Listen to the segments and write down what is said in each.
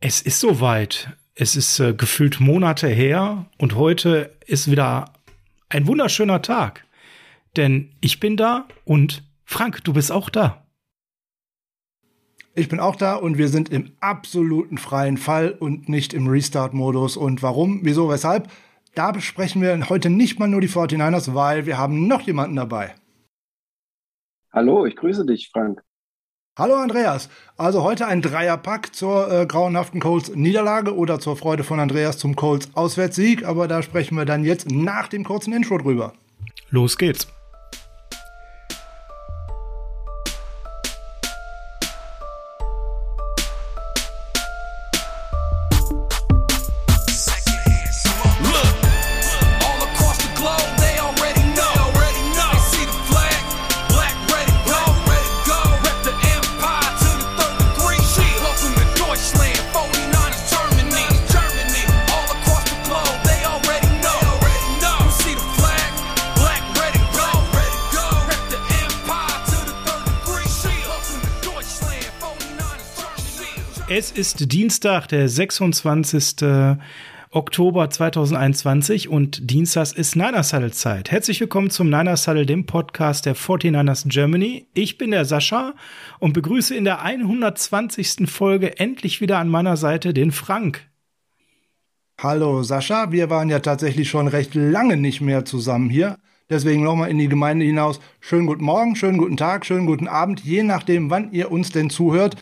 Es ist soweit. Es ist äh, gefühlt Monate her und heute ist wieder ein wunderschöner Tag. Denn ich bin da und Frank, du bist auch da. Ich bin auch da und wir sind im absoluten freien Fall und nicht im Restart-Modus. Und warum, wieso, weshalb? Da besprechen wir heute nicht mal nur die 49ers, weil wir haben noch jemanden dabei. Hallo, ich grüße dich, Frank. Hallo Andreas. Also heute ein Dreierpack zur äh, grauenhaften Colts Niederlage oder zur Freude von Andreas zum Colts Auswärtssieg, aber da sprechen wir dann jetzt nach dem kurzen Intro drüber. Los geht's. Ist Dienstag, der 26. Oktober 2021 und Dienstags ist Niners Huddle Zeit. Herzlich willkommen zum Niners Huddle, dem Podcast der 49ers Germany. Ich bin der Sascha und begrüße in der 120. Folge endlich wieder an meiner Seite den Frank. Hallo Sascha, wir waren ja tatsächlich schon recht lange nicht mehr zusammen hier. Deswegen nochmal in die Gemeinde hinaus. Schönen guten Morgen, schönen guten Tag, schönen guten Abend, je nachdem, wann ihr uns denn zuhört.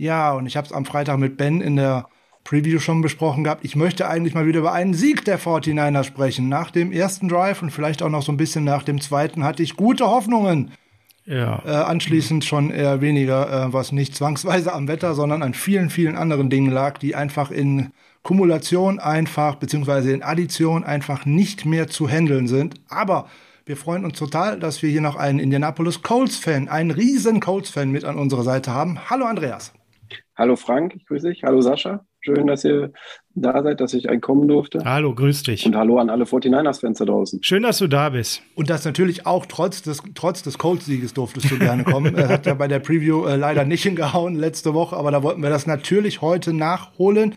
Ja, und ich habe es am Freitag mit Ben in der Preview schon besprochen gehabt. Ich möchte eigentlich mal wieder über einen Sieg der 49er sprechen. Nach dem ersten Drive und vielleicht auch noch so ein bisschen nach dem zweiten hatte ich gute Hoffnungen. Ja. Äh, anschließend schon eher weniger, äh, was nicht zwangsweise am Wetter, sondern an vielen, vielen anderen Dingen lag, die einfach in Kumulation einfach, beziehungsweise in Addition einfach nicht mehr zu handeln sind. Aber wir freuen uns total, dass wir hier noch einen Indianapolis Colts-Fan, einen riesen Colts-Fan mit an unserer Seite haben. Hallo Andreas. Hallo Frank, ich grüße dich. Hallo Sascha. Schön, dass ihr da seid, dass ich einkommen durfte. Hallo, grüß dich. Und hallo an alle 49ers-Fans da draußen. Schön, dass du da bist. Und das natürlich auch trotz des, trotz des Colts-Sieges durftest du gerne kommen. er hat ja bei der Preview äh, leider nicht hingehauen letzte Woche, aber da wollten wir das natürlich heute nachholen.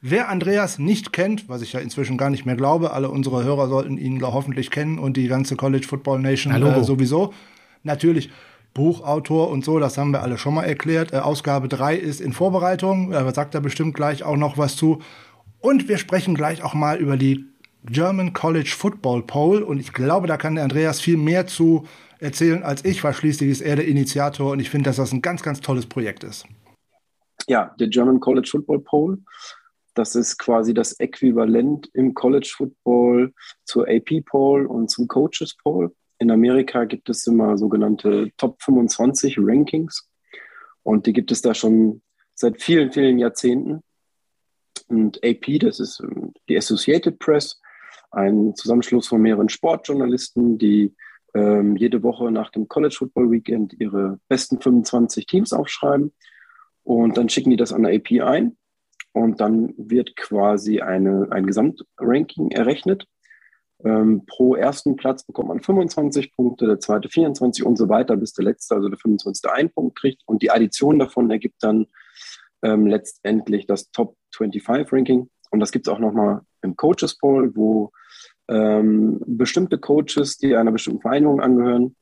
Wer Andreas nicht kennt, was ich ja inzwischen gar nicht mehr glaube, alle unsere Hörer sollten ihn hoffentlich kennen und die ganze College Football Nation äh, sowieso. Natürlich Buchautor und so, das haben wir alle schon mal erklärt. Äh, Ausgabe 3 ist in Vorbereitung, da sagt er bestimmt gleich auch noch was zu. Und wir sprechen gleich auch mal über die German College Football Poll und ich glaube, da kann der Andreas viel mehr zu erzählen als ich, weil schließlich ist er der Initiator und ich finde, dass das ein ganz, ganz tolles Projekt ist. Ja, der German College Football Poll, das ist quasi das Äquivalent im College Football zur AP Poll und zum Coaches Poll. In Amerika gibt es immer sogenannte Top 25 Rankings und die gibt es da schon seit vielen, vielen Jahrzehnten. Und AP, das ist ähm, die Associated Press, ein Zusammenschluss von mehreren Sportjournalisten, die ähm, jede Woche nach dem College Football Weekend ihre besten 25 Teams aufschreiben. Und dann schicken die das an der AP ein. Und dann wird quasi eine, ein Gesamtranking errechnet. Ähm, pro ersten Platz bekommt man 25 Punkte, der zweite 24 und so weiter, bis der letzte, also der 25. einen Punkt kriegt. Und die Addition davon ergibt dann ähm, letztendlich das Top 25 Ranking. Und das gibt es auch nochmal im Coaches Poll, wo ähm, bestimmte Coaches, die einer bestimmten Vereinigung angehören,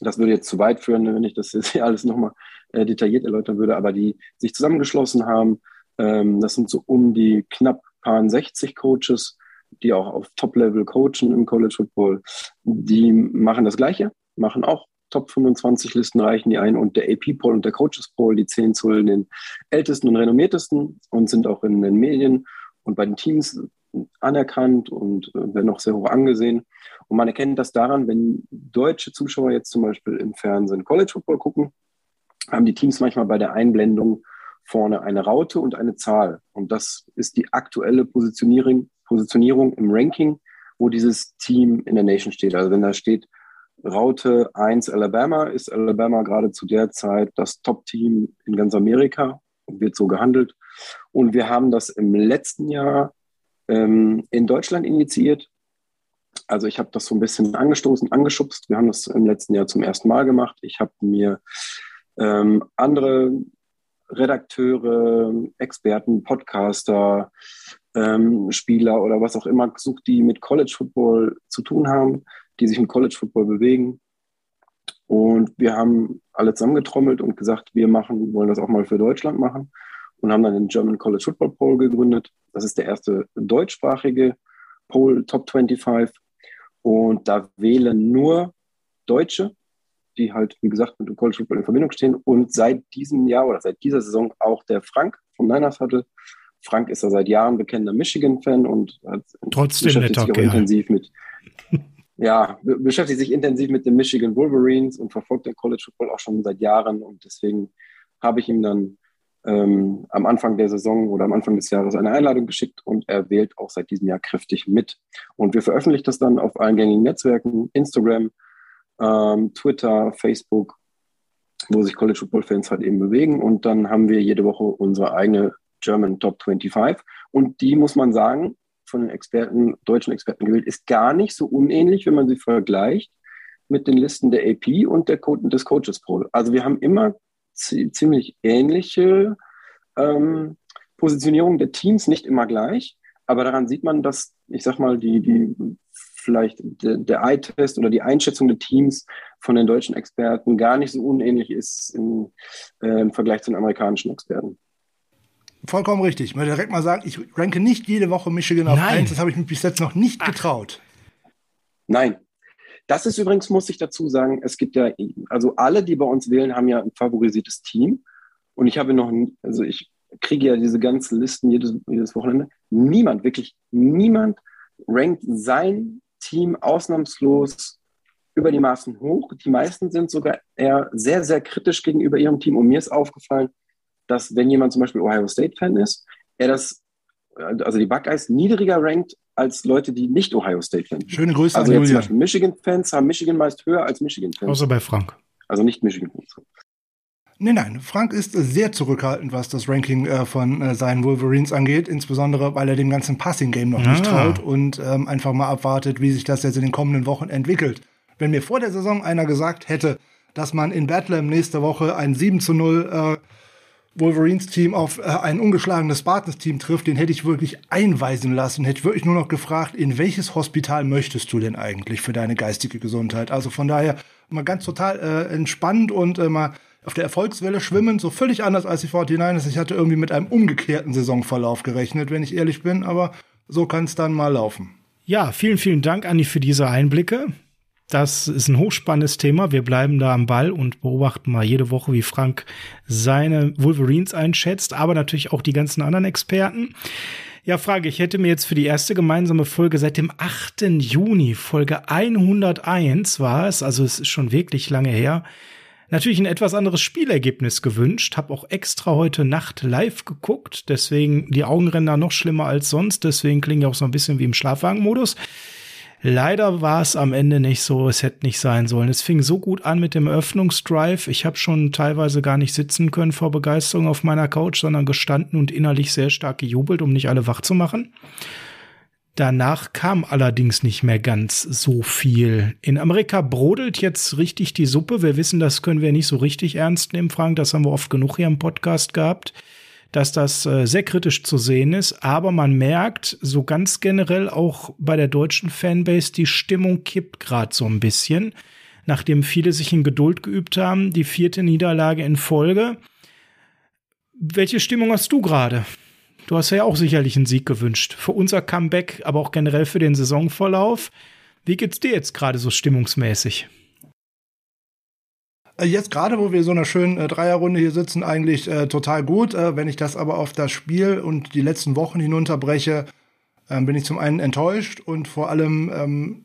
das würde jetzt zu weit führen, wenn ich das jetzt hier alles nochmal äh, detailliert erläutern würde, aber die sich zusammengeschlossen haben. Ähm, das sind so um die knapp paar 60 Coaches, die auch auf Top-Level coachen im College Football, die machen das Gleiche, machen auch Top 25 Listen reichen die ein und der AP Poll und der Coaches Poll, die zählen zu den ältesten und renommiertesten und sind auch in den Medien und bei den Teams anerkannt und äh, werden auch sehr hoch angesehen. Und man erkennt das daran, wenn deutsche Zuschauer jetzt zum Beispiel im Fernsehen College Football gucken, haben die Teams manchmal bei der Einblendung vorne eine Raute und eine Zahl. Und das ist die aktuelle Positionierung, Positionierung im Ranking, wo dieses Team in der Nation steht. Also wenn da steht Raute 1 Alabama, ist Alabama gerade zu der Zeit das Top-Team in ganz Amerika und wird so gehandelt. Und wir haben das im letzten Jahr ähm, in Deutschland initiiert. Also ich habe das so ein bisschen angestoßen, angeschubst. Wir haben das im letzten Jahr zum ersten Mal gemacht. Ich habe mir ähm, andere Redakteure, Experten, Podcaster, ähm, Spieler oder was auch immer gesucht, die mit College Football zu tun haben, die sich im College Football bewegen. Und wir haben alle zusammengetrommelt und gesagt, wir machen, wollen das auch mal für Deutschland machen und haben dann den German College Football Poll gegründet. Das ist der erste deutschsprachige Poll Top 25. Und da wählen nur Deutsche, die halt, wie gesagt, mit dem College Football in Verbindung stehen. Und seit diesem Jahr oder seit dieser Saison auch der Frank vom Niners Huddle. Frank ist ja seit Jahren bekennender Michigan-Fan und hat Trotzdem beschäftigt sich auch intensiv mit ja, beschäftigt sich intensiv mit den Michigan Wolverines und verfolgt den College Football auch schon seit Jahren. Und deswegen habe ich ihm dann ähm, am Anfang der Saison oder am Anfang des Jahres eine Einladung geschickt und er wählt auch seit diesem Jahr kräftig mit. Und wir veröffentlichen das dann auf allen gängigen Netzwerken, Instagram, ähm, Twitter, Facebook, wo sich College Football Fans halt eben bewegen. Und dann haben wir jede Woche unsere eigene German Top 25. Und die muss man sagen, von den Experten, deutschen Experten gewählt, ist gar nicht so unähnlich, wenn man sie vergleicht mit den Listen der AP und der Co des Coaches Poll. Also wir haben immer ziemlich ähnliche ähm, Positionierungen der Teams, nicht immer gleich, aber daran sieht man, dass, ich sag mal, die, die vielleicht de, der Eye-Test oder die Einschätzung der Teams von den deutschen Experten gar nicht so unähnlich ist in, äh, im Vergleich zu den amerikanischen Experten. Vollkommen richtig. Ich möchte direkt mal sagen, ich ranke nicht jede Woche Michigan auf Nein. 1. Das habe ich mir bis jetzt noch nicht Ach. getraut. Nein. Das ist übrigens, muss ich dazu sagen, es gibt ja, also alle, die bei uns wählen, haben ja ein favorisiertes Team. Und ich habe noch, also ich kriege ja diese ganzen Listen jedes, jedes Wochenende. Niemand, wirklich niemand rankt sein Team ausnahmslos über die Maßen hoch. Die meisten sind sogar eher sehr, sehr kritisch gegenüber ihrem Team. Und mir ist aufgefallen, dass wenn jemand zum Beispiel Ohio State-Fan ist, er das, also die Buckeyes niedriger rankt als Leute, die nicht Ohio State-Fan sind. Schöne Grüße also an jetzt Julian. Michigan-Fans haben Michigan meist höher als Michigan-Fans. Außer bei Frank. Also nicht Michigan-Fans. Nein, nein, Frank ist sehr zurückhaltend, was das Ranking äh, von äh, seinen Wolverines angeht, insbesondere weil er dem ganzen Passing-Game noch ah. nicht traut und ähm, einfach mal abwartet, wie sich das jetzt in den kommenden Wochen entwickelt. Wenn mir vor der Saison einer gesagt hätte, dass man in Bethlehem nächste Woche ein 7 zu 0 äh, Wolverines-Team auf äh, ein ungeschlagenes Spartans-Team trifft, den hätte ich wirklich einweisen lassen. Hätte wirklich nur noch gefragt, in welches Hospital möchtest du denn eigentlich für deine geistige Gesundheit? Also von daher mal ganz total äh, entspannt und äh, mal auf der Erfolgswelle schwimmen, so völlig anders als die 49ers. Ich hatte irgendwie mit einem umgekehrten Saisonverlauf gerechnet, wenn ich ehrlich bin, aber so kann es dann mal laufen. Ja, vielen, vielen Dank, Anni, für diese Einblicke. Das ist ein hochspannendes Thema. Wir bleiben da am Ball und beobachten mal jede Woche, wie Frank seine Wolverines einschätzt, aber natürlich auch die ganzen anderen Experten. Ja, Frage, ich hätte mir jetzt für die erste gemeinsame Folge seit dem 8. Juni, Folge 101 war es, also es ist schon wirklich lange her, natürlich ein etwas anderes Spielergebnis gewünscht. Hab auch extra heute Nacht live geguckt, deswegen die Augenränder noch schlimmer als sonst, deswegen klingen ja auch so ein bisschen wie im Schlafwagenmodus. modus Leider war es am Ende nicht so, es hätte nicht sein sollen. Es fing so gut an mit dem Öffnungsdrive. Ich habe schon teilweise gar nicht sitzen können vor Begeisterung auf meiner Couch, sondern gestanden und innerlich sehr stark gejubelt, um nicht alle wach zu machen. Danach kam allerdings nicht mehr ganz so viel. In Amerika brodelt jetzt richtig die Suppe. Wir wissen, das können wir nicht so richtig ernst nehmen, Frank. Das haben wir oft genug hier im Podcast gehabt dass das äh, sehr kritisch zu sehen ist. Aber man merkt so ganz generell auch bei der deutschen Fanbase, die Stimmung kippt gerade so ein bisschen, nachdem viele sich in Geduld geübt haben. Die vierte Niederlage in Folge. Welche Stimmung hast du gerade? Du hast ja auch sicherlich einen Sieg gewünscht. Für unser Comeback, aber auch generell für den Saisonverlauf. Wie geht's dir jetzt gerade so stimmungsmäßig? Äh, jetzt gerade, wo wir so einer schönen äh, Dreierrunde hier sitzen, eigentlich äh, total gut. Äh, wenn ich das aber auf das Spiel und die letzten Wochen hinunterbreche, äh, bin ich zum einen enttäuscht und vor allem, ähm,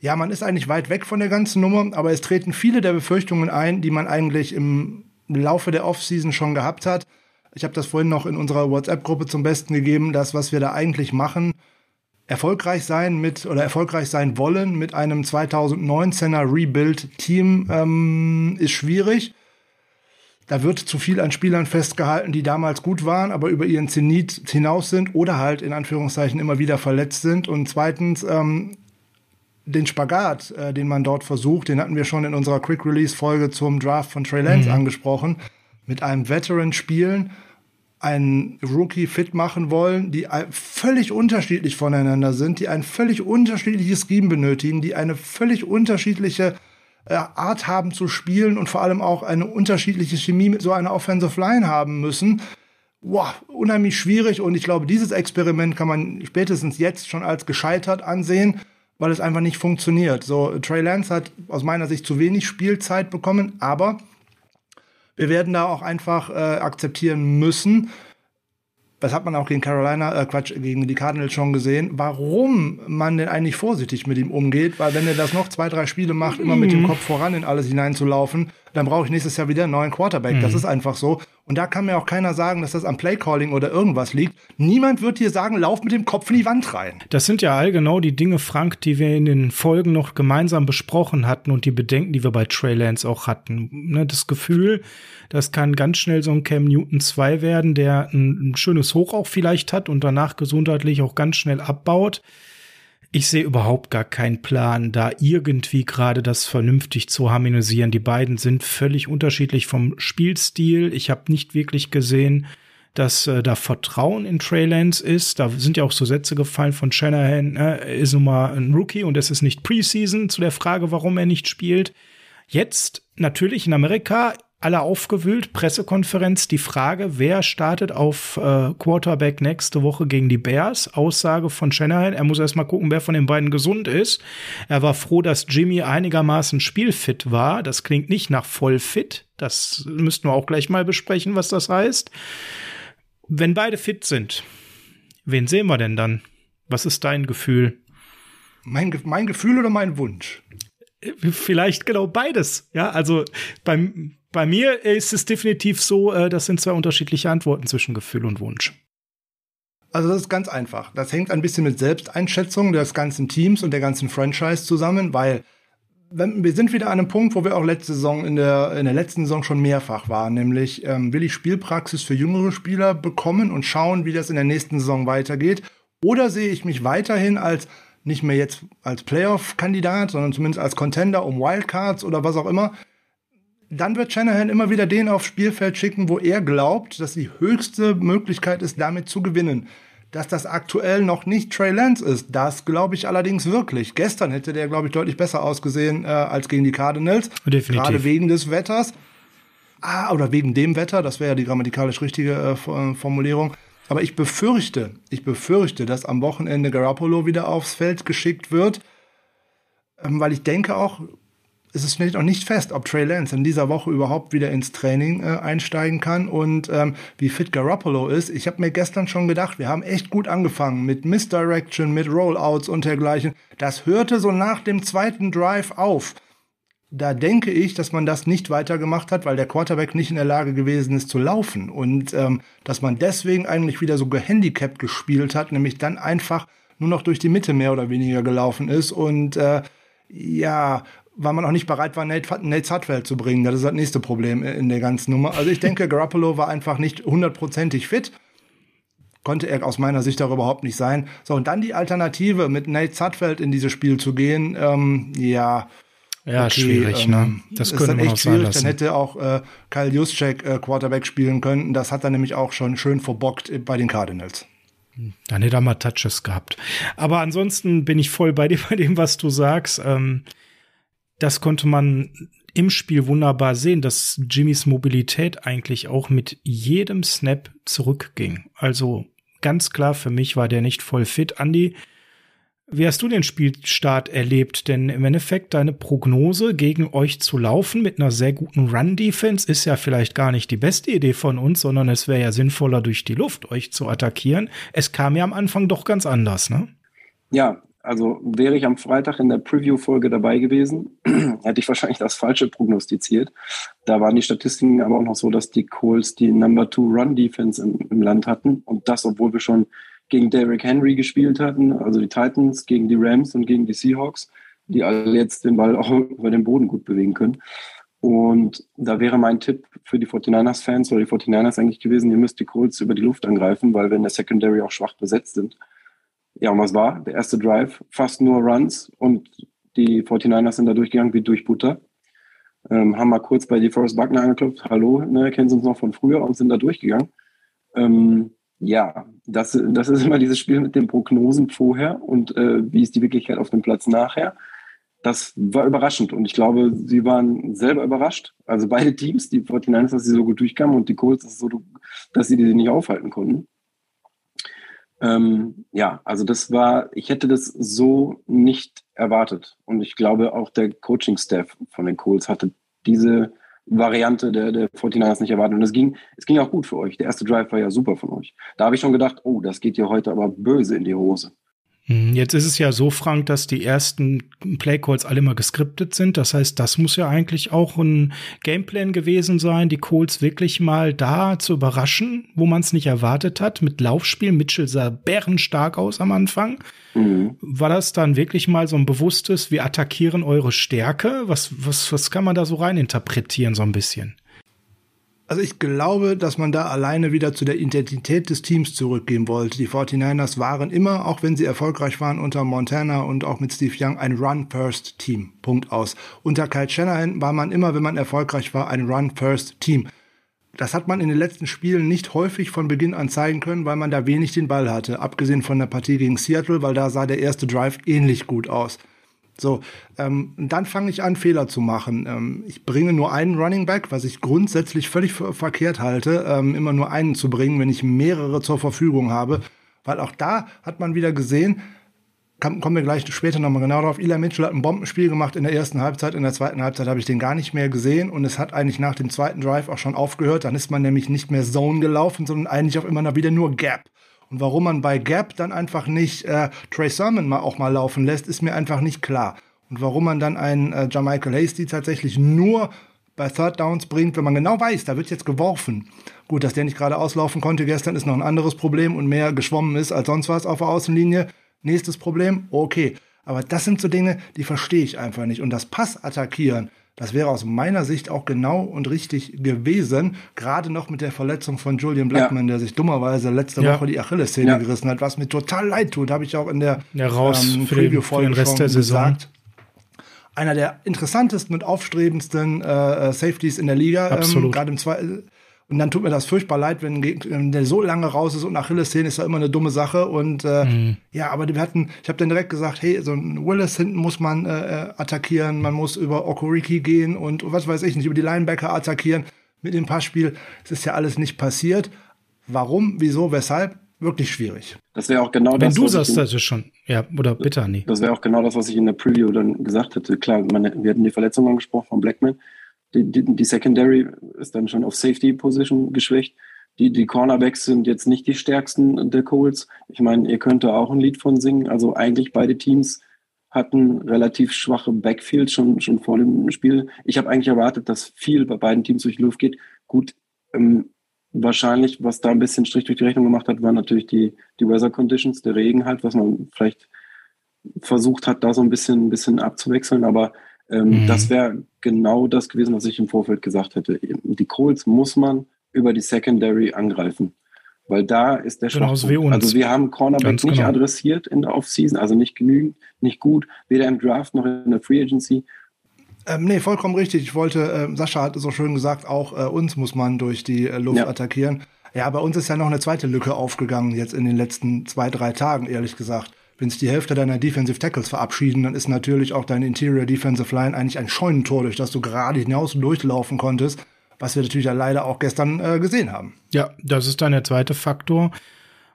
ja, man ist eigentlich weit weg von der ganzen Nummer, aber es treten viele der Befürchtungen ein, die man eigentlich im Laufe der Offseason schon gehabt hat. Ich habe das vorhin noch in unserer WhatsApp-Gruppe zum Besten gegeben, das, was wir da eigentlich machen, erfolgreich sein mit oder erfolgreich sein wollen mit einem 2019er Rebuild-Team ähm, ist schwierig. Da wird zu viel an Spielern festgehalten, die damals gut waren, aber über ihren Zenit hinaus sind oder halt in Anführungszeichen immer wieder verletzt sind. Und zweitens, ähm, den Spagat, äh, den man dort versucht, den hatten wir schon in unserer Quick Release Folge zum Draft von Trey Lance mhm. angesprochen mit einem Veteran spielen, einen Rookie fit machen wollen, die völlig unterschiedlich voneinander sind, die ein völlig unterschiedliches Scheme benötigen, die eine völlig unterschiedliche äh, Art haben zu spielen und vor allem auch eine unterschiedliche Chemie mit so einer Offensive Line haben müssen. Wow, unheimlich schwierig und ich glaube, dieses Experiment kann man spätestens jetzt schon als gescheitert ansehen, weil es einfach nicht funktioniert. So, Trey Lance hat aus meiner Sicht zu wenig Spielzeit bekommen, aber wir werden da auch einfach äh, akzeptieren müssen, das hat man auch gegen Carolina, äh Quatsch, gegen die Cardinals schon gesehen, warum man denn eigentlich vorsichtig mit ihm umgeht, weil wenn er das noch zwei, drei Spiele macht, immer mit dem mhm. Kopf voran in alles hineinzulaufen, dann brauche ich nächstes Jahr wieder einen neuen Quarterback. Mhm. Das ist einfach so. Und da kann mir auch keiner sagen, dass das am Playcalling oder irgendwas liegt. Niemand wird dir sagen, lauf mit dem Kopf in die Wand rein. Das sind ja all genau die Dinge, Frank, die wir in den Folgen noch gemeinsam besprochen hatten und die Bedenken, die wir bei Trey Lance auch hatten. Ne, das Gefühl, das kann ganz schnell so ein Cam Newton 2 werden, der ein schönes Hoch auch vielleicht hat und danach gesundheitlich auch ganz schnell abbaut. Ich sehe überhaupt gar keinen Plan, da irgendwie gerade das vernünftig zu harmonisieren. Die beiden sind völlig unterschiedlich vom Spielstil. Ich habe nicht wirklich gesehen, dass äh, da Vertrauen in Trey Lance ist. Da sind ja auch so Sätze gefallen von Shanahan, äh, ist nun mal ein Rookie und es ist nicht Preseason zu der Frage, warum er nicht spielt. Jetzt natürlich in Amerika alle aufgewühlt, Pressekonferenz, die Frage, wer startet auf äh, Quarterback nächste Woche gegen die Bears? Aussage von Shanahan, er muss erstmal gucken, wer von den beiden gesund ist. Er war froh, dass Jimmy einigermaßen spielfit war. Das klingt nicht nach voll fit. Das müssten wir auch gleich mal besprechen, was das heißt. Wenn beide fit sind, wen sehen wir denn dann? Was ist dein Gefühl? Mein, mein Gefühl oder mein Wunsch? Vielleicht genau beides. Ja, also beim, bei mir ist es definitiv so, äh, das sind zwei unterschiedliche Antworten zwischen Gefühl und Wunsch. Also das ist ganz einfach. Das hängt ein bisschen mit Selbsteinschätzung des ganzen Teams und der ganzen Franchise zusammen, weil wir sind wieder an einem Punkt, wo wir auch letzte Saison in der, in der letzten Saison schon mehrfach waren, nämlich ähm, will ich Spielpraxis für jüngere Spieler bekommen und schauen, wie das in der nächsten Saison weitergeht, oder sehe ich mich weiterhin als nicht mehr jetzt als Playoff-Kandidat, sondern zumindest als Contender um Wildcards oder was auch immer, dann wird Shanahan immer wieder den aufs Spielfeld schicken, wo er glaubt, dass die höchste Möglichkeit ist, damit zu gewinnen. Dass das aktuell noch nicht Trey Lance ist, das glaube ich allerdings wirklich. Gestern hätte der, glaube ich, deutlich besser ausgesehen äh, als gegen die Cardinals. Definitiv. Gerade wegen des Wetters. Ah, oder wegen dem Wetter, das wäre ja die grammatikalisch richtige äh, äh, Formulierung. Aber ich befürchte, ich befürchte, dass am Wochenende Garoppolo wieder aufs Feld geschickt wird, ähm, weil ich denke auch, es ist noch nicht fest, ob Trey Lance in dieser Woche überhaupt wieder ins Training äh, einsteigen kann und ähm, wie fit Garoppolo ist. Ich habe mir gestern schon gedacht, wir haben echt gut angefangen mit Misdirection, mit Rollouts und dergleichen. Das hörte so nach dem zweiten Drive auf. Da denke ich, dass man das nicht weitergemacht hat, weil der Quarterback nicht in der Lage gewesen ist zu laufen und ähm, dass man deswegen eigentlich wieder so gehandicapt gespielt hat, nämlich dann einfach nur noch durch die Mitte mehr oder weniger gelaufen ist und äh, ja, weil man auch nicht bereit war, Nate, Nate Sudfeld zu bringen. Das ist das nächste Problem in der ganzen Nummer. Also ich denke, Garoppolo war einfach nicht hundertprozentig fit. Konnte er aus meiner Sicht auch überhaupt nicht sein. So, und dann die Alternative, mit Nate Sudfeld in dieses Spiel zu gehen, ähm, ja. Ja, okay, schwierig, ähm, ne? Das könnte man echt schwierig. Dann hätte auch äh, Kyle Juszczyk äh, Quarterback spielen können. Das hat er nämlich auch schon schön verbockt bei den Cardinals. Dann hätte er mal Touches gehabt. Aber ansonsten bin ich voll bei dir bei dem, was du sagst. Ähm, das konnte man im Spiel wunderbar sehen, dass Jimmys Mobilität eigentlich auch mit jedem Snap zurückging. Also ganz klar für mich war der nicht voll fit. Andy, wie hast du den Spielstart erlebt? Denn im Endeffekt deine Prognose gegen euch zu laufen mit einer sehr guten Run-Defense ist ja vielleicht gar nicht die beste Idee von uns, sondern es wäre ja sinnvoller durch die Luft euch zu attackieren. Es kam ja am Anfang doch ganz anders, ne? Ja, also wäre ich am Freitag in der Preview-Folge dabei gewesen, hätte ich wahrscheinlich das Falsche prognostiziert. Da waren die Statistiken aber auch noch so, dass die Colts die Number Two Run Defense im, im Land hatten. Und das, obwohl wir schon gegen Derrick Henry gespielt hatten, also die Titans, gegen die Rams und gegen die Seahawks, die alle jetzt den Ball auch über den Boden gut bewegen können. Und da wäre mein Tipp für die 49ers-Fans oder die 49ers eigentlich gewesen, ihr müsst die Colts über die Luft angreifen, weil wir in der Secondary auch schwach besetzt sind. Ja, und was war? Der erste Drive, fast nur Runs und die 49ers sind da durchgegangen wie durch Butter. ähm, haben mal kurz bei DeForest Buckner angeklopft, hallo, ne, kennen Sie uns noch von früher und sind da durchgegangen. Ähm, ja, das, das ist immer dieses Spiel mit den Prognosen vorher und äh, wie ist die Wirklichkeit auf dem Platz nachher. Das war überraschend und ich glaube, sie waren selber überrascht. Also beide Teams, die 49ers, dass sie so gut durchkamen und die Colts, dass, sie die nicht aufhalten konnten. Ähm, ja, also das war, ich hätte das so nicht erwartet. Und ich glaube, auch der Coaching-Staff von den Colts hatte diese Variante der, der 49ers nicht erwartet. Und es ging, es ging auch gut für euch. Der erste Drive war ja super von euch. Da habe ich schon gedacht, oh, das geht ja heute aber böse in die Hose. Hm, jetzt ist es ja so, Frank, dass die ersten Playcalls alle immer geskriptet sind. Das heißt, das muss ja eigentlich auch ein Gameplan gewesen sein, die Calls wirklich mal da zu überraschen, wo man es nicht erwartet hat. Mit Laufspiel, Mitchell sah bärenstark aus am Anfang. Mhm. War das dann wirklich mal so ein bewusstes, wir attackieren eure Stärke? Was, was, was kann man da so rein interpretieren, so ein bisschen? Also ich glaube, dass man da alleine wieder zu der Identität des Teams zurückgehen wollte. Die 49ers waren immer, auch wenn sie erfolgreich waren unter Montana und auch mit Steve Young, ein Run-First-Team. Punkt aus. Unter Kyle Shanahan war man immer, wenn man erfolgreich war, ein Run-First-Team. Das hat man in den letzten Spielen nicht häufig von Beginn an zeigen können, weil man da wenig den Ball hatte. Abgesehen von der Partie gegen Seattle, weil da sah der erste Drive ähnlich gut aus. So, ähm, dann fange ich an, Fehler zu machen. Ähm, ich bringe nur einen Running Back, was ich grundsätzlich völlig verkehrt halte, ähm, immer nur einen zu bringen, wenn ich mehrere zur Verfügung habe. Weil auch da hat man wieder gesehen, kann, kommen wir gleich später nochmal genau drauf. Eli Mitchell hat ein Bombenspiel gemacht in der ersten Halbzeit. In der zweiten Halbzeit habe ich den gar nicht mehr gesehen. Und es hat eigentlich nach dem zweiten Drive auch schon aufgehört. Dann ist man nämlich nicht mehr Zone gelaufen, sondern eigentlich auch immer noch wieder nur Gap. Und warum man bei Gap dann einfach nicht äh, Trey Sermon mal auch mal laufen lässt, ist mir einfach nicht klar. Und warum man dann einen äh, Jamichael Hasty tatsächlich nur bei Third Downs bringt, wenn man genau weiß, da wird jetzt geworfen. Gut, dass der nicht gerade auslaufen konnte gestern, ist noch ein anderes Problem und mehr geschwommen ist als sonst was auf der Außenlinie. Nächstes Problem, okay. Aber das sind so Dinge, die verstehe ich einfach nicht. Und das Pass attackieren, das wäre aus meiner Sicht auch genau und richtig gewesen, gerade noch mit der Verletzung von Julian Blackman, ja. der sich dummerweise letzte ja. Woche die Achillessehne ja. gerissen hat, was mir total leid tut, habe ich auch in der ja, raus ähm, Preview-Folge schon der gesagt. Einer der interessantesten und aufstrebendsten äh, äh Safeties in der Liga, ähm, gerade im zweiten und dann tut mir das furchtbar leid, wenn, der so lange raus ist und Achillessehne ist ja immer eine dumme Sache. Und äh, mhm. ja, aber wir hatten, ich habe dann direkt gesagt, hey, so ein Willis hinten muss man äh, äh, attackieren, man muss über Okoriki gehen und was weiß ich nicht, über die Linebacker attackieren. Mit dem Passspiel es ist ja alles nicht passiert. Warum, wieso, weshalb? Wirklich schwierig. Das wäre auch genau Wenn das. Wenn du sagst, das ist schon. Ja, oder bitte, Anni. Das wäre auch genau das, was ich in der Preview dann gesagt hätte. Klar, man, wir hatten die Verletzung angesprochen von Blackman die, die, die Secondary ist dann schon auf Safety Position geschwächt. Die, die Cornerbacks sind jetzt nicht die stärksten der Colts. Ich meine, ihr könnt da auch ein Lied von singen. Also eigentlich beide Teams hatten relativ schwache Backfields schon, schon vor dem Spiel. Ich habe eigentlich erwartet, dass viel bei beiden Teams durch die Luft geht. Gut, ähm, wahrscheinlich, was da ein bisschen Strich durch die Rechnung gemacht hat, waren natürlich die, die Weather Conditions, der Regen halt, was man vielleicht versucht hat, da so ein bisschen, ein bisschen abzuwechseln. Aber ähm, mhm. Das wäre genau das gewesen, was ich im Vorfeld gesagt hätte. Die Colts muss man über die Secondary angreifen. Weil da ist der genau, Schwachpunkt. Also wir haben Cornerback Ganz nicht genau. adressiert in der Offseason, also nicht genügend, nicht gut, weder im Draft noch in der Free Agency. Ähm, nee, vollkommen richtig. Ich wollte, äh, Sascha hat so schön gesagt, auch äh, uns muss man durch die äh, Luft ja. attackieren. Ja, bei uns ist ja noch eine zweite Lücke aufgegangen, jetzt in den letzten zwei, drei Tagen, ehrlich gesagt wenn sich die Hälfte deiner Defensive Tackles verabschieden, dann ist natürlich auch deine Interior Defensive Line eigentlich ein Scheunentor, durch das du gerade hinaus durchlaufen konntest, was wir natürlich ja leider auch gestern äh, gesehen haben. Ja, das ist dann der zweite Faktor.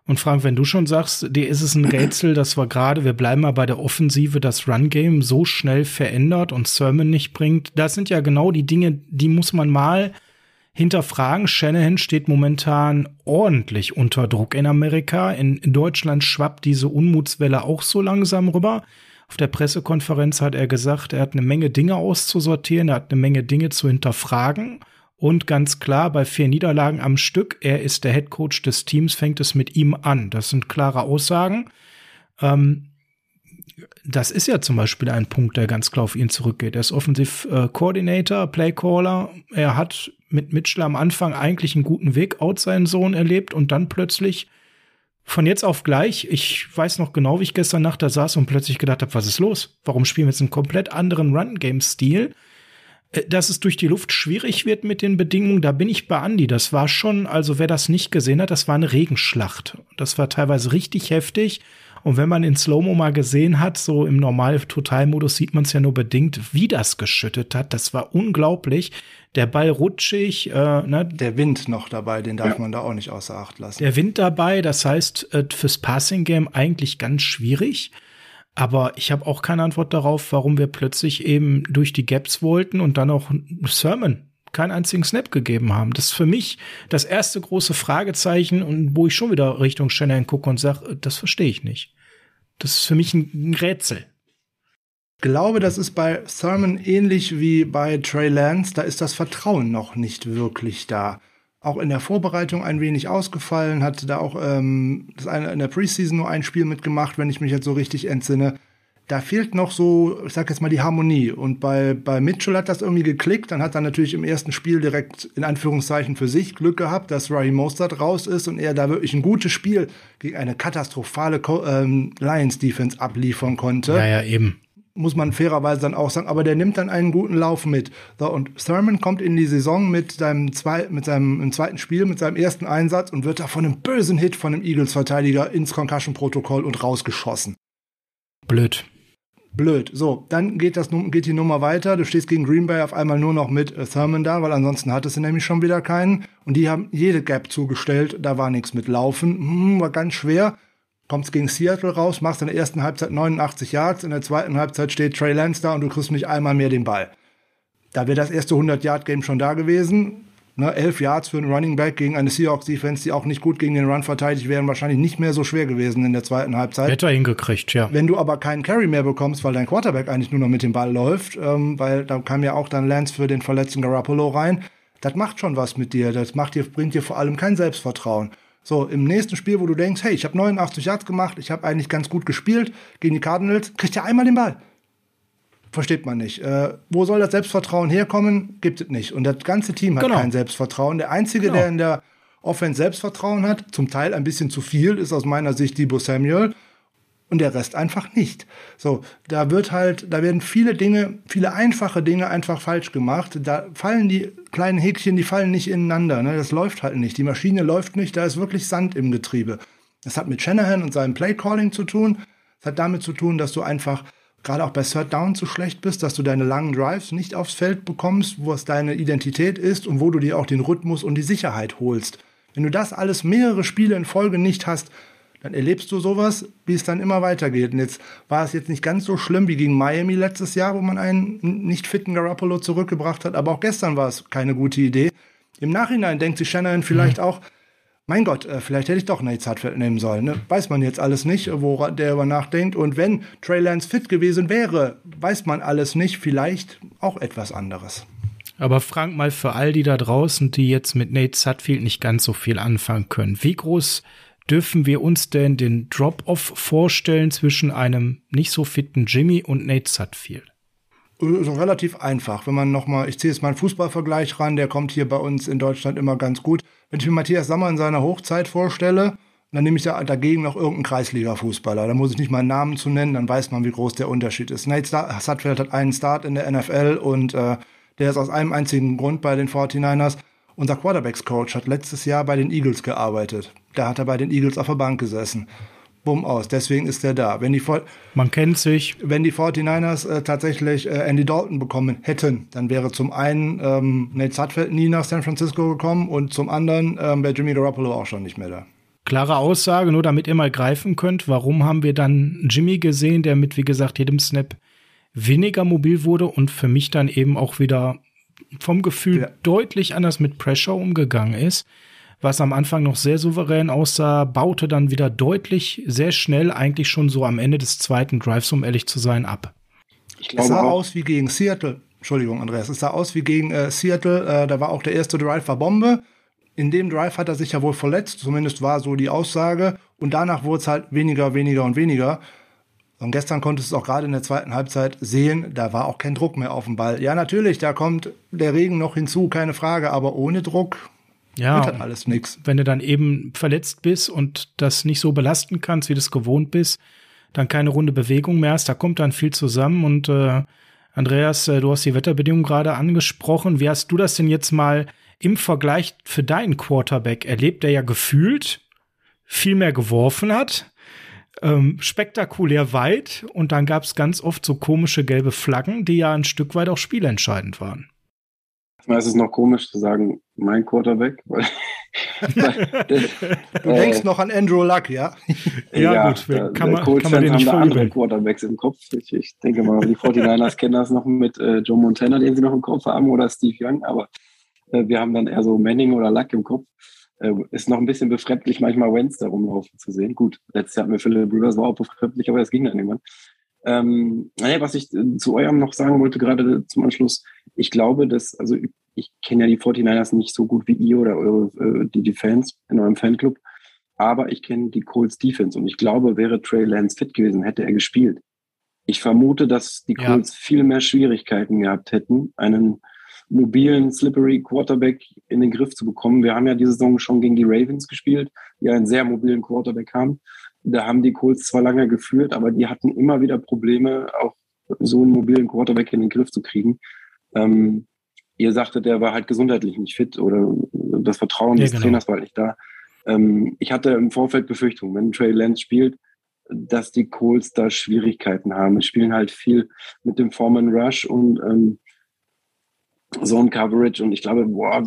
Und Frank, wenn du schon sagst, dir ist es ein Rätsel, dass wir gerade, wir bleiben mal bei der Offensive, das Run-Game so schnell verändert und Sermon nicht bringt, das sind ja genau die Dinge, die muss man mal hinterfragen. Shanahan steht momentan ordentlich unter Druck in Amerika. In, Deutschland schwappt diese Unmutswelle auch so langsam rüber. Auf der Pressekonferenz hat er gesagt, er hat eine Menge Dinge auszusortieren, er hat eine Menge Dinge zu hinterfragen. Und ganz klar, bei vier Niederlagen am Stück, er ist der Head Coach des Teams, fängt es mit ihm an. Das sind klare Aussagen. Ähm, das ist ja zum Beispiel ein Punkt, der ganz klar auf ihn zurückgeht. Er ist Offensiv äh, Playcaller. Er hat mit Mitchell am Anfang eigentlich einen guten Weg out seinen Sohn erlebt und dann plötzlich von jetzt auf gleich, ich weiß noch genau, wie ich gestern Nacht da saß und plötzlich gedacht habe, was ist los? Warum spielen wir jetzt einen komplett anderen Run-Game-Stil? Äh, dass es durch die Luft schwierig wird mit den Bedingungen, da bin ich bei Andi. Das war schon, also wer das nicht gesehen hat, das war eine Regenschlacht. Das war teilweise richtig heftig. Und wenn man in Slow-Mo mal gesehen hat, so im Normal-Total-Modus sieht man es ja nur bedingt, wie das geschüttet hat. Das war unglaublich. Der Ball rutschig. Äh, ne? Der Wind noch dabei, den darf ja. man da auch nicht außer Acht lassen. Der Wind dabei, das heißt äh, fürs Passing-Game eigentlich ganz schwierig. Aber ich habe auch keine Antwort darauf, warum wir plötzlich eben durch die Gaps wollten und dann auch Sermon keinen einzigen Snap gegeben haben. Das ist für mich das erste große Fragezeichen und wo ich schon wieder Richtung Shannon gucke und sage, das verstehe ich nicht. Das ist für mich ein Rätsel. Ich glaube, das ist bei Thurman ähnlich wie bei Trey Lance. Da ist das Vertrauen noch nicht wirklich da auch in der Vorbereitung ein wenig ausgefallen, hat da auch ähm, das eine, in der Preseason nur ein Spiel mitgemacht, wenn ich mich jetzt so richtig entsinne. Da fehlt noch so, ich sag jetzt mal, die Harmonie. Und bei, bei Mitchell hat das irgendwie geklickt. Dann hat er natürlich im ersten Spiel direkt in Anführungszeichen für sich Glück gehabt, dass Raheem Mostert raus ist und er da wirklich ein gutes Spiel gegen eine katastrophale ähm, Lions-Defense abliefern konnte. Ja, ja, eben muss man fairerweise dann auch sagen, aber der nimmt dann einen guten Lauf mit. So, und Thurman kommt in die Saison mit seinem, zwei, mit seinem zweiten Spiel, mit seinem ersten Einsatz und wird da von einem bösen Hit von einem Eagles-Verteidiger ins Concussion-Protokoll und rausgeschossen. Blöd. Blöd. So, dann geht, das, geht die Nummer weiter. Du stehst gegen Green Bay auf einmal nur noch mit äh, Thurman da, weil ansonsten hattest du nämlich schon wieder keinen. Und die haben jede Gap zugestellt. Da war nichts mit Laufen. Hm, war ganz schwer kommst gegen Seattle raus, machst in der ersten Halbzeit 89 Yards, in der zweiten Halbzeit steht Trey Lance da und du kriegst nicht einmal mehr den Ball. Da wäre das erste 100-Yard-Game schon da gewesen. Ne, elf Yards für einen Running Back gegen eine Seahawks-Defense, die auch nicht gut gegen den Run verteidigt, wären wahrscheinlich nicht mehr so schwer gewesen in der zweiten Halbzeit. Hätte er hingekriegt, ja. Wenn du aber keinen Carry mehr bekommst, weil dein Quarterback eigentlich nur noch mit dem Ball läuft, ähm, weil da kam ja auch dann Lance für den verletzten Garoppolo rein, das macht schon was mit dir. Das macht dir, bringt dir vor allem kein Selbstvertrauen. So, im nächsten Spiel, wo du denkst, hey, ich habe 89 Yards gemacht, ich habe eigentlich ganz gut gespielt gegen die Cardinals, kriegt er einmal den Ball. Versteht man nicht. Äh, wo soll das Selbstvertrauen herkommen? Gibt es nicht. Und das ganze Team hat genau. kein Selbstvertrauen. Der Einzige, genau. der in der Offense Selbstvertrauen hat, zum Teil ein bisschen zu viel, ist aus meiner Sicht Debo Samuel und der Rest einfach nicht. So, da wird halt, da werden viele Dinge, viele einfache Dinge einfach falsch gemacht. Da fallen die kleinen Häkchen, die fallen nicht ineinander. Ne? Das läuft halt nicht. Die Maschine läuft nicht, da ist wirklich Sand im Getriebe. Das hat mit Shanahan und seinem Playcalling zu tun. Das hat damit zu tun, dass du einfach gerade auch bei Third Down zu schlecht bist, dass du deine langen Drives nicht aufs Feld bekommst, wo es deine Identität ist und wo du dir auch den Rhythmus und die Sicherheit holst. Wenn du das alles mehrere Spiele in Folge nicht hast, dann erlebst du sowas, wie es dann immer weitergeht. Und jetzt war es jetzt nicht ganz so schlimm wie gegen Miami letztes Jahr, wo man einen nicht fitten Garoppolo zurückgebracht hat, aber auch gestern war es keine gute Idee. Im Nachhinein denkt sich Shannon vielleicht mhm. auch, mein Gott, äh, vielleicht hätte ich doch Nate Hartfeld nehmen sollen. Ne? Weiß man jetzt alles nicht, wo der über nachdenkt. Und wenn Trey Lance fit gewesen wäre, weiß man alles nicht. Vielleicht auch etwas anderes. Aber Frank, mal für all die da draußen, die jetzt mit Nate Sutfield nicht ganz so viel anfangen können. Wie groß dürfen wir uns denn den Drop-Off vorstellen zwischen einem nicht so fitten Jimmy und Nate Sutfield? Also relativ einfach. Wenn man nochmal, ich ziehe jetzt mal einen Fußballvergleich ran, der kommt hier bei uns in Deutschland immer ganz gut. Wenn ich mir Matthias Sammer in seiner Hochzeit vorstelle, dann nehme ich da dagegen noch irgendeinen Kreisliga-Fußballer. Da muss ich nicht mal einen Namen zu nennen, dann weiß man, wie groß der Unterschied ist. Nate Sutfield hat einen Start in der NFL und äh, der ist aus einem einzigen Grund bei den 49ers. Unser Quarterbacks-Coach hat letztes Jahr bei den Eagles gearbeitet. Da hat er bei den Eagles auf der Bank gesessen. Bumm aus. Deswegen ist er da. Wenn die Man kennt sich. Wenn die 49ers äh, tatsächlich äh, Andy Dalton bekommen hätten, dann wäre zum einen ähm, Nate Sutfeld nie nach San Francisco gekommen und zum anderen ähm, wäre Jimmy Garoppolo auch schon nicht mehr da. Klare Aussage, nur damit ihr mal greifen könnt, warum haben wir dann Jimmy gesehen, der mit, wie gesagt, jedem Snap weniger mobil wurde und für mich dann eben auch wieder vom Gefühl ja. deutlich anders mit Pressure umgegangen ist. Was am Anfang noch sehr souverän aussah, baute dann wieder deutlich, sehr schnell, eigentlich schon so am Ende des zweiten Drives, um ehrlich zu sein, ab. es sah aus wie gegen Seattle. Entschuldigung, Andreas. Es sah aus wie gegen äh, Seattle. Äh, da war auch der erste Drive war Bombe. In dem Drive hat er sich ja wohl verletzt. Zumindest war so die Aussage. Und danach wurde es halt weniger, weniger und weniger. Und gestern konntest du es auch gerade in der zweiten Halbzeit sehen, da war auch kein Druck mehr auf dem Ball. Ja, natürlich, da kommt der Regen noch hinzu, keine Frage, aber ohne Druck ja, wird halt alles nichts. Wenn du dann eben verletzt bist und das nicht so belasten kannst, wie du es gewohnt bist, dann keine runde Bewegung mehr hast, da kommt dann viel zusammen und äh, Andreas, äh, du hast die Wetterbedingungen gerade angesprochen. Wie hast du das denn jetzt mal im Vergleich für deinen Quarterback erlebt, der ja gefühlt viel mehr geworfen hat? Ähm, spektakulär weit und dann gab es ganz oft so komische gelbe Flaggen, die ja ein Stück weit auch spielentscheidend waren. Es ist noch komisch zu sagen, mein Quarterback. Weil, du äh, denkst noch an Andrew Luck, ja? ja, ja, gut, da, kann man, kann man den nicht haben andere Quarterbacks im Kopf. Ich, ich denke mal, die 49ers kennen das noch mit äh, Joe Montana, den sie noch im Kopf haben, oder Steve Young, aber äh, wir haben dann eher so Manning oder Luck im Kopf. Äh, ist noch ein bisschen befremdlich, manchmal Wentz da rumlaufen zu sehen. Gut, letztes Jahr hatten wir Philip Rivers, war auch befremdlich, aber es ging dann irgendwann. Ähm, naja, was ich äh, zu eurem noch sagen wollte, gerade zum Anschluss, ich glaube, dass, also ich kenne ja die 49ers nicht so gut wie ihr oder eure, äh, die, die Fans in eurem Fanclub, aber ich kenne die Colts Defense und ich glaube, wäre Trey Lance fit gewesen, hätte er gespielt. Ich vermute, dass die Colts ja. viel mehr Schwierigkeiten gehabt hätten, einen mobilen, slippery Quarterback in den Griff zu bekommen. Wir haben ja diese Saison schon gegen die Ravens gespielt, die einen sehr mobilen Quarterback haben. Da haben die Colts zwar lange geführt, aber die hatten immer wieder Probleme, auch so einen mobilen Quarterback in den Griff zu kriegen. Ähm, ihr sagtet, der war halt gesundheitlich nicht fit oder das Vertrauen ja, des genau. Trainers war halt nicht da. Ähm, ich hatte im Vorfeld Befürchtungen, wenn Trey Lance spielt, dass die Colts da Schwierigkeiten haben. Sie spielen halt viel mit dem Foreman Rush und ähm, Zone Coverage und ich glaube, boah,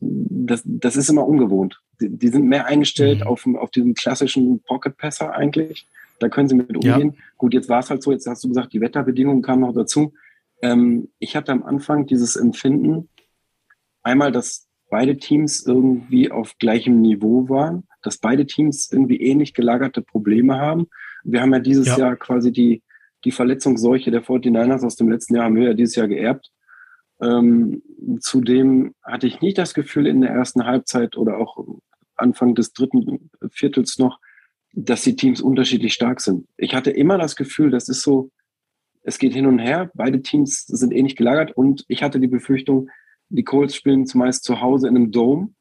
das, das ist immer ungewohnt die, die sind mehr eingestellt mhm. auf, auf diesen klassischen Pocket-Passer eigentlich. Da können sie mit umgehen. Ja. Gut, jetzt war es halt so, jetzt hast du gesagt, die Wetterbedingungen kamen noch dazu. Ähm, ich hatte am Anfang dieses Empfinden, einmal, dass beide Teams irgendwie auf gleichem Niveau waren, dass beide Teams irgendwie ähnlich gelagerte Probleme haben. Wir haben ja dieses ja. Jahr quasi die, die Verletzungsseuche der 49ers aus dem letzten Jahr haben wir ja dieses Jahr geerbt. Ähm, zudem hatte ich nicht das Gefühl in der ersten Halbzeit oder auch Anfang des dritten Viertels noch, dass die Teams unterschiedlich stark sind. Ich hatte immer das Gefühl, das ist so, es geht hin und her, beide Teams sind ähnlich gelagert und ich hatte die Befürchtung, die Colts spielen zumeist zu Hause in einem Dome.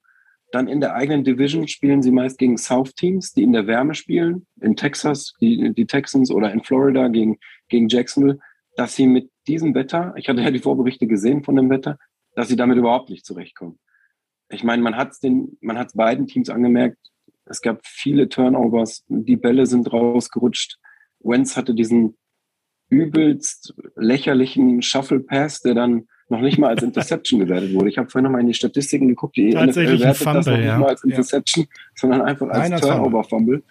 Dann in der eigenen Division spielen sie meist gegen South-Teams, die in der Wärme spielen, in Texas, die, die Texans oder in Florida gegen, gegen Jacksonville, dass sie mit diesem Wetter, ich hatte ja die Vorberichte gesehen von dem Wetter, dass sie damit überhaupt nicht zurechtkommen ich meine, man hat es beiden Teams angemerkt. Es gab viele Turnovers, die Bälle sind rausgerutscht. Wentz hatte diesen übelst lächerlichen Shuffle Pass, der dann noch nicht mal als Interception gewertet wurde. Ich habe vorhin noch mal in die Statistiken geguckt, die Tatsächlich NFL wertet Fumble, das noch nicht ja. mal als Interception, ja. sondern einfach als Nein, Turnover-Fumble.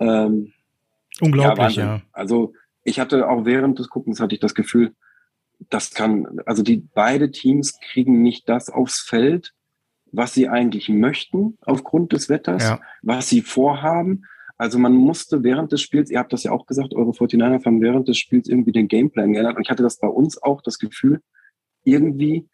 Ähm, Unglaublich, ja, ja. Also ich hatte auch während des Guckens hatte ich das Gefühl, das kann, also die beide Teams kriegen nicht das aufs Feld, was sie eigentlich möchten aufgrund des Wetters, ja. was sie vorhaben. Also man musste während des Spiels, ihr habt das ja auch gesagt, eure 49ers haben während des Spiels irgendwie den Gameplan geändert. Und ich hatte das bei uns auch das Gefühl, irgendwie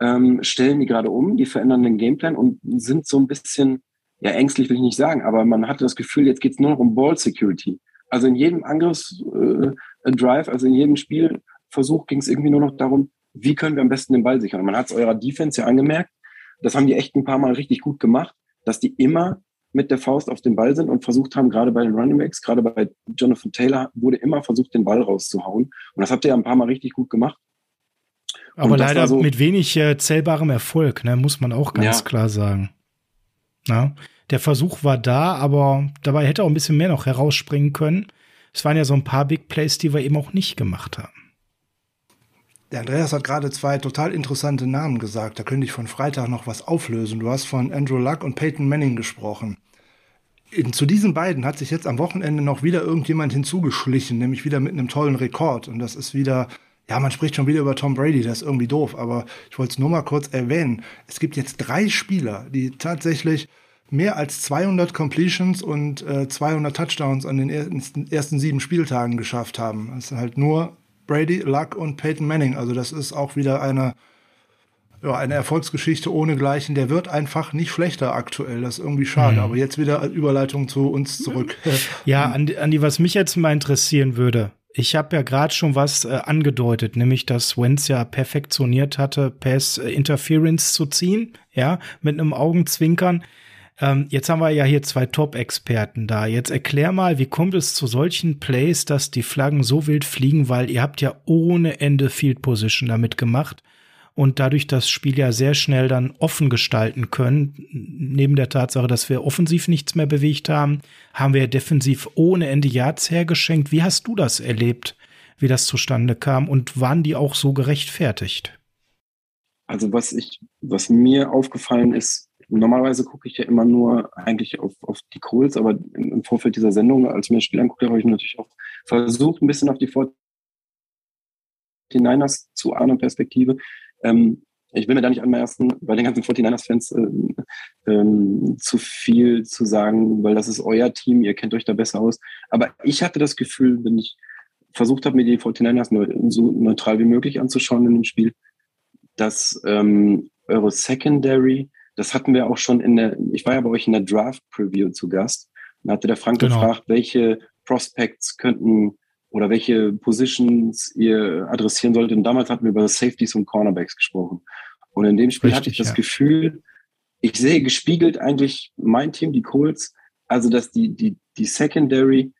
ähm, stellen die gerade um, die verändern den Gameplan und sind so ein bisschen, ja ängstlich will ich nicht sagen, aber man hatte das Gefühl, jetzt geht es nur noch um Ball Security. Also in jedem Angriffsdrive, äh, also in jedem Spielversuch ging es irgendwie nur noch darum, wie können wir am besten den Ball sichern. Man hat es eurer Defense ja angemerkt, das haben die echt ein paar Mal richtig gut gemacht, dass die immer mit der Faust auf den Ball sind und versucht haben, gerade bei den Running Backs, gerade bei Jonathan Taylor, wurde immer versucht, den Ball rauszuhauen. Und das habt ihr ja ein paar Mal richtig gut gemacht. Aber leider so mit wenig äh, zählbarem Erfolg, ne, muss man auch ganz ja. klar sagen. Na, der Versuch war da, aber dabei hätte auch ein bisschen mehr noch herausspringen können. Es waren ja so ein paar Big Plays, die wir eben auch nicht gemacht haben. Der Andreas hat gerade zwei total interessante Namen gesagt. Da könnte ich von Freitag noch was auflösen. Du hast von Andrew Luck und Peyton Manning gesprochen. Zu diesen beiden hat sich jetzt am Wochenende noch wieder irgendjemand hinzugeschlichen, nämlich wieder mit einem tollen Rekord. Und das ist wieder, ja, man spricht schon wieder über Tom Brady, das ist irgendwie doof, aber ich wollte es nur mal kurz erwähnen. Es gibt jetzt drei Spieler, die tatsächlich mehr als 200 Completions und äh, 200 Touchdowns an den ersten, ersten sieben Spieltagen geschafft haben. Das ist halt nur Brady, Luck und Peyton Manning. Also das ist auch wieder eine, ja, eine Erfolgsgeschichte ohnegleichen. Der wird einfach nicht schlechter aktuell. Das ist irgendwie schade. Mhm. Aber jetzt wieder Überleitung zu uns zurück. Ja, Andi, Andi was mich jetzt mal interessieren würde. Ich habe ja gerade schon was äh, angedeutet, nämlich dass Wentz ja perfektioniert hatte, Pass äh, Interference zu ziehen, ja, mit einem Augenzwinkern. Ähm, jetzt haben wir ja hier zwei Top-Experten da. Jetzt erklär mal, wie kommt es zu solchen Plays, dass die Flaggen so wild fliegen, weil ihr habt ja ohne Ende Field Position damit gemacht und dadurch das Spiel ja sehr schnell dann offen gestalten können. Neben der Tatsache, dass wir offensiv nichts mehr bewegt haben, haben wir defensiv ohne Ende Yards hergeschenkt. Wie hast du das erlebt, wie das zustande kam und waren die auch so gerechtfertigt? Also was ich, was mir aufgefallen ist, normalerweise gucke ich ja immer nur eigentlich auf, auf die Colts, aber im Vorfeld dieser Sendung, als ich mir das Spiel angucke, habe ich natürlich auch versucht, ein bisschen auf die 49ers zu ahnen Perspektive. Ähm, ich will mir da nicht anmerken, bei den ganzen 49ers-Fans äh, ähm, zu viel zu sagen, weil das ist euer Team, ihr kennt euch da besser aus. Aber ich hatte das Gefühl, wenn ich versucht habe, mir die 49ers nur so neutral wie möglich anzuschauen in dem Spiel, dass ähm, eure Secondary, das hatten wir auch schon in der, ich war ja bei euch in der Draft-Preview zu Gast, und hatte der Frank genau. gefragt, welche Prospects könnten oder welche Positions ihr adressieren solltet. Und damals hatten wir über Safeties und Cornerbacks gesprochen. Und in dem Spiel Richtig, hatte ich das ja. Gefühl, ich sehe gespiegelt eigentlich mein Team, die Colts, also dass die, die, die Secondary,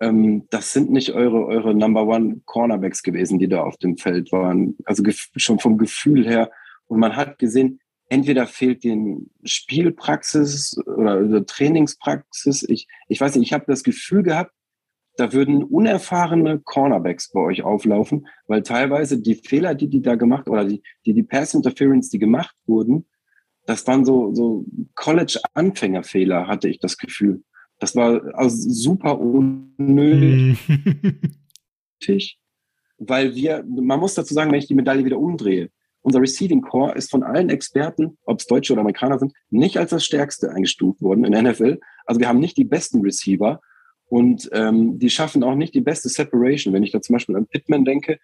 ähm, das sind nicht eure, eure Number One Cornerbacks gewesen, die da auf dem Feld waren. Also schon vom Gefühl her. Und man hat gesehen, entweder fehlt den Spielpraxis oder, oder Trainingspraxis. Ich, ich weiß nicht, ich habe das Gefühl gehabt, da würden unerfahrene Cornerbacks bei euch auflaufen, weil teilweise die Fehler, die die da gemacht oder die die, die Pass Interference, die gemacht wurden, das waren so so College Anfängerfehler, hatte ich das Gefühl. Das war also super unnötig, weil wir, man muss dazu sagen, wenn ich die Medaille wieder umdrehe, unser Receiving Core ist von allen Experten, ob es Deutsche oder Amerikaner sind, nicht als das stärkste eingestuft worden in der NFL. Also wir haben nicht die besten Receiver und ähm, die schaffen auch nicht die beste Separation. Wenn ich da zum Beispiel an Pittman denke,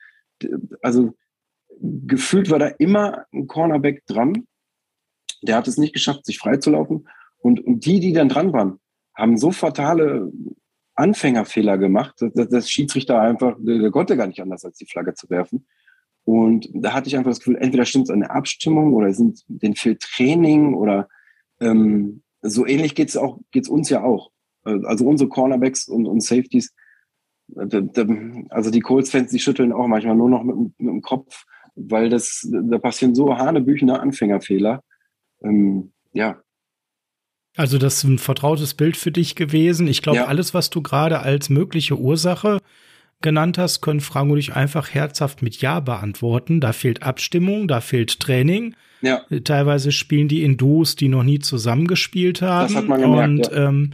also gefühlt war da immer ein Cornerback dran. Der hat es nicht geschafft, sich freizulaufen. Und, und die, die dann dran waren, haben so fatale Anfängerfehler gemacht, dass das Schiedsrichter einfach, der konnte gar nicht anders, als die Flagge zu werfen. Und da hatte ich einfach das Gefühl, entweder stimmt es an der Abstimmung oder sind den fehlt Training oder ähm, so ähnlich geht's auch geht's uns ja auch. Also unsere Cornerbacks und, und Safeties, also die Colts-Fans, die schütteln auch manchmal nur noch mit, mit, dem Kopf, weil das, da passieren so hanebüchene Anfängerfehler. Ähm, ja. Also das ist ein vertrautes Bild für dich gewesen. Ich glaube, ja. alles, was du gerade als mögliche Ursache genannt hast, können Frank und ich einfach herzhaft mit Ja beantworten. Da fehlt Abstimmung, da fehlt Training. Ja. Teilweise spielen die in Duos, die noch nie zusammengespielt haben. Das hat man gemerkt, und ja. ähm,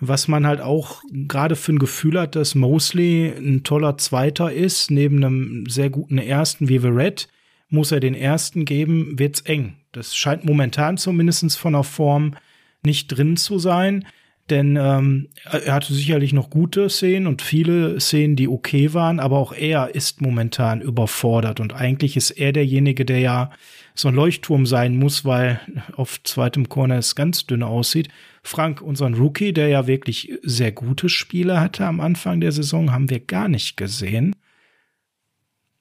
was man halt auch gerade für ein Gefühl hat, dass Mosley ein toller Zweiter ist, neben einem sehr guten Ersten wie Verrett, muss er den Ersten geben, wird's eng. Das scheint momentan zumindest von der Form nicht drin zu sein. Denn ähm, er hatte sicherlich noch gute Szenen und viele Szenen, die okay waren, aber auch er ist momentan überfordert. Und eigentlich ist er derjenige, der ja so ein Leuchtturm sein muss, weil auf zweitem Corner es ganz dünn aussieht. Frank, unseren Rookie, der ja wirklich sehr gute Spiele hatte am Anfang der Saison, haben wir gar nicht gesehen.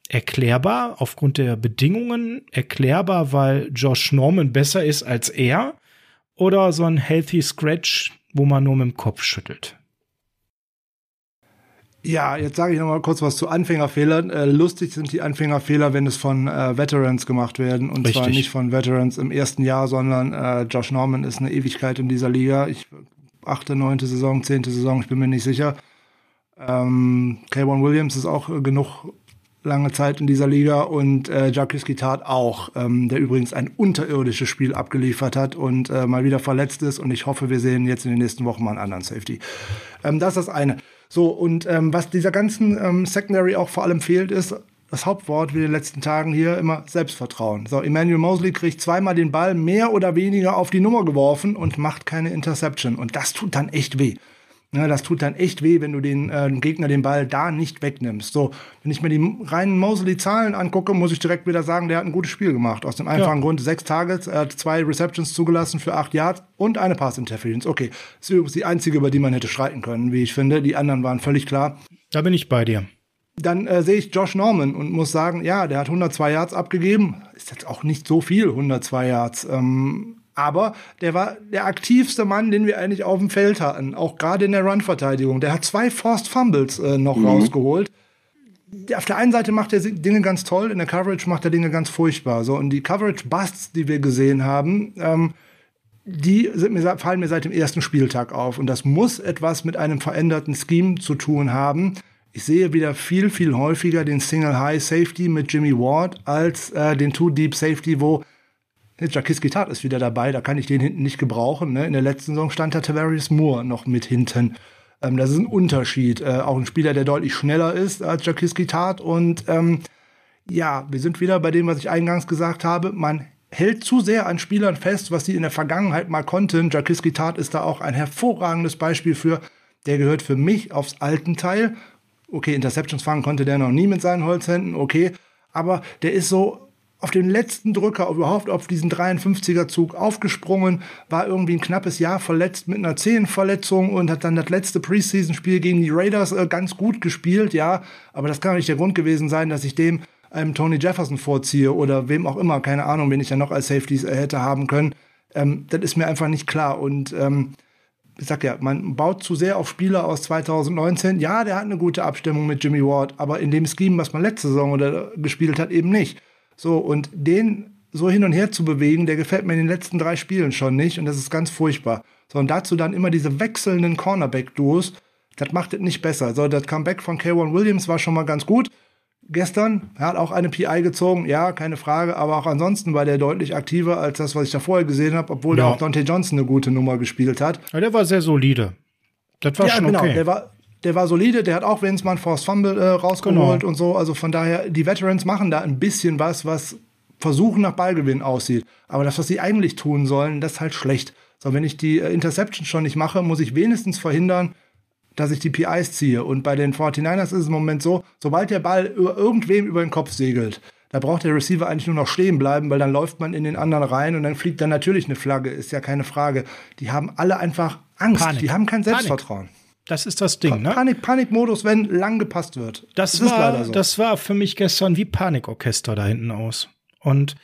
Erklärbar aufgrund der Bedingungen, erklärbar, weil Josh Norman besser ist als er, oder so ein Healthy Scratch, wo man nur mit dem Kopf schüttelt. Ja, jetzt sage ich noch mal kurz was zu Anfängerfehlern. Äh, lustig sind die Anfängerfehler, wenn es von äh, Veterans gemacht werden. Und Richtig. zwar nicht von Veterans im ersten Jahr, sondern äh, Josh Norman ist eine Ewigkeit in dieser Liga. Ich achte, neunte Saison, zehnte Saison, ich bin mir nicht sicher. Ähm, Kayvon Williams ist auch genug lange Zeit in dieser Liga und äh, Jacques Gittard auch, ähm, der übrigens ein unterirdisches Spiel abgeliefert hat und äh, mal wieder verletzt ist und ich hoffe, wir sehen jetzt in den nächsten Wochen mal einen anderen Safety. Ähm, das ist das eine. So, und ähm, was dieser ganzen ähm, Secondary auch vor allem fehlt, ist das Hauptwort wie in den letzten Tagen hier immer Selbstvertrauen. So, Emmanuel Mosley kriegt zweimal den Ball mehr oder weniger auf die Nummer geworfen und macht keine Interception. Und das tut dann echt weh. Ja, das tut dann echt weh, wenn du den äh, Gegner den Ball da nicht wegnimmst. So, wenn ich mir die reinen Mosley-Zahlen angucke, muss ich direkt wieder sagen, der hat ein gutes Spiel gemacht. Aus dem einfachen ja. Grund, sechs Targets, er hat zwei Receptions zugelassen für acht Yards und eine Pass-Interference. Okay, das ist übrigens die einzige, über die man hätte streiten können, wie ich finde. Die anderen waren völlig klar. Da bin ich bei dir. Dann äh, sehe ich Josh Norman und muss sagen, ja, der hat 102 Yards abgegeben. Ist jetzt auch nicht so viel, 102 Yards. Ähm, Aber der war der aktivste Mann, den wir eigentlich auf dem Feld hatten, auch gerade in der Run-Verteidigung. Der hat zwei Forced Fumbles äh, noch mhm. rausgeholt. Auf der einen Seite macht er Dinge ganz toll, in der Coverage macht er Dinge ganz furchtbar. So, und die Coverage-Busts, die wir gesehen haben, ähm, die mir, fallen mir seit dem ersten Spieltag auf. Und das muss etwas mit einem veränderten Scheme zu tun haben. Ich sehe wieder viel, viel häufiger den Single High Safety mit Jimmy Ward als äh, den Two Deep Safety, wo Jakiski Tat ist wieder dabei, da kann ich den hinten nicht gebrauchen. Ne? In der letzten Saison stand da Tavarius Moore noch mit hinten. Ähm, das ist ein Unterschied. Äh, auch ein Spieler, der deutlich schneller ist als Jakiski Tat. Und ähm, ja, wir sind wieder bei dem, was ich eingangs gesagt habe. Man hält zu sehr an Spielern fest, was sie in der Vergangenheit mal konnten. Jakiski Tat ist da auch ein hervorragendes Beispiel für. Der gehört für mich aufs alten Teil. Okay, Interceptions fangen konnte der noch nie mit seinen Holzhänden, okay. Aber der ist so auf den letzten Drücker überhaupt auf diesen 53er Zug aufgesprungen, war irgendwie ein knappes Jahr verletzt mit einer Zehenverletzung und hat dann das letzte Preseason-Spiel gegen die Raiders äh, ganz gut gespielt, ja. Aber das kann nicht der Grund gewesen sein, dass ich dem einem Tony Jefferson vorziehe oder wem auch immer, keine Ahnung, wen ich ja noch als Safeties äh, hätte haben können. Ähm, das ist mir einfach nicht klar. Und ähm, ich sag ja, man baut zu sehr auf Spieler aus 2019. Ja, der hat eine gute Abstimmung mit Jimmy Ward, aber in dem Scheme, was man letzte Saison oder gespielt hat, eben nicht. So, und den so hin und her zu bewegen, der gefällt mir in den letzten drei Spielen schon nicht und das ist ganz furchtbar. So, und dazu dann immer diese wechselnden Cornerback-Duos, das macht es nicht besser. So, das Comeback von K1 Williams war schon mal ganz gut. Gestern, er hat auch eine PI gezogen, ja, keine Frage, aber auch ansonsten war der deutlich aktiver als das, was ich da vorher gesehen habe, obwohl ja. da auch Dante Johnson eine gute Nummer gespielt hat. Ja, der war sehr solide. Das war ja, schon genau, okay. Der war, der war solide, der hat auch wenn es mal ein Force Fumble äh, rausgeholt genau. und so. Also von daher, die Veterans machen da ein bisschen was, was Versuchen nach Ballgewinn aussieht. Aber das, was sie eigentlich tun sollen, das ist halt schlecht. So, wenn ich die äh, Interception schon nicht mache, muss ich wenigstens verhindern, dass ich die PIs ziehe. Und bei den 49ers ist es im Moment so, sobald der Ball über irgendwem über den Kopf segelt, da braucht der Receiver eigentlich nur noch stehen bleiben, weil dann läuft man in den anderen rein und dann fliegt dann natürlich eine Flagge, ist ja keine Frage. Die haben alle einfach Angst, Panik. die haben kein Selbstvertrauen. Panik. Das ist das Ding, ne? Panik, Panikmodus, wenn lang gepasst wird. Das, das war, so. das war für mich gestern wie Panikorchester da hinten aus. Und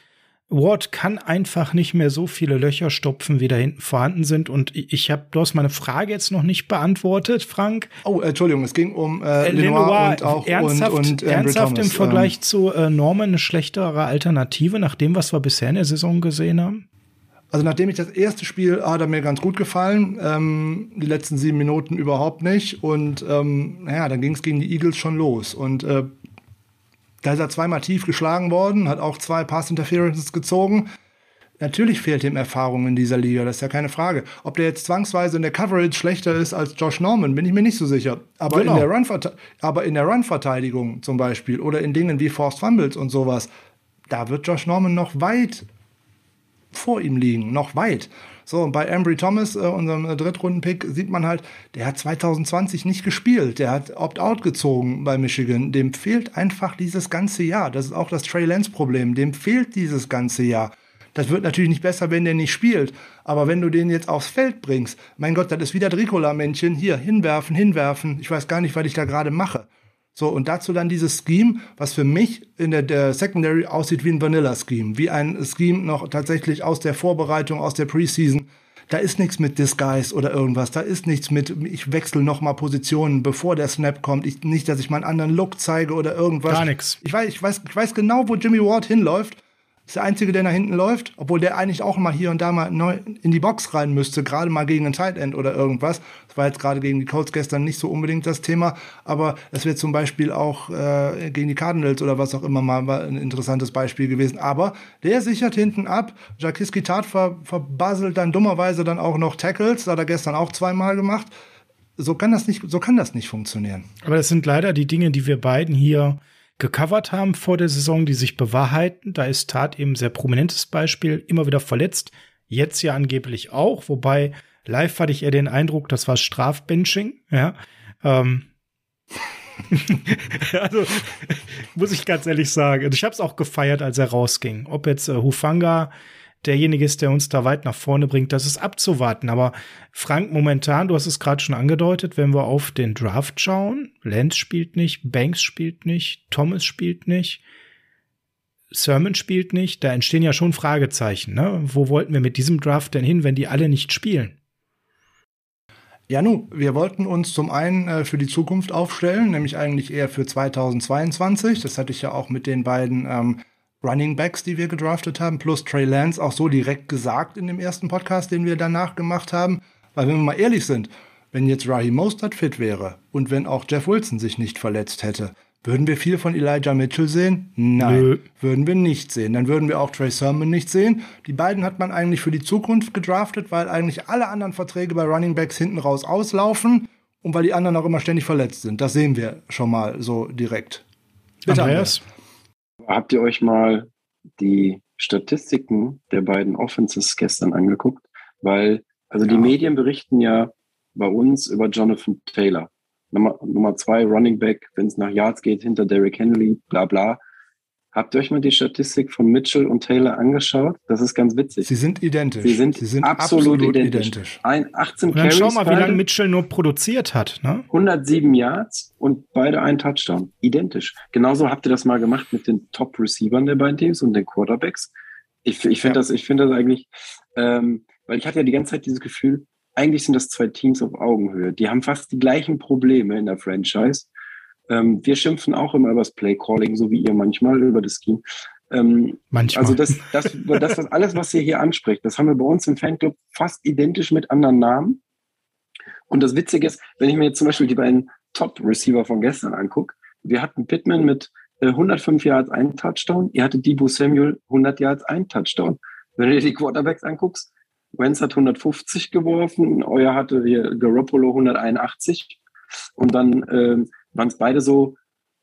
Ward kann einfach nicht mehr so viele Löcher stopfen, wie da hinten vorhanden sind. Und ich habe, hast meine Frage jetzt noch nicht beantwortet, Frank. Oh, Entschuldigung, es ging um äh, äh Lenoir, Lenoir und auch ernsthaft, und, und äh, ernsthaft im Vergleich ähm. zu äh, Norman eine schlechtere Alternative nach dem, was wir bisher in der Saison gesehen haben? Also nachdem ich das erste Spiel hat er mir ganz gut gefallen, ähm, die letzten sieben Minuten überhaupt nicht und ähm, naja, dann ging es gegen die Eagles schon los und äh, da ist er zweimal tief geschlagen worden, hat auch zwei Pass Interferences gezogen. Natürlich fehlt ihm Erfahrung in dieser Liga, das ist ja keine Frage. Ob der jetzt zwangsweise in der Coverage schlechter ist als Josh Norman, bin ich mir nicht so sicher. Aber, genau. in, der Run aber in der Run-Verteidigung zum Beispiel oder in Dingen wie Forced Fumbles und sowas, da wird Josh Norman noch weit vor ihm liegen, noch weit. So, bei Embry Thomas, äh, unserem äh, Drittrunden-Pick, sieht man halt, der hat 2020 nicht gespielt. Der hat Opt-out gezogen bei Michigan. Dem fehlt einfach dieses ganze Jahr. Das ist auch das Trey Lance-Problem. Dem fehlt dieses ganze Jahr. Das wird natürlich nicht besser, wenn der nicht spielt. Aber wenn du den jetzt aufs Feld bringst, mein Gott, das ist wieder Dricula-Männchen. Hier, hinwerfen, hinwerfen. Ich weiß gar nicht, was ich da gerade mache. So, und dazu dann dieses Scheme, was für mich in der, der Secondary aussieht wie ein Vanilla-Scheme, wie ein Scheme noch tatsächlich aus der Vorbereitung, aus der Preseason. Da ist nichts mit Disguise oder irgendwas. Da ist nichts mit, ich wechsle noch mal Positionen, bevor der Snap kommt. Ich, nicht, dass ich mal einen anderen Look zeige oder irgendwas. Gar nichts. Ich weiß, ich weiß, ich weiß genau, wo Jimmy Ward hinläuft ist der Einzige, der nach hinten läuft, obwohl der eigentlich auch mal hier und da mal neu in die Box rein müsste, gerade mal gegen ein Tight End oder irgendwas. Das war jetzt gerade gegen die Colts gestern nicht so unbedingt das Thema, aber es wird zum Beispiel auch äh, gegen die Cardinals oder was auch immer mal ein interessantes Beispiel gewesen. Aber der sichert hinten ab. Jakiski Tat ver verbaselt dann dummerweise dann auch noch Tackles, hat er gestern auch zweimal gemacht. So kann das nicht, so kann das nicht funktionieren. Aber das sind leider die Dinge, die wir beiden hier gecovert haben vor der Saison, die sich bewahrheiten. Da ist Tat eben sehr prominentes Beispiel, immer wieder verletzt. Jetzt ja angeblich auch, wobei live hatte ich eher den Eindruck, das war Strafbenching, ja. Ähm. also, muss ich ganz ehrlich sagen. Also ich habe es auch gefeiert, als er rausging. Ob jetzt äh, Hufanga derjenige ist, der uns da weit nach vorne bringt, das ist abzuwarten. Aber Frank, momentan, du hast es gerade schon angedeutet, wenn wir auf den Draft schauen, Lenz spielt nicht, Banks spielt nicht, Thomas spielt nicht. Sermon spielt nicht, da entstehen ja schon Fragezeichen. Ne? Wo wollten wir mit diesem Draft denn hin, wenn die alle nicht spielen? Ja, nu, wir wollten uns zum einen äh, für die Zukunft aufstellen, nämlich eigentlich eher für 2022. Das hatte ich ja auch mit den beiden ähm, Running Backs, die wir gedraftet haben, plus Trey Lance auch so direkt gesagt in dem ersten Podcast, den wir danach gemacht haben. Weil wenn wir mal ehrlich sind, wenn jetzt Raheem Mostert fit wäre und wenn auch Jeff Wilson sich nicht verletzt hätte, würden wir viel von Elijah Mitchell sehen? Nein, Nö. würden wir nicht sehen. Dann würden wir auch Trey Sermon nicht sehen. Die beiden hat man eigentlich für die Zukunft gedraftet, weil eigentlich alle anderen Verträge bei Running Backs hinten raus auslaufen und weil die anderen auch immer ständig verletzt sind. Das sehen wir schon mal so direkt. Bitte, Andreas. Habt ihr euch mal die Statistiken der beiden Offenses gestern angeguckt? Weil, also ja. die Medien berichten ja bei uns über Jonathan Taylor. Nummer, Nummer zwei Running Back, wenn es nach Yards geht, hinter Derrick Henry, bla bla. Habt ihr euch mal die Statistik von Mitchell und Taylor angeschaut? Das ist ganz witzig. Sie sind identisch. Sie sind, Sie sind absolut, absolut identisch. identisch. Ein 18 und dann Carries schau mal, wie lange Mitchell nur produziert hat. Ne? 107 Yards und beide ein Touchdown. Identisch. Genauso habt ihr das mal gemacht mit den Top-Receivern der beiden Teams und den Quarterbacks. Ich, ich finde ja. das, ich finde das eigentlich, ähm, weil ich hatte ja die ganze Zeit dieses Gefühl, eigentlich sind das zwei Teams auf Augenhöhe. Die haben fast die gleichen Probleme in der Franchise. Ähm, wir schimpfen auch immer über das Playcalling, so wie ihr manchmal über das Scheme. Ähm, manchmal. Also das, das, das, das alles, was ihr hier anspricht, das haben wir bei uns im Fanclub fast identisch mit anderen Namen. Und das Witzige ist, wenn ich mir jetzt zum Beispiel die beiden Top-Receiver von gestern angucke, wir hatten Pittman mit äh, 105 Yards, ein Touchdown, ihr hattet Debo Samuel 100 Yards, ein Touchdown. Wenn du dir die Quarterbacks anguckst, Wenz hat 150 geworfen, euer hatte hier Garoppolo 181 und dann ähm, waren es beide so,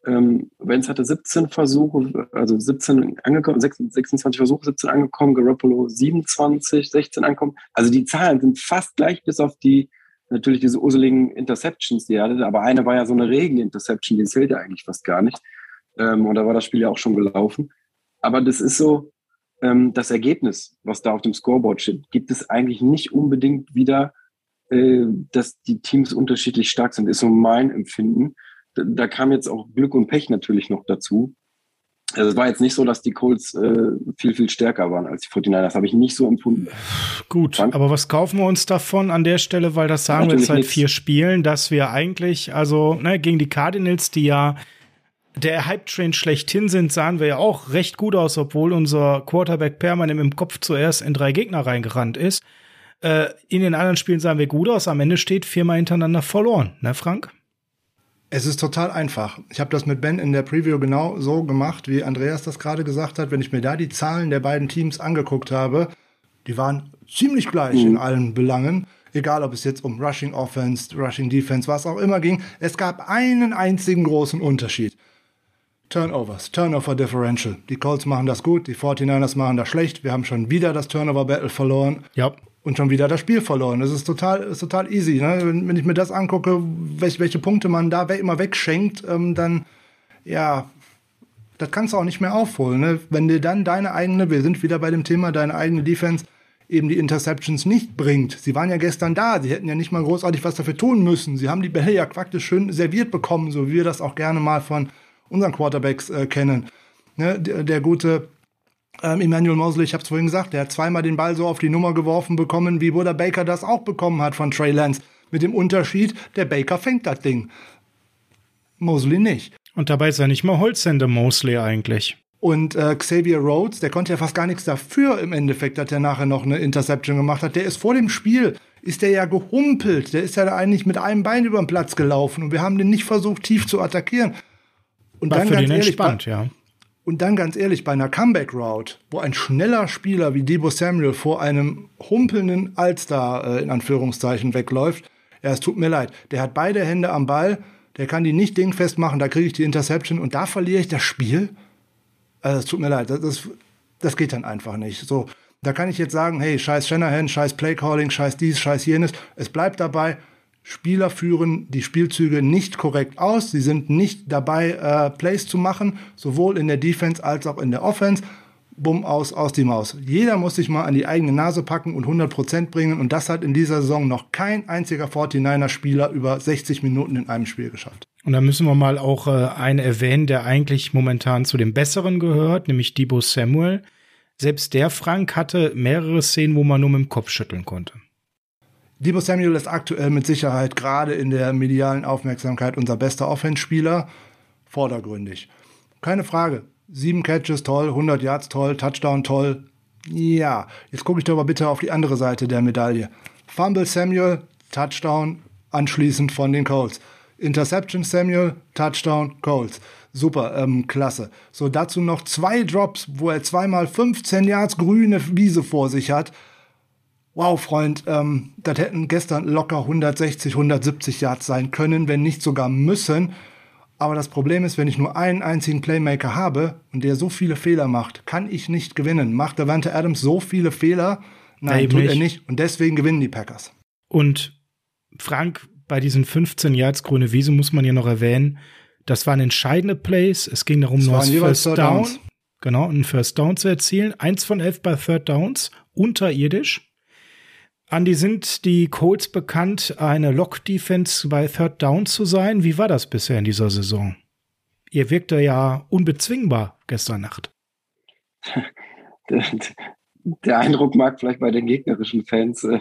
ähm, Wenz hatte 17 Versuche, also 17 angekommen, 26 Versuche, 17 angekommen, Garoppolo 27, 16 angekommen. Also die Zahlen sind fast gleich bis auf die natürlich diese useligen Interceptions, die er hatte, aber eine war ja so eine Regen-Interception, die zählt ja eigentlich fast gar nicht. Ähm, und da war das Spiel ja auch schon gelaufen. Aber das ist so, ähm, das Ergebnis, was da auf dem Scoreboard steht, gibt es eigentlich nicht unbedingt wieder, äh, dass die Teams unterschiedlich stark sind, ist so mein Empfinden. Da, kam jetzt auch Glück und Pech natürlich noch dazu. Also es war jetzt nicht so, dass die Colts äh, viel, viel stärker waren als die 49ers. Das habe ich nicht so empfunden. Gut, Frank? aber was kaufen wir uns davon an der Stelle? Weil das sagen Natürlich wir seit nichts. vier Spielen, dass wir eigentlich, also ne, gegen die Cardinals, die ja der Hype-Train schlechthin sind, sahen wir ja auch recht gut aus, obwohl unser Quarterback permanent im Kopf zuerst in drei Gegner reingerannt ist. Äh, in den anderen Spielen sahen wir gut aus. Am Ende steht viermal hintereinander verloren, ne, Frank? Es ist total einfach. Ich habe das mit Ben in der Preview genau so gemacht, wie Andreas das gerade gesagt hat. Wenn ich mir da die Zahlen der beiden Teams angeguckt habe, die waren ziemlich gleich mhm. in allen Belangen. Egal, ob es jetzt um Rushing Offense, Rushing Defense, was auch immer ging. Es gab einen einzigen großen Unterschied. Turnovers, Turnover Differential. Die Colts machen das gut, die 49ers machen das schlecht. Wir haben schon wieder das Turnover Battle verloren. Ja. Und schon wieder das Spiel verloren. Das ist total, ist total easy. Ne? Wenn, wenn, ich mir das angucke, welche, welche Punkte man da immer wegschenkt, ähm, dann, ja, das kannst du auch nicht mehr aufholen. Ne? Wenn dir dann deine eigene, wir sind wieder bei dem Thema, deine eigene Defense eben die Interceptions nicht bringt. Sie waren ja gestern da, sie hätten ja nicht mal großartig was dafür tun müssen. Sie haben die Bälle ja praktisch schön serviert bekommen, so wie wir das auch gerne mal von unseren Quarterbacks äh, kennen. Ne, der, der gute ähm, Emmanuel Mosley, ich habe es vorhin gesagt, der hat zweimal den Ball so auf die Nummer geworfen bekommen, wie Buddha Baker das auch bekommen hat von Trey Lance. Mit dem Unterschied, der Baker fängt das Ding. Mosley nicht. Und dabei ist er nicht mal Holzhänder Mosley eigentlich. Und äh, Xavier Rhodes, der konnte ja fast gar nichts dafür im Endeffekt, dass er nachher noch eine Interception gemacht hat. Der ist vor dem Spiel, ist der ja gehumpelt. Der ist ja eigentlich mit einem Bein über den Platz gelaufen. Und wir haben den nicht versucht, tief zu attackieren. Und War dann ganz ehrlich, entspannt, ja. Und dann ganz ehrlich, bei einer Comeback-Route, wo ein schneller Spieler wie Debo Samuel vor einem humpelnden Allstar äh, in Anführungszeichen wegläuft, ja, es tut mir leid. Der hat beide Hände am Ball, der kann die nicht dingfest machen, da kriege ich die Interception und da verliere ich das Spiel. Also es tut mir leid, das, das, das geht dann einfach nicht. So, da kann ich jetzt sagen, hey, scheiß Shanahan, scheiß Playcalling, scheiß dies, scheiß jenes. Es bleibt dabei, Spieler führen die Spielzüge nicht korrekt aus. Sie sind nicht dabei, äh, Plays zu machen, sowohl in der Defense als auch in der Offense. Bumm, aus, aus die Maus. Jeder muss sich mal an die eigene Nase packen und 100% bringen. Und das hat in dieser Saison noch kein einziger 49er-Spieler über 60 Minuten in einem Spiel geschafft. Und da müssen wir mal auch äh, einen erwähnen, der eigentlich momentan zu den Besseren gehört, nämlich Debo Samuel. Selbst der Frank hatte mehrere Szenen, wo man nur mit dem Kopf schütteln konnte. Debo Samuel ist aktuell mit Sicherheit gerade in der medialen Aufmerksamkeit unser bester Offenspieler. Vordergründig. Keine Frage. Sieben Catches, toll. 100 Yards, toll. Touchdown, toll. Ja, jetzt gucke ich doch mal bitte auf die andere Seite der Medaille. Fumble Samuel, Touchdown, anschließend von den Colts. Interception Samuel, Touchdown, Colts. Super, ähm, klasse. So, dazu noch zwei Drops, wo er zweimal 15 Yards grüne Wiese vor sich hat. Wow, Freund, ähm, das hätten gestern locker 160, 170 Yards sein können, wenn nicht sogar müssen. Aber das Problem ist, wenn ich nur einen einzigen Playmaker habe und der so viele Fehler macht, kann ich nicht gewinnen. Macht Davante Adams so viele Fehler? Nein, Eben tut er nicht. Und deswegen gewinnen die Packers. Und Frank, bei diesen 15 Yards grüne Wiese muss man ja noch erwähnen, das waren entscheidende Plays. Es ging darum, nur First Down, Downs. genau, einen First Down zu erzielen. Eins von elf bei Third Downs, unterirdisch. Andy, sind die Colts bekannt, eine Lock-Defense bei Third Down zu sein? Wie war das bisher in dieser Saison? Ihr wirkte ja unbezwingbar gestern Nacht. Der Eindruck mag vielleicht bei den gegnerischen Fans äh,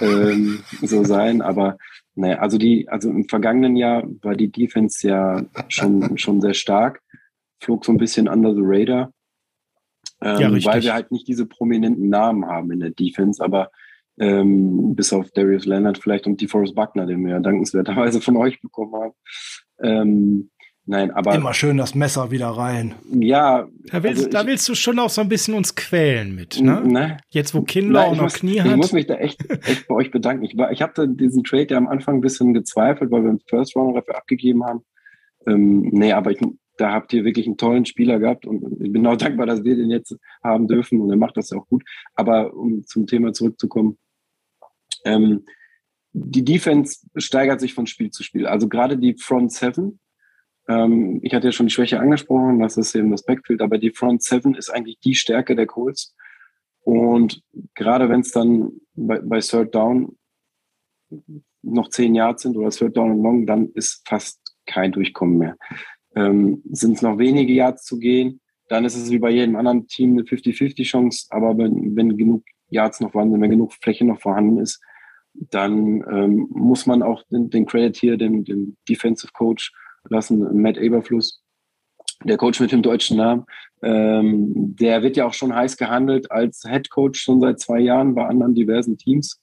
ähm, so sein, aber naja, also die, also im vergangenen Jahr war die Defense ja schon, schon sehr stark, flog so ein bisschen under the radar, ähm, ja, weil wir halt nicht diese prominenten Namen haben in der Defense, aber ähm, bis auf Darius Leonard vielleicht und DeForest Buckner, den wir ja dankenswerterweise von euch bekommen haben. Ähm, Nein, aber. Immer schön das Messer wieder rein. Ja. Da willst, also da willst du schon auch so ein bisschen uns quälen mit, ne? ne? Jetzt, wo Kindler auch noch Knie hat. Ich muss mich da echt, echt bei euch bedanken. Ich, war, ich hatte diesen Trade ja am Anfang ein bisschen gezweifelt, weil wir einen First Runner dafür abgegeben haben. Ähm, nee, aber ich, da habt ihr wirklich einen tollen Spieler gehabt und ich bin auch dankbar, dass wir den jetzt haben dürfen und er macht das ja auch gut. Aber um zum Thema zurückzukommen, ähm, die Defense steigert sich von Spiel zu Spiel. Also gerade die Front Seven, ähm, ich hatte ja schon die Schwäche angesprochen, das ist eben das Backfield, aber die Front Seven ist eigentlich die Stärke der Colts. Und gerade wenn es dann bei, bei Third Down noch zehn Yards sind oder Third Down und Long, dann ist fast kein Durchkommen mehr. Ähm, sind es noch wenige Yards zu gehen, dann ist es wie bei jedem anderen Team eine 50-50 Chance. Aber wenn, wenn genug Yards noch vorhanden sind, wenn genug Fläche noch vorhanden ist, dann ähm, muss man auch den, den Credit hier dem, dem Defensive Coach lassen, Matt Eberfluss, der Coach mit dem deutschen Namen. Ähm, der wird ja auch schon heiß gehandelt als Head Coach schon seit zwei Jahren bei anderen diversen Teams.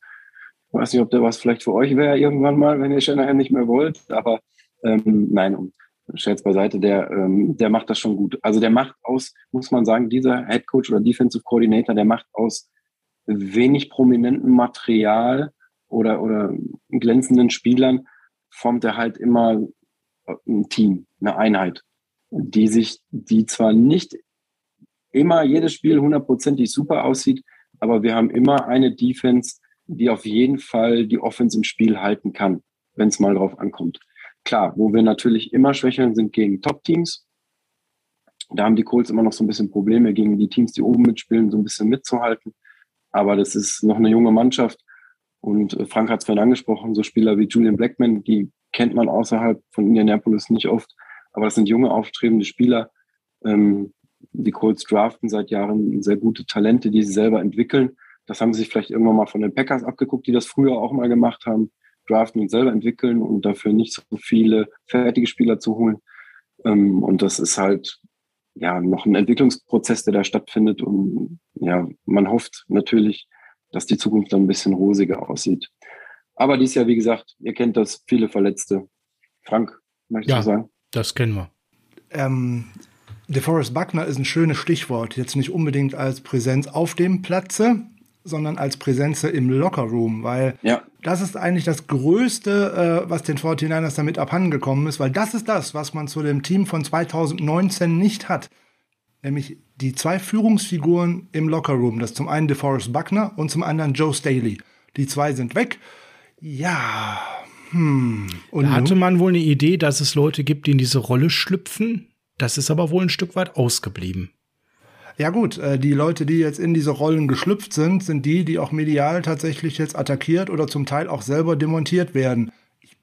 Ich weiß nicht, ob der was vielleicht für euch wäre irgendwann mal, wenn ihr Shanahan nicht mehr wollt, aber ähm, nein, um Scherz beiseite, der, ähm, der macht das schon gut. Also der macht aus, muss man sagen, dieser Head Coach oder Defensive Coordinator, der macht aus wenig prominentem Material oder, oder glänzenden Spielern, formt er halt immer ein Team, eine Einheit, die sich, die zwar nicht immer jedes Spiel hundertprozentig super aussieht, aber wir haben immer eine Defense, die auf jeden Fall die Offense im Spiel halten kann, wenn es mal drauf ankommt. Klar, wo wir natürlich immer schwächeln, sind gegen Top-Teams. Da haben die Colts immer noch so ein bisschen Probleme, gegen die Teams, die oben mitspielen, so ein bisschen mitzuhalten. Aber das ist noch eine junge Mannschaft. Und äh, Frank hat es vorhin angesprochen, so Spieler wie Julian Blackman, die kennt man außerhalb von Indianapolis nicht oft. Aber das sind junge, aufstrebende Spieler. Ähm, die Colts draften seit Jahren sehr gute Talente, die sie selber entwickeln. Das haben sie sich vielleicht irgendwann mal von den Packers abgeguckt, die das früher auch mal gemacht haben. Draften und selber entwickeln und dafür nicht so viele fertige Spieler zu holen. Ähm, und das ist halt ja noch ein Entwicklungsprozess, der da stattfindet. Und ja, man hofft natürlich, dass die Zukunft dann ein bisschen rosiger aussieht. Aber dies Jahr, wie gesagt, ihr kennt das, viele Verletzte. Frank, möchtest ja, du sagen? Das kennen wir. Ähm, DeForest Buckner ist ein schönes Stichwort. Jetzt nicht unbedingt als Präsenz auf dem Platze, sondern als Präsenz im Lockerroom, weil ja. Das ist eigentlich das Größte, äh, was den 49ers damit abhandengekommen ist, weil das ist das, was man zu dem Team von 2019 nicht hat. Nämlich die zwei Führungsfiguren im Lockerroom. Das ist zum einen DeForest Buckner und zum anderen Joe Staley. Die zwei sind weg. Ja, hm. Und da hatte man wohl eine Idee, dass es Leute gibt, die in diese Rolle schlüpfen. Das ist aber wohl ein Stück weit ausgeblieben. Ja gut, äh, die Leute, die jetzt in diese Rollen geschlüpft sind, sind die, die auch medial tatsächlich jetzt attackiert oder zum Teil auch selber demontiert werden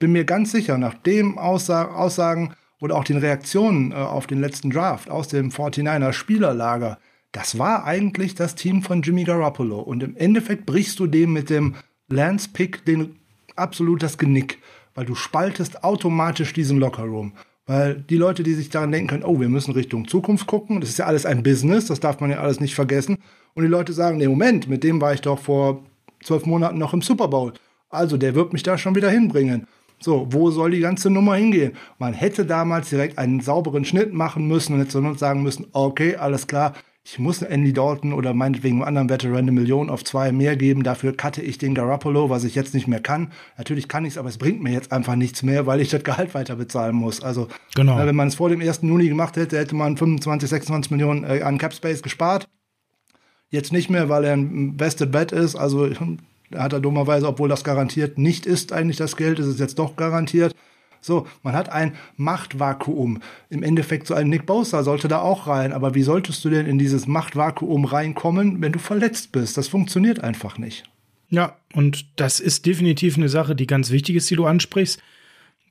bin mir ganz sicher, nach dem Aussag Aussagen oder auch den Reaktionen äh, auf den letzten Draft aus dem 49er Spielerlager, das war eigentlich das Team von Jimmy Garoppolo. Und im Endeffekt brichst du dem mit dem Lance-Pick den absolut das Genick, weil du spaltest automatisch diesen Lockerroom. Weil die Leute, die sich daran denken können, oh, wir müssen Richtung Zukunft gucken, das ist ja alles ein Business, das darf man ja alles nicht vergessen. Und die Leute sagen, nee, Moment, mit dem war ich doch vor zwölf Monaten noch im Super Bowl. Also der wird mich da schon wieder hinbringen. So, wo soll die ganze Nummer hingehen? Man hätte damals direkt einen sauberen Schnitt machen müssen und hätte sagen müssen, okay, alles klar, ich muss Andy Dalton oder meinetwegen einem anderen Veteran eine Million auf zwei mehr geben, dafür cutte ich den Garoppolo, was ich jetzt nicht mehr kann. Natürlich kann ich es, aber es bringt mir jetzt einfach nichts mehr, weil ich das Gehalt weiter bezahlen muss. Also, genau. wenn man es vor dem 1. Juni gemacht hätte, hätte man 25, 26 Millionen äh, an Cap Space gespart. Jetzt nicht mehr, weil er ein Vested Bet ist. Also hat er dummerweise, obwohl das garantiert nicht ist, eigentlich das Geld, ist es jetzt doch garantiert. So, man hat ein Machtvakuum. Im Endeffekt so ein Nick Bosa sollte da auch rein. Aber wie solltest du denn in dieses Machtvakuum reinkommen, wenn du verletzt bist? Das funktioniert einfach nicht. Ja, und das ist definitiv eine Sache, die ganz wichtig ist, die du ansprichst.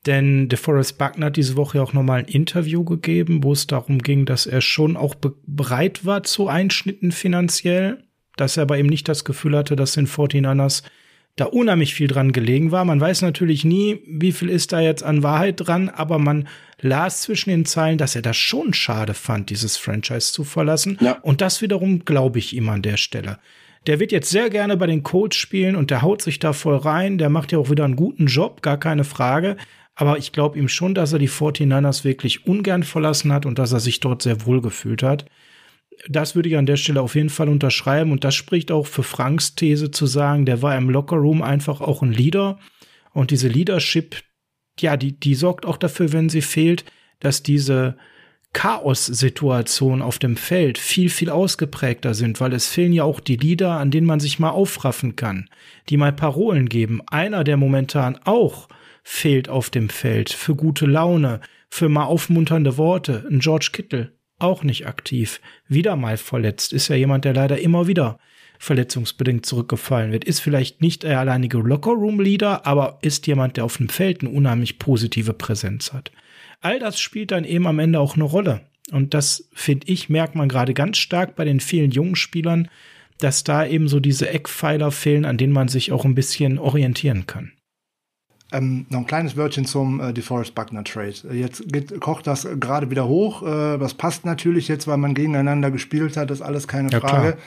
Denn DeForest Buckner hat diese Woche auch nochmal ein Interview gegeben, wo es darum ging, dass er schon auch bereit war zu Einschnitten finanziell, dass er aber eben nicht das Gefühl hatte, dass den 49ers da unheimlich viel dran gelegen war. Man weiß natürlich nie, wie viel ist da jetzt an Wahrheit dran, aber man las zwischen den Zeilen, dass er das schon schade fand, dieses Franchise zu verlassen. Ja. Und das wiederum glaube ich ihm an der Stelle. Der wird jetzt sehr gerne bei den Colts spielen und der haut sich da voll rein. Der macht ja auch wieder einen guten Job, gar keine Frage. Aber ich glaube ihm schon, dass er die 49ers wirklich ungern verlassen hat und dass er sich dort sehr wohl gefühlt hat. Das würde ich an der Stelle auf jeden Fall unterschreiben. Und das spricht auch für Franks These zu sagen, der war im Lockerroom einfach auch ein Leader. Und diese Leadership, ja, die, die sorgt auch dafür, wenn sie fehlt, dass diese Chaos-Situationen auf dem Feld viel, viel ausgeprägter sind, weil es fehlen ja auch die Leader, an denen man sich mal aufraffen kann, die mal Parolen geben. Einer, der momentan auch fehlt auf dem Feld für gute Laune, für mal aufmunternde Worte. Ein George Kittle, auch nicht aktiv. Wieder mal verletzt. Ist ja jemand, der leider immer wieder verletzungsbedingt zurückgefallen wird. Ist vielleicht nicht der alleinige Lockerroom-Leader, aber ist jemand, der auf dem Feld eine unheimlich positive Präsenz hat. All das spielt dann eben am Ende auch eine Rolle. Und das, finde ich, merkt man gerade ganz stark bei den vielen jungen Spielern, dass da eben so diese Eckpfeiler fehlen, an denen man sich auch ein bisschen orientieren kann. Ähm, noch ein kleines Wörtchen zum äh, DeForest Buckner Trade. Äh, jetzt geht, kocht das gerade wieder hoch. Äh, das passt natürlich jetzt, weil man gegeneinander gespielt hat. Das ist alles keine ja, Frage. Klar.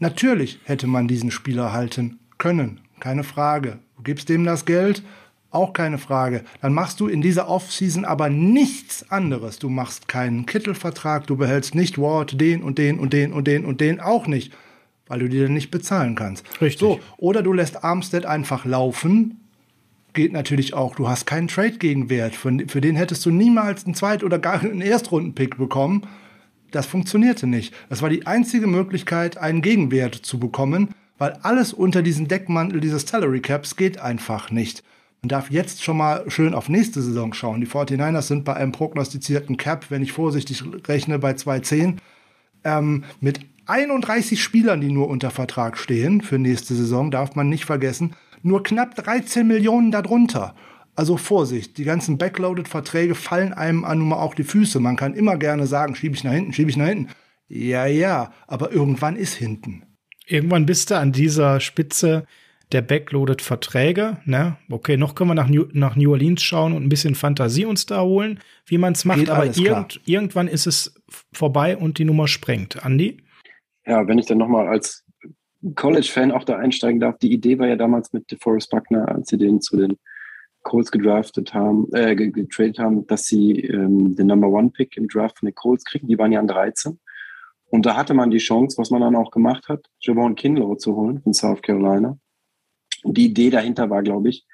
Natürlich hätte man diesen Spieler halten können. Keine Frage. Du gibst dem das Geld. Auch keine Frage. Dann machst du in dieser Offseason aber nichts anderes. Du machst keinen Kittelvertrag, du behältst nicht Ward, den und den und den und den und den auch nicht, weil du die dann nicht bezahlen kannst. Richtig. So, oder du lässt Armstead einfach laufen, geht natürlich auch, du hast keinen Trade-Gegenwert. Für, für den hättest du niemals einen Zweit- oder gar einen Erstrunden-Pick bekommen. Das funktionierte nicht. Das war die einzige Möglichkeit, einen Gegenwert zu bekommen, weil alles unter diesen Deckmantel dieses Salary Caps geht einfach nicht. Man darf jetzt schon mal schön auf nächste Saison schauen. Die 49ers sind bei einem prognostizierten Cap, wenn ich vorsichtig rechne, bei 2,10. Ähm, mit 31 Spielern, die nur unter Vertrag stehen für nächste Saison, darf man nicht vergessen nur knapp 13 Millionen darunter. Also Vorsicht, die ganzen Backloaded-Verträge fallen einem an nun mal auch die Füße. Man kann immer gerne sagen, schiebe ich nach hinten, schiebe ich nach hinten. Ja, ja, aber irgendwann ist hinten. Irgendwann bist du an dieser Spitze der Backloaded-Verträge. Ne? Okay, noch können wir nach New, nach New Orleans schauen und ein bisschen Fantasie uns da holen, wie man es macht. Geht aber irgend, irgendwann ist es vorbei und die Nummer sprengt. Andi? Ja, wenn ich dann nochmal als College-Fan auch da einsteigen darf. Die Idee war ja damals mit DeForest Buckner, als sie den zu den Colts gedraftet haben, äh, getradet haben, dass sie ähm, den Number One Pick im Draft von den Colts kriegen. Die waren ja an 13. Und da hatte man die Chance, was man dann auch gemacht hat, Javon Kinlow zu holen von South Carolina. Und die Idee dahinter war, glaube ich,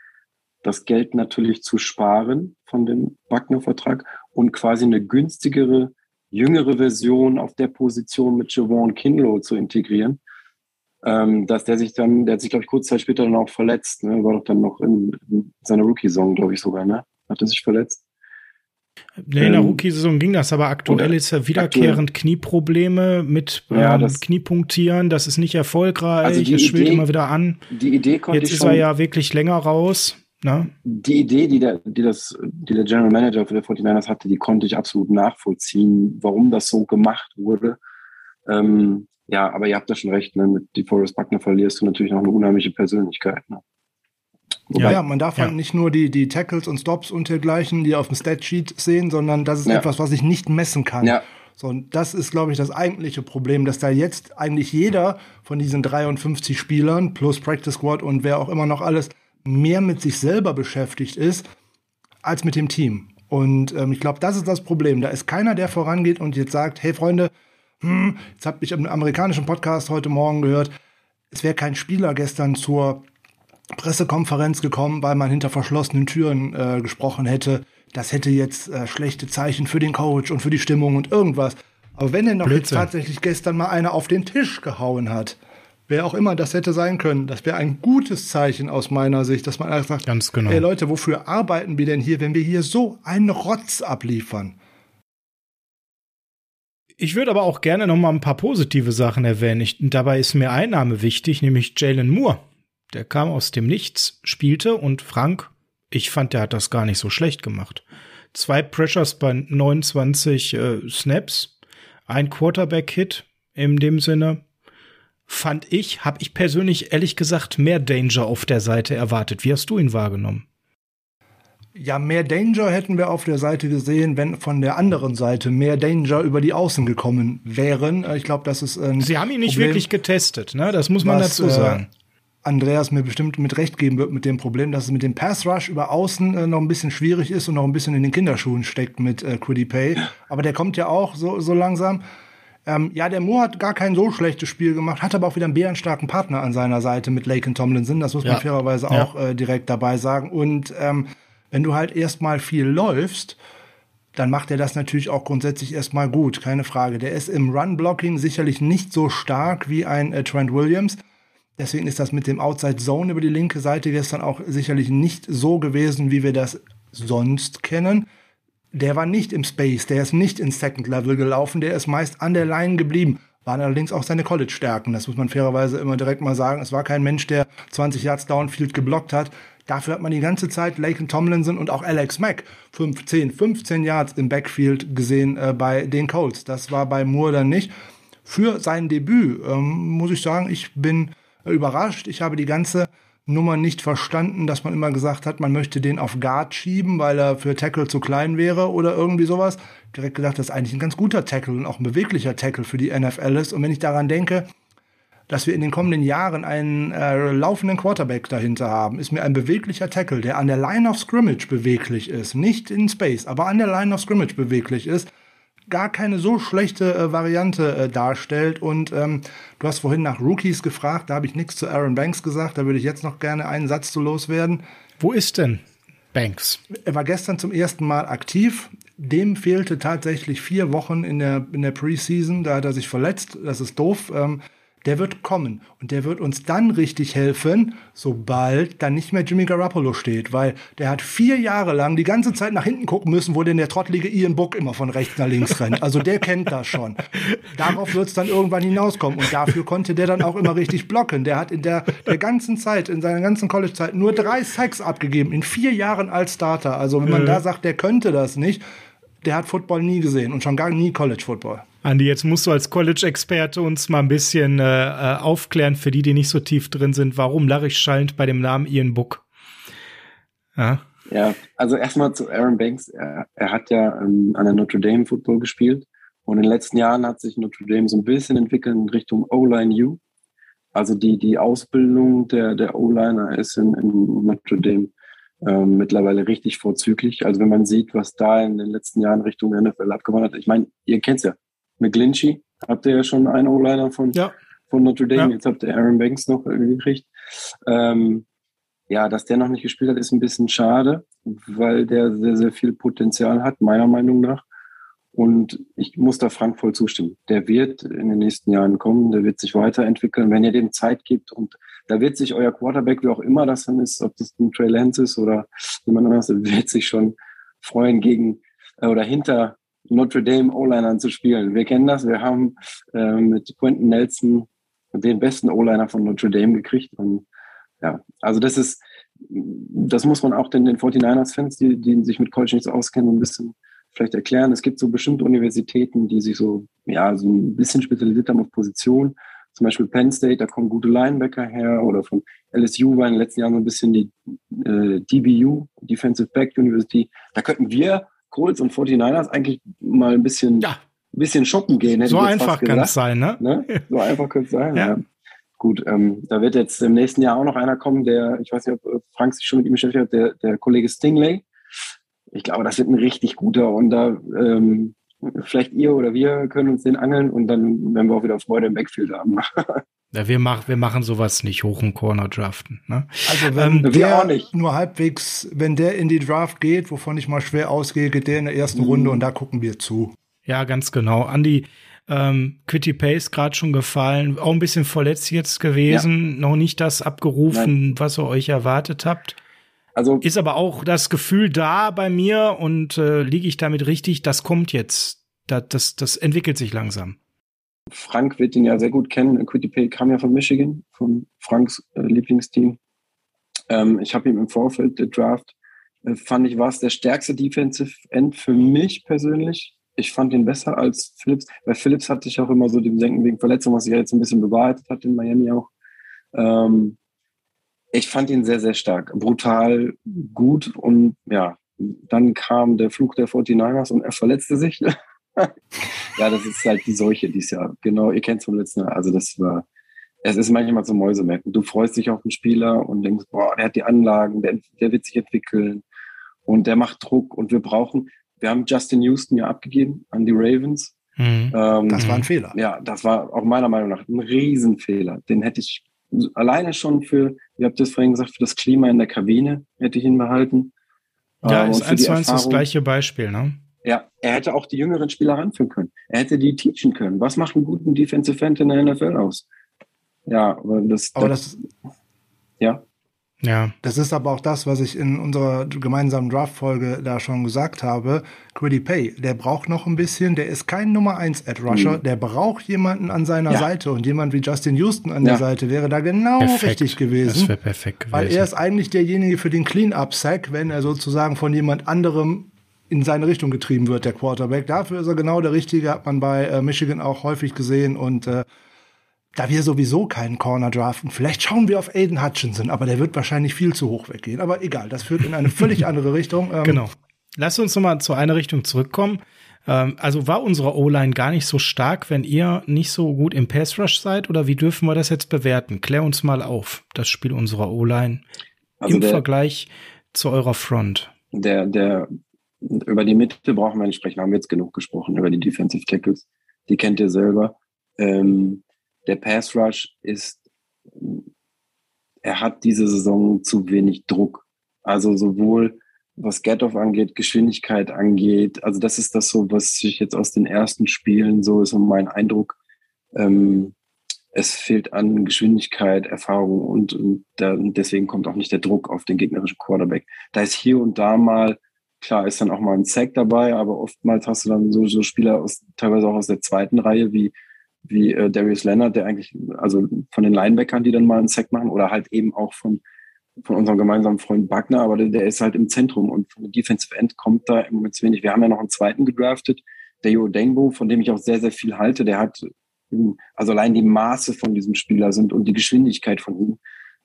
das Geld natürlich zu sparen von dem Buckner-Vertrag und quasi eine günstigere, jüngere Version auf der Position mit Javon Kinlow zu integrieren ähm, dass der sich dann, der hat sich, glaube ich, kurz Zeit später dann auch verletzt. Ne? War doch dann noch in, in seiner Rookie-Saison, glaube ich, sogar, ne? Hat er sich verletzt? Nee, in der ähm, Rookie-Saison ging das, aber aktuell ist er wiederkehrend aktuell. Knieprobleme mit ja, ähm, Kniepunktieren. Das ist nicht erfolglich. Also es schwillt immer wieder an. Die Idee konnte Jetzt ist er ja wirklich länger raus. Ne? Die Idee, die der, die, das, die der General Manager für die 49ers hatte, die konnte ich absolut nachvollziehen, warum das so gemacht wurde. Ähm, ja, aber ihr habt da schon recht, ne? mit DeForest Buckner verlierst du natürlich noch eine unheimliche Persönlichkeit. Ne? ja, ja, man darf ja. halt nicht nur die, die Tackles und Stops und dergleichen, die auf dem Statsheet sehen, sondern das ist ja. etwas, was ich nicht messen kann. Ja. So, und das ist, glaube ich, das eigentliche Problem, dass da jetzt eigentlich jeder von diesen 53 Spielern plus Practice Squad und wer auch immer noch alles mehr mit sich selber beschäftigt ist als mit dem Team. Und ähm, ich glaube, das ist das Problem. Da ist keiner, der vorangeht und jetzt sagt, hey Freunde, hm, jetzt habe ich im amerikanischen Podcast heute Morgen gehört, es wäre kein Spieler gestern zur Pressekonferenz gekommen, weil man hinter verschlossenen Türen äh, gesprochen hätte. Das hätte jetzt äh, schlechte Zeichen für den Coach und für die Stimmung und irgendwas. Aber wenn denn doch jetzt tatsächlich gestern mal einer auf den Tisch gehauen hat, wer auch immer das hätte sein können, das wäre ein gutes Zeichen aus meiner Sicht, dass man einfach sagt, Ganz genau. ey Leute, wofür arbeiten wir denn hier, wenn wir hier so einen Rotz abliefern? Ich würde aber auch gerne noch mal ein paar positive Sachen erwähnen. Ich, dabei ist mir ein Name wichtig, nämlich Jalen Moore. Der kam aus dem Nichts, spielte und Frank, ich fand, der hat das gar nicht so schlecht gemacht. Zwei Pressures bei 29 äh, Snaps, ein Quarterback-Hit in dem Sinne, fand ich, habe ich persönlich ehrlich gesagt mehr Danger auf der Seite erwartet. Wie hast du ihn wahrgenommen? Ja, mehr Danger hätten wir auf der Seite gesehen, wenn von der anderen Seite mehr Danger über die Außen gekommen wären. Äh, ich glaube, das ist ein Sie haben ihn nicht Problem, wirklich getestet, ne? Das muss man was, dazu sagen. Äh, Andreas mir bestimmt mit Recht geben wird mit dem Problem, dass es mit dem Pass Rush über Außen äh, noch ein bisschen schwierig ist und noch ein bisschen in den Kinderschuhen steckt mit äh, Quiddy Pay. Aber der kommt ja auch so, so langsam. Ähm, ja, der Moore hat gar kein so schlechtes Spiel gemacht, hat aber auch wieder einen bärenstarken Partner an seiner Seite mit Laken Tomlinson. Das muss man fairerweise ja. auch äh, direkt dabei sagen. Und ähm, wenn du halt erstmal viel läufst, dann macht er das natürlich auch grundsätzlich erstmal gut, keine Frage. Der ist im Run-Blocking sicherlich nicht so stark wie ein äh, Trent Williams. Deswegen ist das mit dem Outside Zone über die linke Seite gestern auch sicherlich nicht so gewesen, wie wir das sonst kennen der war nicht im Space, der ist nicht ins Second Level gelaufen, der ist meist an der Line geblieben. Waren allerdings auch seine College-Stärken, das muss man fairerweise immer direkt mal sagen. Es war kein Mensch, der 20 Yards Downfield geblockt hat. Dafür hat man die ganze Zeit Laken Tomlinson und auch Alex Mack 15, 15 Yards im Backfield gesehen äh, bei den Colts. Das war bei Moore dann nicht. Für sein Debüt ähm, muss ich sagen, ich bin äh, überrascht. Ich habe die ganze Nummer nicht verstanden, dass man immer gesagt hat, man möchte den auf Guard schieben, weil er für Tackle zu klein wäre oder irgendwie sowas. Direkt gedacht, das ist eigentlich ein ganz guter Tackle und auch ein beweglicher Tackle für die NFL ist. Und wenn ich daran denke, dass wir in den kommenden Jahren einen äh, laufenden Quarterback dahinter haben, ist mir ein beweglicher Tackle, der an der Line of Scrimmage beweglich ist, nicht in Space, aber an der Line of Scrimmage beweglich ist, gar keine so schlechte äh, Variante äh, darstellt. Und ähm, du hast vorhin nach Rookies gefragt, da habe ich nichts zu Aaron Banks gesagt, da würde ich jetzt noch gerne einen Satz zu loswerden. Wo ist denn Banks? Er war gestern zum ersten Mal aktiv. Dem fehlte tatsächlich vier Wochen in der, in der Preseason. Da hat er sich verletzt. Das ist doof. Ähm, der wird kommen und der wird uns dann richtig helfen, sobald dann nicht mehr Jimmy Garoppolo steht, weil der hat vier Jahre lang die ganze Zeit nach hinten gucken müssen, wo denn der trottlige Ian Book immer von rechts nach links rennt. Also der kennt das schon. Darauf wird es dann irgendwann hinauskommen und dafür konnte der dann auch immer richtig blocken. Der hat in der, der ganzen Zeit, in seiner ganzen College-Zeit nur drei Sacks abgegeben, in vier Jahren als Starter. Also wenn man mhm. da sagt, der könnte das nicht, der hat Football nie gesehen und schon gar nie College Football. Andi, jetzt musst du als College-Experte uns mal ein bisschen äh, äh, aufklären, für die, die nicht so tief drin sind, warum Larry schallend bei dem Namen Ian Book. Ja, ja also erstmal zu Aaron Banks. Er, er hat ja ähm, an der Notre Dame Football gespielt und in den letzten Jahren hat sich Notre Dame so ein bisschen entwickelt in Richtung O-Line U. Also die, die Ausbildung der, der O-Liner ist in, in Notre Dame ähm, mittlerweile richtig vorzüglich. Also wenn man sieht, was da in den letzten Jahren Richtung NFL abgewandert ist. Ich meine, ihr kennt's ja. McGlinchey habt ihr ja schon einen O-Liner von, ja. von Notre Dame. Ja. Jetzt habt ihr Aaron Banks noch gekriegt. Ähm, ja, dass der noch nicht gespielt hat, ist ein bisschen schade, weil der sehr, sehr viel Potenzial hat, meiner Meinung nach. Und ich muss da Frank voll zustimmen. Der wird in den nächsten Jahren kommen, der wird sich weiterentwickeln, wenn ihr dem Zeit gibt. Und da wird sich euer Quarterback, wie auch immer das dann ist, ob das ein Trey Lance ist oder jemand anderes, wird sich schon freuen gegen äh, oder hinter Notre Dame O-Linern zu spielen. Wir kennen das. Wir haben äh, mit Quentin Nelson den besten O-Liner von Notre Dame gekriegt. Und ja, also das ist, das muss man auch den, den 49ers-Fans, die, die sich mit College nichts auskennen, ein bisschen vielleicht erklären. Es gibt so bestimmte Universitäten, die sich so, ja, so ein bisschen spezialisiert haben auf Position. Zum Beispiel Penn State, da kommen gute Linebacker her oder von LSU war in den letzten Jahren so ein bisschen die äh, DBU, Defensive Back University. Da könnten wir, Colts und 49ers, eigentlich mal ein bisschen, ja. ein bisschen shoppen gehen. So einfach kann es sein, ne? ne? So einfach könnte es sein, ja. ja. Gut, ähm, da wird jetzt im nächsten Jahr auch noch einer kommen, der, ich weiß nicht, ob Frank sich schon mit ihm beschäftigt hat, der, der Kollege Stingley. Ich glaube, das wird ein richtig guter und da ähm, vielleicht ihr oder wir können uns den angeln und dann werden wir auch wieder Freude im Backfield haben. Ja, wir, mach, wir machen sowas nicht hoch im Corner draften. Ne? Also wenn ähm, der nur halbwegs, wenn der in die Draft geht, wovon ich mal schwer ausgehe, geht der in der ersten mhm. Runde und da gucken wir zu. Ja, ganz genau. Andi, ähm, Quitty Pace gerade schon gefallen, auch ein bisschen verletzt jetzt gewesen, ja. noch nicht das abgerufen, Nein. was ihr euch erwartet habt. Also ist aber auch das Gefühl da bei mir und äh, liege ich damit richtig, das kommt jetzt. Das, das, das entwickelt sich langsam. Frank wird ihn ja sehr gut kennen. Pay kam ja von Michigan, von Franks äh, Lieblingsteam. Ähm, ich habe ihn im Vorfeld der Draft, äh, fand ich, war es der stärkste Defensive End für mich persönlich. Ich fand ihn besser als Phillips, weil Phillips hatte ich auch immer so den Denken wegen Verletzung, was sich ja jetzt ein bisschen bewahrheitet hat in Miami auch. Ähm, ich fand ihn sehr, sehr stark, brutal, gut und ja, dann kam der Fluch der 49ers und er verletzte sich. ja, das ist halt die Seuche dieses Jahr. Genau, ihr kennt es vom letzten Jahr. Also das war, es ist manchmal so Mäusemerken. Du freust dich auf den Spieler und denkst, boah, der hat die Anlagen, der, der wird sich entwickeln und der macht Druck und wir brauchen, wir haben Justin Houston ja abgegeben an die Ravens. Mhm. Ähm, das war ein Fehler. Ja, das war auch meiner Meinung nach ein Riesenfehler. Den hätte ich alleine schon für, ihr habt das vorhin gesagt, für das Klima in der Kabine hätte ich ihn behalten. Ja, ähm, ist eins zu eins das gleiche Beispiel, ne? Ja, er hätte auch die jüngeren Spieler ranführen können. Er hätte die teachen können. Was macht einen guten Defensive End in der NFL aus? Ja, aber das, aber das, das ja. Ja. Das ist aber auch das, was ich in unserer gemeinsamen Draft-Folge da schon gesagt habe. Quiddy Pay, der braucht noch ein bisschen, der ist kein Nummer 1 Ad Rusher, mhm. der braucht jemanden an seiner ja. Seite und jemand wie Justin Houston an ja. der Seite wäre da genau perfekt. richtig gewesen. Das wäre perfekt gewesen. Weil er ist eigentlich derjenige für den Clean-Up-Sack, wenn er sozusagen von jemand anderem in seine Richtung getrieben wird, der Quarterback. Dafür ist er genau der Richtige, hat man bei äh, Michigan auch häufig gesehen und äh, da wir sowieso keinen Corner draften, vielleicht schauen wir auf Aiden Hutchinson, aber der wird wahrscheinlich viel zu hoch weggehen. Aber egal, das führt in eine völlig andere Richtung. Ähm, genau. Lass uns nochmal zu einer Richtung zurückkommen. Ähm, also war unsere O-Line gar nicht so stark, wenn ihr nicht so gut im Pass Rush seid? Oder wie dürfen wir das jetzt bewerten? Klär uns mal auf, das Spiel unserer O-Line also im der, Vergleich zu eurer Front. Der, der, über die Mitte brauchen wir nicht sprechen, haben wir jetzt genug gesprochen, über die Defensive Tackles. Die kennt ihr selber. Ähm, der Pass Rush ist, er hat diese Saison zu wenig Druck. Also sowohl was Get-Off angeht, Geschwindigkeit angeht. Also das ist das so, was ich jetzt aus den ersten Spielen so ist und mein Eindruck. Ähm, es fehlt an Geschwindigkeit, Erfahrung und, und, da, und deswegen kommt auch nicht der Druck auf den gegnerischen Quarterback. Da ist hier und da mal, klar ist dann auch mal ein Sack dabei, aber oftmals hast du dann so, so Spieler aus, teilweise auch aus der zweiten Reihe wie wie äh, Darius Leonard, der eigentlich, also von den Linebackern, die dann mal einen Sack machen, oder halt eben auch von, von unserem gemeinsamen Freund Buckner, aber der, der ist halt im Zentrum und von der Defensive End kommt da im Moment zu wenig. Wir haben ja noch einen zweiten gedraftet, der Jo Dengbo, von dem ich auch sehr, sehr viel halte. Der hat, also allein die Maße von diesem Spieler sind und die Geschwindigkeit von ihm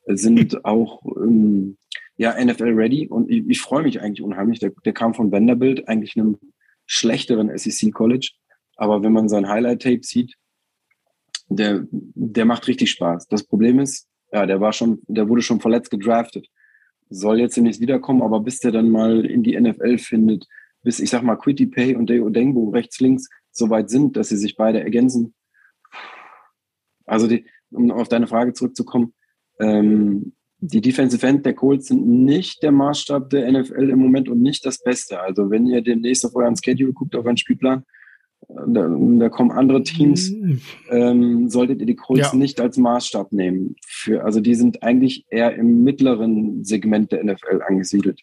sind auch ähm, ja NFL ready und ich, ich freue mich eigentlich unheimlich. Der, der kam von Vanderbilt, eigentlich einem schlechteren SEC College, aber wenn man sein Highlight Tape sieht, der, der macht richtig Spaß. Das Problem ist, ja, der war schon, der wurde schon verletzt gedraftet. Soll jetzt demnächst wiederkommen, aber bis der dann mal in die NFL findet, bis ich sag mal Quitty Pay und Deo Dengbo rechts, links so weit sind, dass sie sich beide ergänzen. Also die, um auf deine Frage zurückzukommen, ähm, die Defensive End der Colts sind nicht der Maßstab der NFL im Moment und nicht das Beste. Also wenn ihr demnächst auf euren Schedule guckt, auf euren Spielplan, da, da kommen andere Teams, ähm, solltet ihr die Colts ja. nicht als Maßstab nehmen. Für, also die sind eigentlich eher im mittleren Segment der NFL angesiedelt.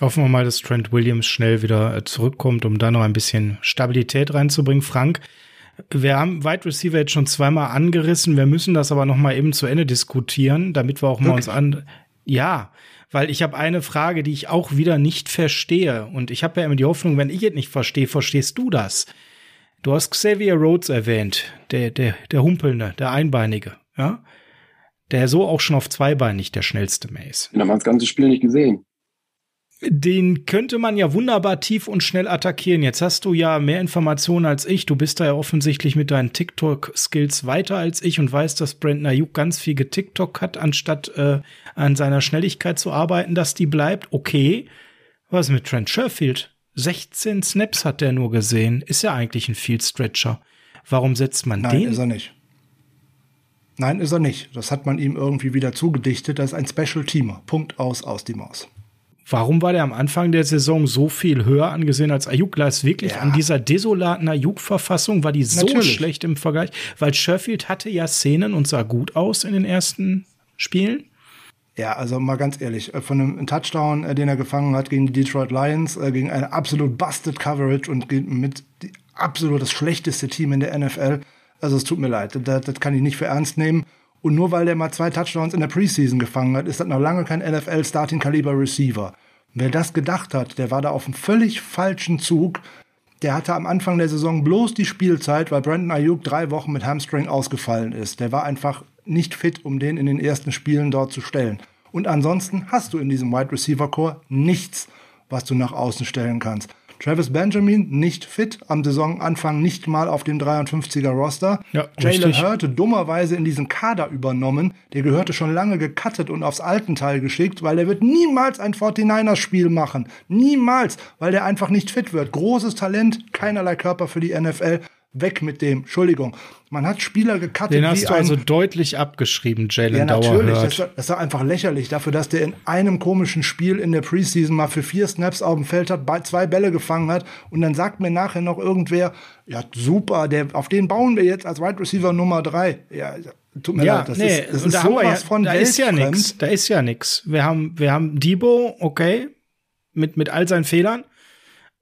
Hoffen wir mal, dass Trent Williams schnell wieder äh, zurückkommt, um da noch ein bisschen Stabilität reinzubringen. Frank, wir haben Wide Receiver jetzt schon zweimal angerissen. Wir müssen das aber noch mal eben zu Ende diskutieren, damit wir auch mal uns an. Ja, weil ich habe eine Frage, die ich auch wieder nicht verstehe. Und ich habe ja immer die Hoffnung, wenn ich es nicht verstehe, verstehst du das. Du hast Xavier Rhodes erwähnt, der, der, der Humpelnde, der Einbeinige, ja? Der so auch schon auf zweibeinig der schnellste Mace. Den haben wir das ganze Spiel nicht gesehen. Den könnte man ja wunderbar tief und schnell attackieren. Jetzt hast du ja mehr Informationen als ich. Du bist da ja offensichtlich mit deinen TikTok-Skills weiter als ich und weißt, dass Brandon Ayuk ganz viel getiktok hat, anstatt äh, an seiner Schnelligkeit zu arbeiten, dass die bleibt. Okay. Was ist mit Trent Sherfield? 16 Snaps hat der nur gesehen. Ist ja eigentlich ein Field Stretcher. Warum setzt man Nein, den? ist er nicht. Nein, ist er nicht. Das hat man ihm irgendwie wieder zugedichtet. Das ist ein Special Teamer. Punkt aus, aus die Maus. Warum war der am Anfang der Saison so viel höher angesehen als Ayuk? Lag es wirklich Ja. an dieser desolaten Ayuk-Verfassung? War die so Natürlich. schlecht im Vergleich? Weil Sherfield hatte ja Szenen und sah gut aus in den ersten Spielen. Ja, also mal ganz ehrlich, äh, von einem Touchdown, äh, den er gefangen hat gegen die Detroit Lions, äh, gegen eine absolut busted Coverage und mit absolut das schlechteste Team in der NFL. Also es tut mir leid, das, das kann ich nicht für ernst nehmen. Und nur weil der mal zwei Touchdowns in der Preseason gefangen hat, ist das noch lange kein NFL Starting Caliber Receiver. Wer das gedacht hat, der war da auf einem völlig falschen Zug. Der hatte am Anfang der Saison bloß die Spielzeit, weil Brandon Ayuk drei Wochen mit Hamstring ausgefallen ist. Der war einfach nicht fit, um den in den ersten Spielen dort zu stellen. Und ansonsten hast du in diesem Wide Receiver Core nichts, was du nach außen stellen kannst. Travis Benjamin nicht fit, am Saisonanfang nicht mal auf dem 53er Roster. Ja, Jalen. Hurte dummerweise in diesen Kader übernommen. Der gehörte schon lange gecuttet und aufs Altenteil geschickt, weil er wird niemals ein 49ers-Spiel machen. Niemals, weil der einfach nicht fit wird. Großes Talent, keinerlei Körper für die NFL. Weg mit dem. Entschuldigung. Man hat Spieler gecuttet Den hast du ein also deutlich abgeschrieben, ja, Jalen natürlich. Das, Dauerhört. das ist doch einfach lächerlich dafür, dass der in einem komischen Spiel in der Preseason mal für vier Snaps auf dem Feld hat, bei- zwei Bälle gefangen hat und dann sagt mir nachher noch irgendwer, ja super, der, auf den bauen wir jetzt als Wide Receiver Nummer drei. Ja, tut mir Ja, leid, das nee, ist, das ist da wir ja, sowas von da ist ja nix, da ist ja nix. Wir haben, wir haben Debo, okay, mit, mit all seinen Fehlern.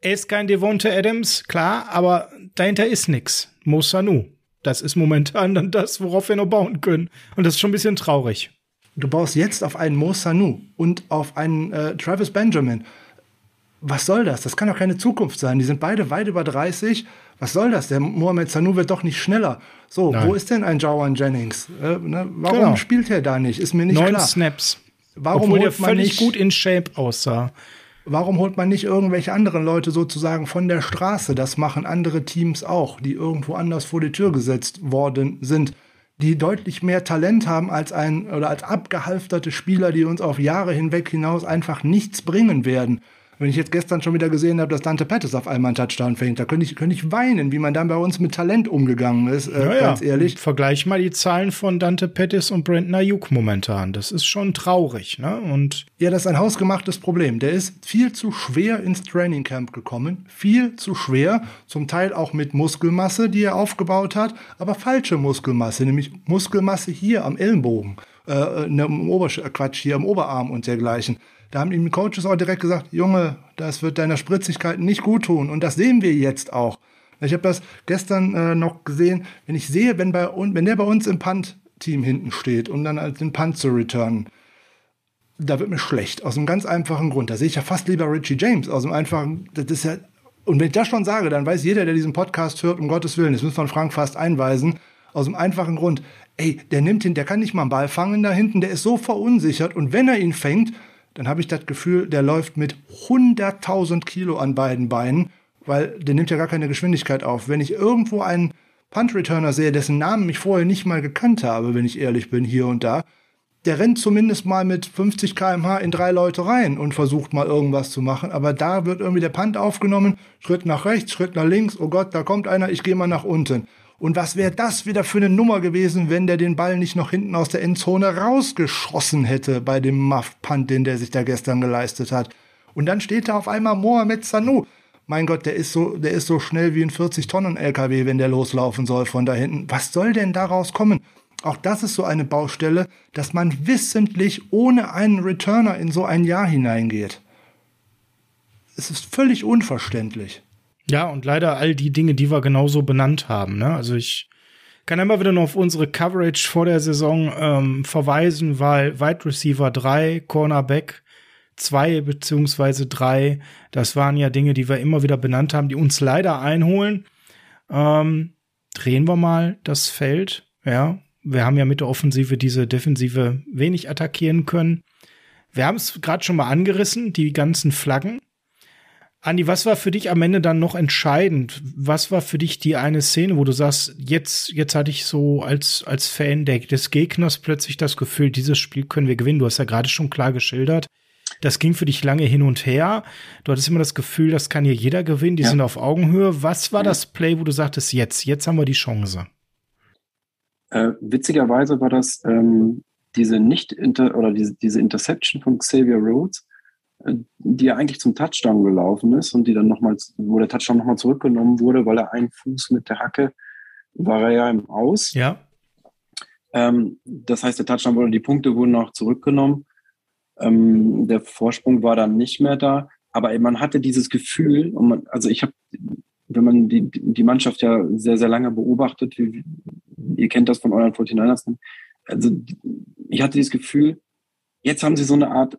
Er ist kein Devonta Adams, klar, aber dahinter ist nix. Mo Sanu. Das ist momentan dann das, worauf wir noch bauen können. Und das ist schon ein bisschen traurig. Du baust jetzt auf einen Mo Sanu und auf einen äh, Travis Benjamin. Was soll das? Das kann doch keine Zukunft sein. Die sind beide weit über 30. Was soll das? Der Mohamed Sanu wird doch nicht schneller. So, Nein. wo ist denn ein Jawan Jennings? Äh, ne? Warum Genau. spielt er da nicht? Ist mir nicht Neun klar. Snaps. Warum Obwohl der völlig nicht- gut in Shape aussah. Warum holt man nicht irgendwelche anderen Leute sozusagen von der Straße? Das machen andere Teams auch, die irgendwo anders vor die Tür gesetzt worden sind, die deutlich mehr Talent haben als ein oder als abgehalfterte Spieler, die uns auf Jahre hinweg hinaus einfach nichts bringen werden. Wenn ich jetzt gestern schon wieder gesehen habe, dass Dante Pettis auf einmal einen Touchdown fängt, da könnte ich, könnte ich weinen, wie man dann bei uns mit Talent umgegangen ist, äh, ganz ehrlich. Vergleich mal die Zahlen von Dante Pettis und Brandon Ayuk momentan. Das ist schon traurig, ne? Und Ja, das ist ein hausgemachtes Problem. Der ist viel zu schwer ins Trainingcamp gekommen. Viel zu schwer. Zum Teil auch mit Muskelmasse, die er aufgebaut hat. Aber falsche Muskelmasse, nämlich Muskelmasse hier am Ellenbogen. Äh, ne, im Obersch äh, Quatsch, hier am Oberarm und dergleichen. Da haben ihm Coaches auch direkt gesagt, Junge, das wird deiner Spritzigkeit nicht gut tun. Und das sehen wir jetzt auch. Ich habe das gestern äh, noch gesehen, wenn ich sehe, wenn, bei, wenn der bei uns im Punt-Team hinten steht, um dann als den Punt zu returnen, da wird mir schlecht. Aus einem ganz einfachen Grund. Da sehe ich ja fast lieber Richie James. Aus dem einfachen, das ist ja, und wenn ich das schon sage, dann weiß jeder, der diesen Podcast hört, um Gottes Willen, das müssen wir Frank fast einweisen, aus dem einfachen Grund, ey, der nimmt ihn, der kann nicht mal einen Ball fangen da hinten, der ist so verunsichert und wenn er ihn fängt, dann habe ich das Gefühl, der läuft mit 100.000 Kilo an beiden Beinen, weil der nimmt ja gar keine Geschwindigkeit auf. Wenn ich irgendwo einen Punt-Returner sehe, dessen Namen ich vorher nicht mal gekannt habe, wenn ich ehrlich bin, hier und da, der rennt zumindest mal mit 50 km/h in drei Leute rein und versucht mal irgendwas zu machen. Aber da wird irgendwie der Punt aufgenommen, Schritt nach rechts, Schritt nach links. Oh Gott, da kommt einer, ich gehe mal nach unten. Und was wäre das wieder für eine Nummer gewesen, wenn der den Ball nicht noch hinten aus der Endzone rausgeschossen hätte bei dem Muff-Punt, den der sich da gestern geleistet hat. Und dann steht da auf einmal Mohamed Sanu. Mein Gott, der ist so, der ist so schnell wie ein 40-Tonnen-LKW, wenn der loslaufen soll von da hinten. Was soll denn daraus kommen? Auch das ist so eine Baustelle, dass man wissentlich ohne einen Returner in so ein Jahr hineingeht. Es ist völlig unverständlich. Ja, und leider all die Dinge, die wir genauso benannt haben. Ne? Also ich Kann immer wieder noch auf unsere Coverage vor der Saison ähm, verweisen, weil Wide Receiver 3, Cornerback 2 beziehungsweise 3, das waren ja Dinge, die wir immer wieder benannt haben, die uns leider einholen. Ähm, drehen wir mal das Feld, ja. Wir haben ja mit der Offensive diese Defensive wenig attackieren können. Wir haben es gerade schon mal angerissen, die ganzen Flaggen. Andi, was war für dich am Ende dann noch entscheidend? Was war für dich die eine Szene, wo du sagst, jetzt, jetzt hatte ich so als, als Fan des Gegners plötzlich das Gefühl, dieses Spiel können wir gewinnen. Du hast ja gerade schon klar geschildert. Das ging für dich lange hin und her. Du hattest immer das Gefühl, das kann hier jeder gewinnen. Die ja. sind auf Augenhöhe. Was war ja. das Play, wo du sagtest, jetzt, jetzt haben wir die Chance? Äh, witzigerweise war das ähm, diese nicht inter oder diese, diese Interception von Xavier Rhodes die ja eigentlich zum Touchdown gelaufen ist und die dann nochmal, wo der Touchdown nochmal zurückgenommen wurde, weil er einen Fuß mit der Hacke war er ja im Aus. Ja. Ähm, das heißt, der Touchdown wurde, die Punkte wurden auch zurückgenommen. Ähm, der Vorsprung war dann nicht mehr da. Aber man hatte dieses Gefühl, und man, also ich habe, wenn man die, die Mannschaft ja sehr, sehr lange beobachtet, wie, ihr kennt das von euren 49ers, also ich hatte dieses Gefühl, jetzt haben sie so eine Art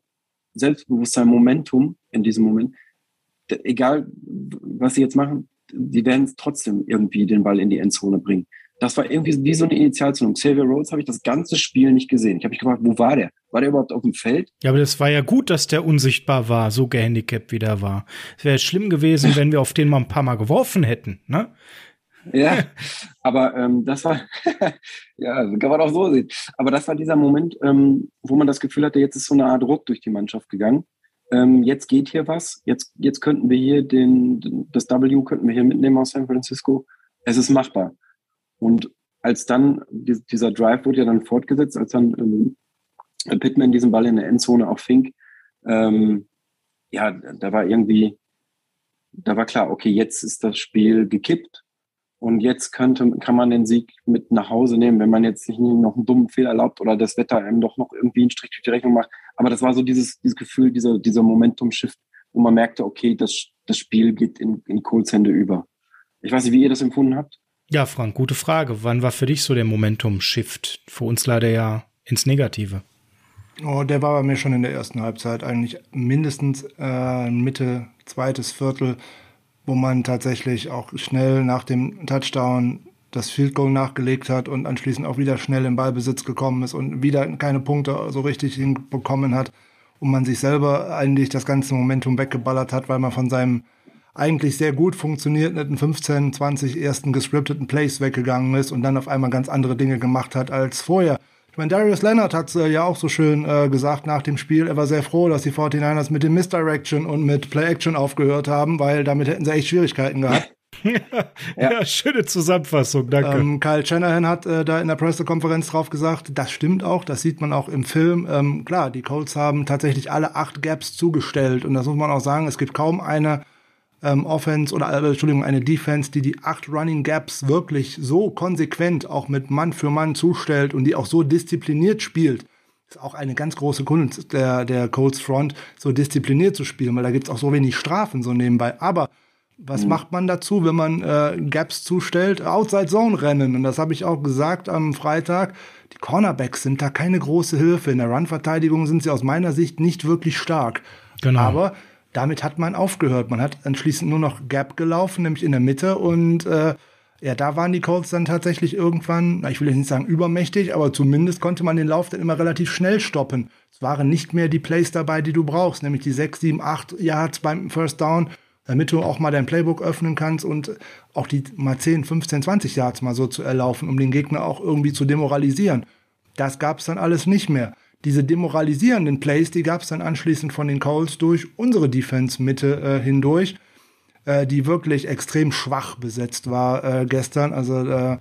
Selbstbewusstsein, Momentum in diesem Moment. Egal, was sie jetzt machen, die werden trotzdem irgendwie den Ball in die Endzone bringen. Das war irgendwie wie so eine Initialzündung. Xavier Rhodes habe ich das ganze Spiel nicht gesehen. Ich habe mich gefragt, wo war der? War der überhaupt auf dem Feld? Ja, aber das war ja gut, dass der unsichtbar war, so gehandicapt wie der war. Es wäre schlimm gewesen, wenn wir auf den mal ein paar Mal geworfen hätten, ne? Ja, aber ähm, das war, ja, kann man auch so sehen. Aber das war dieser Moment, ähm, wo man das Gefühl hatte, jetzt ist so eine Art Druck durch die Mannschaft gegangen. Ähm, jetzt geht hier was. Jetzt, jetzt könnten wir hier den, das W könnten wir hier mitnehmen aus San Francisco. Es ist machbar. Und als dann dieser Drive wurde ja dann fortgesetzt, als dann ähm, Pittman diesen Ball in der Endzone auch fing, ähm, ja, da war irgendwie, da war klar, okay, jetzt ist das Spiel gekippt und jetzt könnte, kann man den Sieg mit nach Hause nehmen, wenn man jetzt nicht noch einen dummen Fehler erlaubt oder das Wetter einem doch noch irgendwie einen Strich durch die Rechnung macht. Aber das war so dieses, dieses Gefühl, dieser, dieser Momentum-Shift, wo man merkte, okay, das, das Spiel geht in, in Kohls Hände über. Ich weiß nicht, wie ihr das empfunden habt. Ja, Frank, gute Frage. Wann war für dich so der Momentum-Shift? Für uns leider ja ins Negative. Oh, der war bei mir schon in der ersten Halbzeit eigentlich mindestens äh, Mitte, zweites Viertel wo man tatsächlich auch schnell nach dem Touchdown das Field Goal nachgelegt hat und anschließend auch wieder schnell im Ballbesitz gekommen ist und wieder keine Punkte so richtig hinbekommen hat und man sich selber eigentlich das ganze Momentum weggeballert hat, weil man von seinem eigentlich sehr gut funktionierenden 15, 20 ersten gescripteten Plays weggegangen ist und dann auf einmal ganz andere Dinge gemacht hat als vorher. Ich meine, Darius Leonard hat äh, ja auch so schön äh, gesagt nach dem Spiel, er war sehr froh, dass die 49ers mit dem Misdirection und mit Play-Action aufgehört haben, weil damit hätten sie echt Schwierigkeiten gehabt. ja, ja, schöne Zusammenfassung, danke. Ähm, Kyle Shanahan hat äh, da in der Pressekonferenz drauf gesagt, das stimmt auch, das sieht man auch im Film. Ähm, klar, die Colts haben tatsächlich alle acht Gaps zugestellt und das muss man auch sagen, es gibt kaum eine ähm, Offense oder äh, Entschuldigung, eine Defense, die die acht Running Gaps wirklich so konsequent auch mit Mann für Mann zustellt und die auch so diszipliniert spielt. Ist auch eine ganz große Kunst der, der Colts Front, so diszipliniert zu spielen, weil da gibt's auch so wenig Strafen so nebenbei. Aber was mhm. macht man dazu, wenn man äh, Gaps zustellt? Outside Zone rennen. Und das habe ich auch gesagt am Freitag. Die Cornerbacks sind da keine große Hilfe. In der Run-Verteidigung sind sie aus meiner Sicht nicht wirklich stark. Genau. Aber damit hat man aufgehört. Man hat anschließend nur noch Gap gelaufen, nämlich in der Mitte. Und äh, ja, da waren die Colts dann tatsächlich irgendwann, ich will jetzt nicht sagen übermächtig, aber zumindest konnte man den Lauf dann immer relativ schnell stoppen. Es waren nicht mehr die Plays dabei, die du brauchst, nämlich die 6, 7, 8 Yards beim First Down, damit du auch mal dein Playbook öffnen kannst und auch die mal 10, 15, 20 Yards mal so zu erlaufen, um den Gegner auch irgendwie zu demoralisieren. Das gab es dann alles nicht mehr diese demoralisierenden Plays, die gab es dann anschließend von den Coles durch unsere Defense-Mitte äh, hindurch, äh, die wirklich extrem schwach besetzt war äh, gestern. Also äh,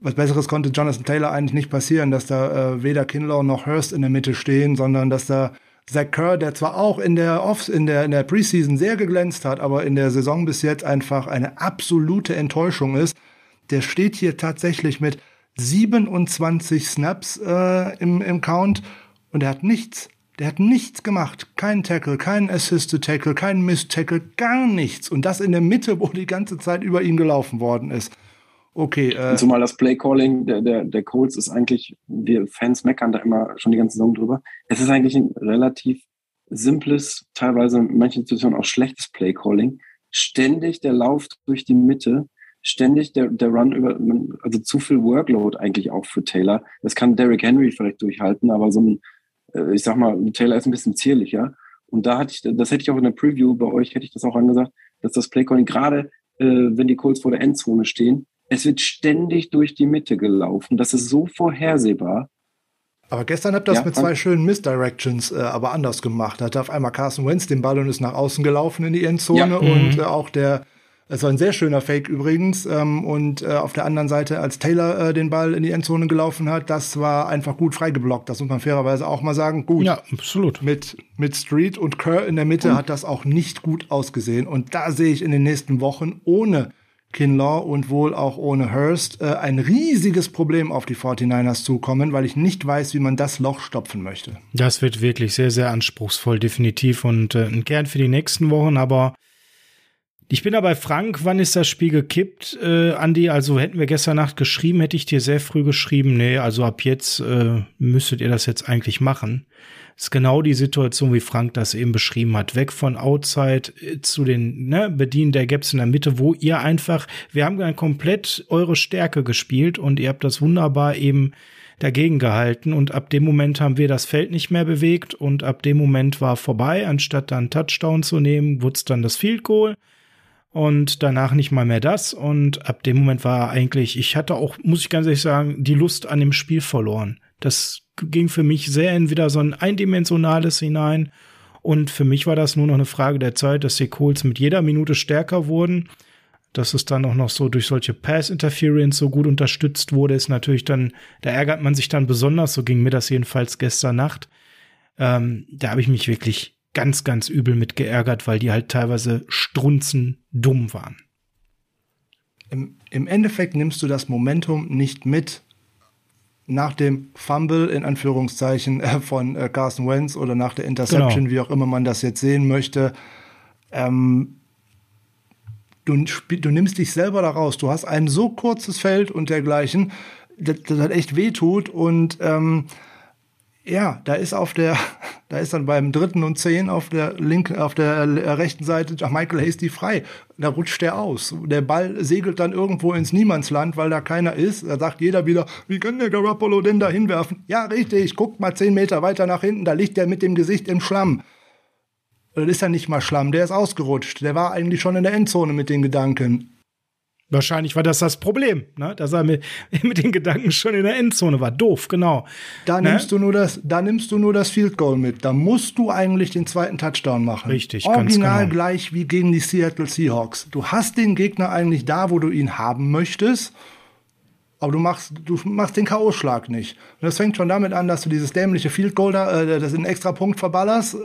was Besseres konnte Jonathan Taylor eigentlich nicht passieren, dass da äh, weder Kinlaw noch Hurst in der Mitte stehen, sondern dass da Zach Kerr, der zwar auch in der Off in der in der Preseason sehr geglänzt hat, aber in der Saison bis jetzt einfach eine absolute Enttäuschung ist. Der steht hier tatsächlich mit 27 Snaps äh, im, im Count und er hat nichts, der hat nichts gemacht. Kein Tackle, kein Assisted Tackle, kein Miss Tackle, gar nichts. Und das in der Mitte, wo die ganze Zeit über ihn gelaufen worden ist. Okay. Äh, Zumal das Playcalling der, der, der Colts ist eigentlich, wir Fans meckern da immer schon die ganze Saison drüber. Es ist eigentlich ein relativ simples, teilweise in manchen Situationen auch schlechtes Playcalling. Ständig der Lauf durch die Mitte, ständig der, der Run über, also zu viel Workload eigentlich auch für Taylor. Das kann Derrick Henry vielleicht durchhalten, aber so ein, ich sag mal, Taylor ist ein bisschen zierlicher. Und da hatte ich, das hätte ich auch in der Preview bei euch, hätte ich das auch angesagt, dass das Playcalling gerade, äh, wenn die Colts vor der Endzone stehen, es wird ständig durch die Mitte gelaufen. Das ist so vorhersehbar. Aber gestern habt ihr das ja, mit zwei schönen Misdirections äh, aber anders gemacht. Da hatte auf einmal Carson Wentz den Ball und ist nach außen gelaufen in die Endzone ja. und mhm. äh, auch der es war ein sehr schöner Fake übrigens. Ähm, und äh, auf der anderen Seite, als Taylor äh, den Ball in die Endzone gelaufen hat, das war einfach gut freigeblockt. Das muss man fairerweise auch mal sagen. Gut. Ja, absolut. Mit, mit Street und Kerr in der Mitte und? hat das auch nicht gut ausgesehen. Und da sehe ich in den nächsten Wochen ohne Kinlaw und wohl auch ohne Hurst äh, ein riesiges Problem auf die 49ers zukommen, weil ich nicht weiß, wie man das Loch stopfen möchte. Das wird wirklich sehr, sehr anspruchsvoll, definitiv. Und äh, ein Kern für die nächsten Wochen, aber ich bin da bei Frank, wann ist das Spiel gekippt, äh, Andi? Also hätten wir gestern Nacht geschrieben, hätte ich dir sehr früh geschrieben, nee, also ab jetzt äh, müsstet ihr das jetzt eigentlich machen ist genau die Situation, wie Frank das eben beschrieben hat. Weg von Outside äh, zu den ne, Bedienen der Gaps in der Mitte, wo ihr einfach, wir haben dann komplett eure Stärke gespielt und ihr habt das wunderbar eben dagegen gehalten und ab dem Moment haben wir das Feld nicht mehr bewegt und ab dem Moment war vorbei. Anstatt dann Touchdown zu nehmen, wurde dann das Field Goal und danach nicht mal mehr das und ab dem Moment war eigentlich, ich hatte auch, muss ich ganz ehrlich sagen, die Lust an dem Spiel verloren. Das ging für mich sehr in wieder so ein eindimensionales hinein. Und für mich war das nur noch eine Frage der Zeit, dass die Colts mit jeder Minute stärker wurden. Dass es dann auch noch so durch solche Pass-Interference so gut unterstützt wurde, ist natürlich dann, da ärgert man sich dann besonders. So ging mir das jedenfalls gestern Nacht. Ähm, da habe ich mich wirklich ganz, ganz übel mit geärgert, weil die halt teilweise strunzen dumm waren. Im, Im Endeffekt nimmst du das Momentum nicht mit, nach dem Fumble in Anführungszeichen äh, von äh, Carson Wentz oder nach der Interception, genau. wie auch immer man das jetzt sehen möchte, ähm, du, du nimmst dich selber da raus. Du hast ein so kurzes Feld und dergleichen, das, das hat echt wehtut und ähm, ja, da ist auf der, da ist dann beim dritten und zehn auf der linken, auf der äh, rechten Seite Michael Hasty frei. Da rutscht der aus. Der Ball segelt dann irgendwo ins Niemandsland, weil da keiner ist. Da sagt jeder wieder, wie kann der Garoppolo denn da hinwerfen? Ja, richtig, guckt mal zehn Meter weiter nach hinten, da liegt der mit dem Gesicht im Schlamm. Das ist ja nicht mal Schlamm, der ist ausgerutscht. Der war eigentlich schon in der Endzone mit den Gedanken. Wahrscheinlich war das das Problem, ne? dass er mit, mit den Gedanken schon in der Endzone war. Doof, genau. Da ne? nimmst du nur das, da nimmst du nur das Field Goal mit. Da musst du eigentlich den zweiten Touchdown machen. Richtig, Original genau. gleich wie gegen die Seattle Seahawks. Du hast den Gegner eigentlich da, wo du ihn haben möchtest. Aber du machst, du machst den K.O.-Schlag nicht. Und das fängt schon damit an, dass du dieses dämliche Field Goal da, äh, das in extra Punkt verballerst.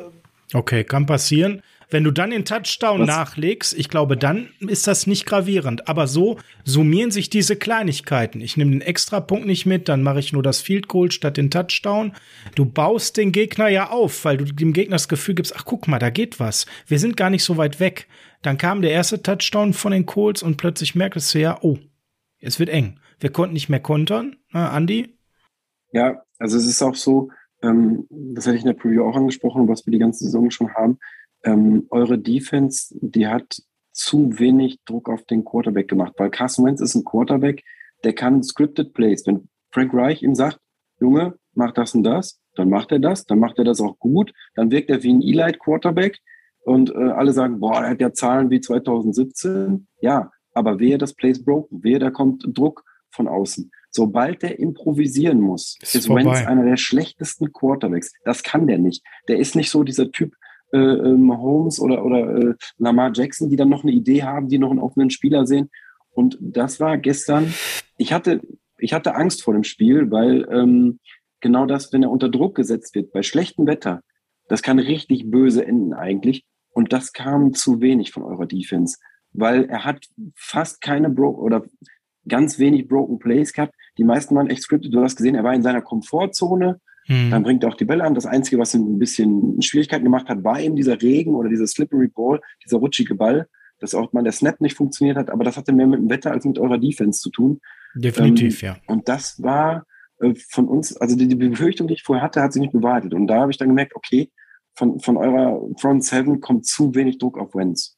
Okay, kann passieren. Wenn du dann den Touchdown Was? nachlegst, ich glaube, dann ist das nicht gravierend. Aber so summieren sich diese Kleinigkeiten. Ich nehme den Extrapunkt nicht mit, dann mache ich nur das Field Goal statt den Touchdown. Du baust den Gegner ja auf, weil du dem Gegner das Gefühl gibst, ach guck mal, da geht was. Wir sind gar nicht so weit weg. Dann kam der erste Touchdown von den Colts und plötzlich merkst du ja, oh, es wird eng. Wir konnten nicht mehr kontern. Na, Andi? Ja, also es ist auch so, ähm, das hatte ich in der Preview auch angesprochen, was wir die ganze Saison schon haben ähm, eure Defense, die hat zu wenig Druck auf den Quarterback gemacht, weil Carson Wentz ist ein Quarterback, der kann scripted Plays. Wenn Frank Reich ihm sagt, Junge, mach das und das, dann macht er das, dann macht er das auch gut, dann wirkt er wie ein Elite Quarterback und äh, alle sagen, boah, er hat ja Zahlen wie 2017. Ja, aber wer das Plays broken, wer da kommt Druck von außen. Sobald der improvisieren muss, ist, ist Wentz einer der schlechtesten Quarterbacks. Das kann der nicht. Der ist nicht so dieser Typ, äh, Mahomes oder, oder äh, Lamar Jackson, die dann noch eine Idee haben, die noch einen offenen Spieler sehen. Und das war gestern, ich hatte, ich hatte Angst vor dem Spiel, weil ähm, genau das, wenn er unter Druck gesetzt wird, bei schlechtem Wetter, das kann richtig böse enden eigentlich. Und das kam zu wenig von eurer Defense, weil er hat fast keine Bro oder ganz wenig Broken Plays gehabt. Die meisten waren echt scripted. Du hast gesehen, er war in seiner Komfortzone Mhm. Dann bringt er auch die Bälle an. Das Einzige, was ihm ein bisschen Schwierigkeiten gemacht hat, war eben dieser Regen oder dieser Slippery Ball, dieser rutschige Ball. dass auch mal der Snap nicht funktioniert hat, aber das hatte mehr mit dem Wetter als mit eurer Defense zu tun. Definitiv, ähm, ja. Und das war äh, von uns, also die, die, Befürchtung, die ich vorher hatte, hat sich nicht bewahrheitet. Und da habe ich dann gemerkt, okay, von, von eurer Front Seven kommt zu wenig Druck auf Wenz.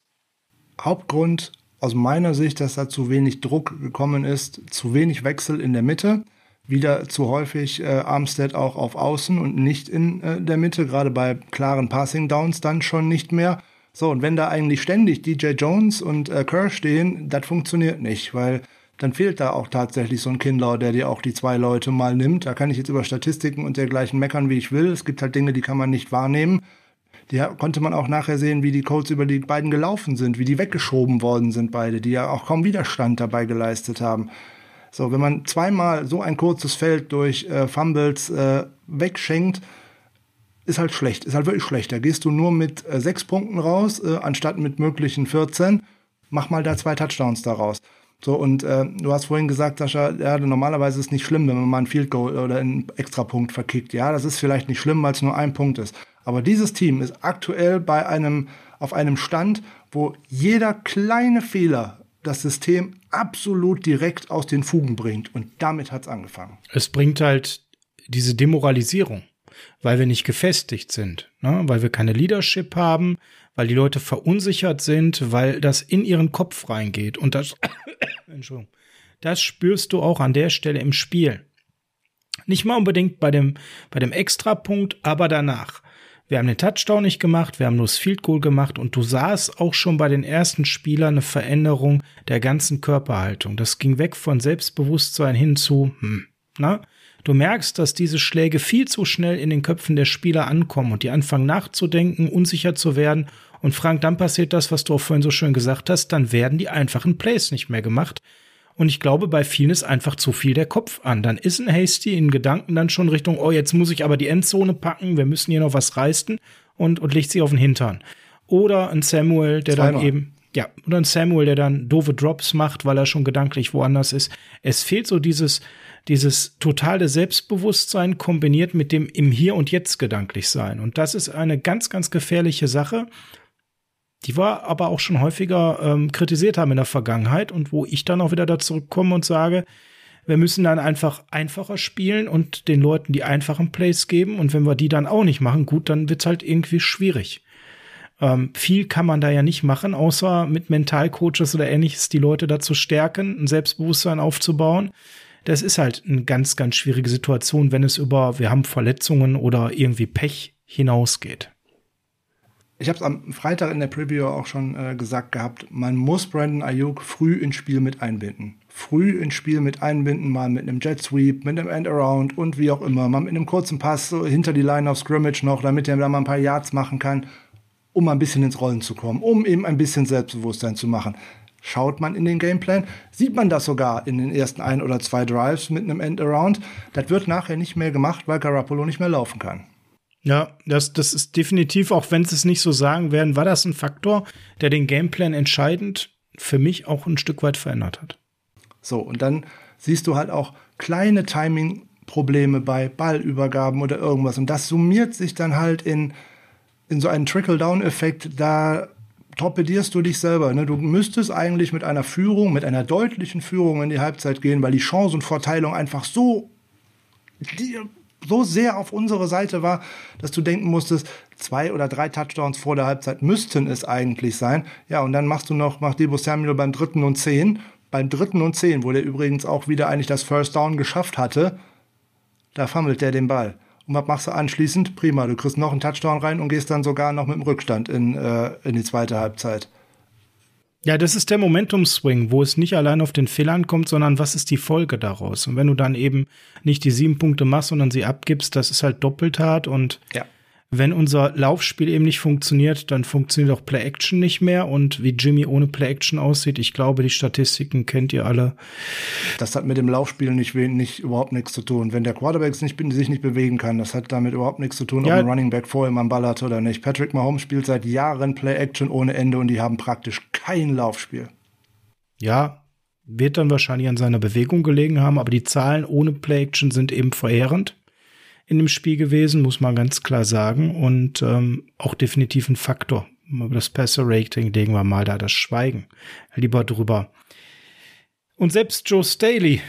Hauptgrund aus meiner Sicht, dass da zu wenig Druck gekommen ist, zu wenig Wechsel in der Mitte, wieder zu häufig äh, Armstead auch auf Außen und nicht in äh, der Mitte, gerade bei klaren Passing Downs dann schon nicht mehr. So, und wenn da eigentlich ständig DJ Jones und äh, Kerr stehen, das funktioniert nicht, weil dann fehlt da auch tatsächlich so ein Kindler, der dir auch die zwei Leute mal nimmt. Da kann ich jetzt über Statistiken und dergleichen meckern, wie ich will. Es gibt halt Dinge, die kann man nicht wahrnehmen. Die konnte man auch nachher sehen, wie die Colts über die beiden gelaufen sind, wie die weggeschoben worden sind, beide, die ja auch kaum Widerstand dabei geleistet haben. So, wenn man zweimal so ein kurzes Feld durch äh, Fumbles äh, wegschenkt, ist halt schlecht, ist halt wirklich schlecht. Da gehst du nur mit äh, sechs Punkten raus, äh, anstatt mit möglichen 14. Mach mal da zwei Touchdowns daraus. So, und äh, du hast vorhin gesagt, Sascha, ja, normalerweise ist es nicht schlimm, wenn man mal ein Field Goal oder einen Extrapunkt verkickt. Ja, das ist vielleicht nicht schlimm, weil es nur ein Punkt ist. Aber dieses Team ist aktuell bei einem, auf einem Stand, wo jeder kleine Fehler das System absolut direkt aus den Fugen bringt. Und damit hat es angefangen. Es bringt halt diese Demoralisierung, weil wir nicht gefestigt sind, ne? weil wir keine Leadership haben, weil die Leute verunsichert sind, weil das in ihren Kopf reingeht. Und das, Entschuldigung, das spürst du auch an der Stelle im Spiel. Nicht mal unbedingt bei dem, bei dem Extrapunkt, aber danach. Wir haben den Touchdown nicht gemacht, wir haben nur das Field Goal gemacht und du sahst auch schon bei den ersten Spielern eine Veränderung der ganzen Körperhaltung. Das ging weg von Selbstbewusstsein hin zu, hm, na? Du merkst, dass diese Schläge viel zu schnell in den Köpfen der Spieler ankommen und die anfangen nachzudenken, unsicher zu werden. Und Frank, dann passiert das, was du auch vorhin so schön gesagt hast, dann werden die einfachen Plays nicht mehr gemacht. Und ich glaube, bei vielen ist einfach zu viel der Kopf an. Dann ist ein Hasty in Gedanken dann schon Richtung, oh, jetzt muss ich aber die Endzone packen, wir müssen hier noch was reißen und, und legt sie auf den Hintern. Oder ein Samuel, der Zweimal. dann eben, ja, oder ein Samuel, der dann doofe Drops macht, weil er schon gedanklich woanders ist. Es fehlt so dieses, dieses totale Selbstbewusstsein kombiniert mit dem im Hier und Jetzt gedanklich sein. Und das ist eine ganz, ganz gefährliche Sache, die wir aber auch schon häufiger ähm, kritisiert haben in der Vergangenheit und wo ich dann auch wieder da zurückkomme und sage, wir müssen dann einfach einfacher spielen und den Leuten die einfachen Plays geben. Und wenn wir die dann auch nicht machen, gut, dann wird's halt irgendwie schwierig. Ähm, viel kann man da ja nicht machen, außer mit Mentalcoaches oder ähnliches die Leute dazu stärken, ein Selbstbewusstsein aufzubauen das ist halt eine ganz, ganz schwierige Situation, wenn es über, wir haben Verletzungen oder irgendwie Pech hinausgeht. Ich habe es am Freitag in der Preview auch schon äh, gesagt gehabt, man muss Brandon Ayuk früh ins Spiel mit einbinden. Früh ins Spiel mit einbinden, mal mit einem Jet Sweep, mit einem End-Around und wie auch immer, mal mit einem kurzen Pass so hinter die Line of Scrimmage noch, damit er da mal ein paar Yards machen kann, um ein bisschen ins Rollen zu kommen, um eben ein bisschen Selbstbewusstsein zu machen. Schaut man in den Gameplan, sieht man das sogar in den ersten ein oder zwei Drives mit einem End-Around. Das wird nachher nicht mehr gemacht, weil Garoppolo nicht mehr laufen kann. Ja, das, das ist definitiv, auch wenn sie es nicht so sagen werden, war das ein Faktor, der den Gameplan entscheidend für mich auch ein Stück weit verändert hat. So, und dann siehst du halt auch kleine Timing-Probleme bei Ballübergaben oder irgendwas. Und das summiert sich dann halt in, in so einen Trickle-Down-Effekt. Da torpedierst du dich selber. Ne? Du müsstest eigentlich mit einer Führung, mit einer deutlichen Führung in die Halbzeit gehen, weil die Chancenverteilung einfach so, so sehr auf unsere Seite war, dass du denken musstest, zwei oder drei Touchdowns vor der Halbzeit müssten es eigentlich sein. Ja, und dann machst du noch, macht Debo Samuel beim dritten und zehn. Beim dritten und zehn, wo der übrigens auch wieder eigentlich das First Down geschafft hatte, da fummelt der den Ball. Und was machst du anschließend? Prima, du kriegst noch einen Touchdown rein und gehst dann sogar noch mit dem Rückstand in, äh, in die zweite Halbzeit. Ja, das ist der Momentum-Swing, wo es nicht allein auf den Fehler ankommt, sondern was ist die Folge daraus? Und wenn du dann eben nicht die sieben Punkte machst, sondern sie abgibst, das ist halt doppelt hart und ja wenn unser Laufspiel eben nicht funktioniert, dann funktioniert auch Play-Action nicht mehr. Und wie Jimmy ohne Play-Action aussieht, ich glaube, die Statistiken kennt ihr alle. Das hat mit dem Laufspiel nicht, nicht überhaupt nichts zu tun. Wenn der Quarterback sich nicht bewegen kann, das hat damit überhaupt nichts zu tun, ja. ob ein Running Back vor ihm am Ball hat oder nicht. Patrick Mahomes spielt seit Jahren Play-Action ohne Ende und die haben praktisch kein Laufspiel. Ja, wird dann wahrscheinlich an seiner Bewegung gelegen haben, aber die Zahlen ohne Play-Action sind eben verheerend in dem Spiel gewesen, muss man ganz klar sagen. Und ähm, auch definitiv ein Faktor das Passer-Rating legen wir mal da das Schweigen lieber drüber. Und selbst Joe Staley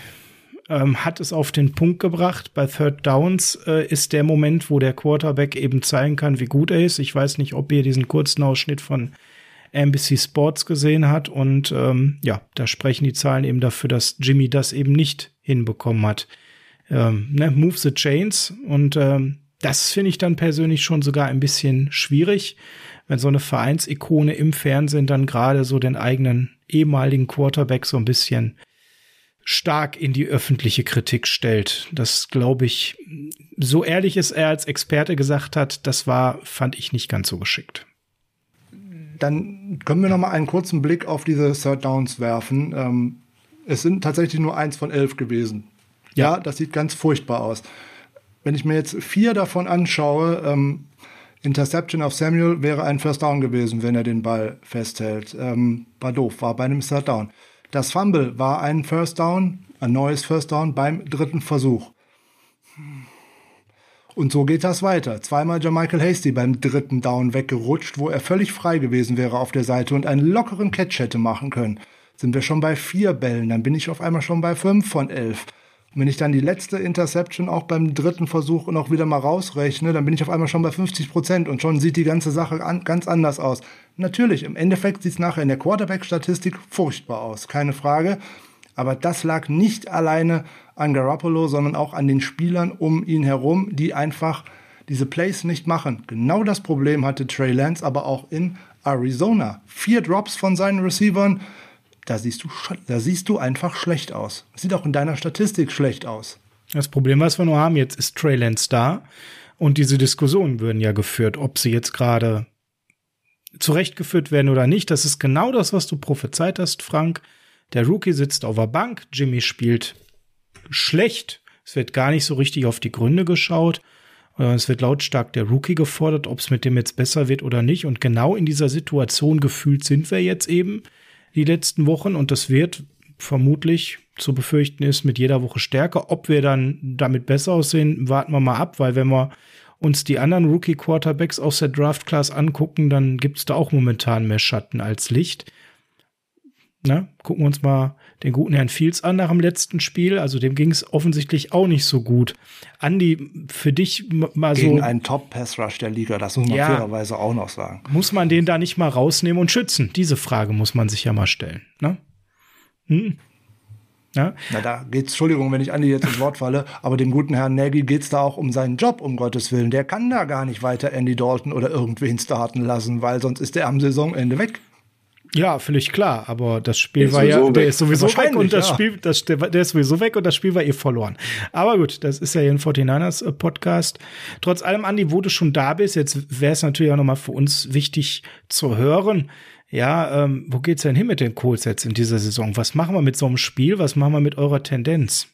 ähm, hat es auf den Punkt gebracht. Bei Third Downs äh, ist der Moment, wo der Quarterback eben zeigen kann, wie gut er ist. Ich weiß nicht, ob ihr diesen kurzen Ausschnitt von NBC Sports gesehen hat. Und ähm, ja, da sprechen die Zahlen eben dafür, dass Jimmy das eben nicht hinbekommen hat. Ähm, ne, move the chains. Und ähm, das finde ich dann persönlich schon sogar ein bisschen schwierig, wenn so eine Vereinsikone im Fernsehen dann gerade so den eigenen ehemaligen Quarterback so ein bisschen stark in die öffentliche Kritik stellt. Das glaube ich, so ehrlich es er als Experte gesagt hat, das war, fand ich nicht ganz so geschickt. Dann können wir noch mal einen kurzen Blick auf diese Third Downs werfen. Ähm, es sind tatsächlich nur eins von elf gewesen. Ja, das sieht ganz furchtbar aus. Wenn ich mir jetzt vier davon anschaue, ähm, Interception auf Samuel wäre ein First Down gewesen, wenn er den Ball festhält. Ähm, war doof, war bei einem Third Down. Das Fumble war ein First Down, ein neues First Down beim dritten Versuch. Und so geht das weiter. Zweimal Jermichael Hasty beim dritten Down weggerutscht, wo er völlig frei gewesen wäre auf der Seite und einen lockeren Catch hätte machen können. Sind wir schon bei vier Bällen, dann bin ich auf einmal schon bei fünf von elf. Wenn ich dann die letzte Interception auch beim dritten Versuch noch wieder mal rausrechne, dann bin ich auf einmal schon bei 50 Prozent und schon sieht die ganze Sache an, ganz anders aus. Natürlich, im Endeffekt sieht es nachher in der Quarterback-Statistik furchtbar aus, keine Frage. Aber das lag nicht alleine an Garoppolo, sondern auch an den Spielern um ihn herum, die einfach diese Plays nicht machen. Genau das Problem hatte Trey Lance aber auch in Arizona. Vier Drops von seinen Receivern, da siehst du, da siehst du einfach schlecht aus. Sieht auch in deiner Statistik schlecht aus. Das Problem, was wir nur haben, jetzt ist Trey Lance da und diese Diskussionen würden ja geführt, ob sie jetzt gerade zurechtgeführt werden oder nicht. Das ist genau das, was du prophezeit hast, Frank. Der Rookie sitzt auf der Bank, Jimmy spielt schlecht. Es wird gar nicht so richtig auf die Gründe geschaut. Es wird lautstark der Rookie gefordert, ob es mit dem jetzt besser wird oder nicht. Und genau in dieser Situation gefühlt sind wir jetzt eben die letzten Wochen und das wird vermutlich zu befürchten ist mit jeder Woche stärker. Ob wir dann damit besser aussehen, warten wir mal ab, weil wenn wir uns die anderen Rookie Quarterbacks aus der Draft Class angucken, dann gibt es da auch momentan mehr Schatten als Licht. Na, gucken wir uns mal den guten Herrn Fields an nach dem letzten Spiel. Also dem ging es offensichtlich auch nicht so gut. Andy, für dich mal Gegen so. Gegen einen Top-Pass-Rush der Liga, das muss man ja, fairerweise auch noch sagen. Muss man den da nicht mal rausnehmen und schützen? Diese Frage muss man sich ja mal stellen. Ne? Hm. Ja? Na, da geht's, Entschuldigung, wenn ich Andi jetzt ins Wort falle, aber dem guten Herrn Nagy geht's da auch um seinen Job, um Gottes Willen. Der kann da gar nicht weiter Andy Dalton oder irgendwen starten lassen, weil sonst ist er am Saisonende weg. Ja, völlig klar, aber das Spiel war ja, der ist sowieso weg und das ja. Spiel, das, der, der ist sowieso weg und das Spiel war eh verloren. Aber gut, das ist ja hier ein 49ers äh, Podcast. Trotz allem, Andi, wo du schon da bist, jetzt wäre es natürlich auch nochmal für uns wichtig zu hören. Ja, ähm, wo geht's denn hin mit den Colts jetzt in dieser Saison? Was machen wir mit so einem Spiel? Was machen wir mit eurer Tendenz?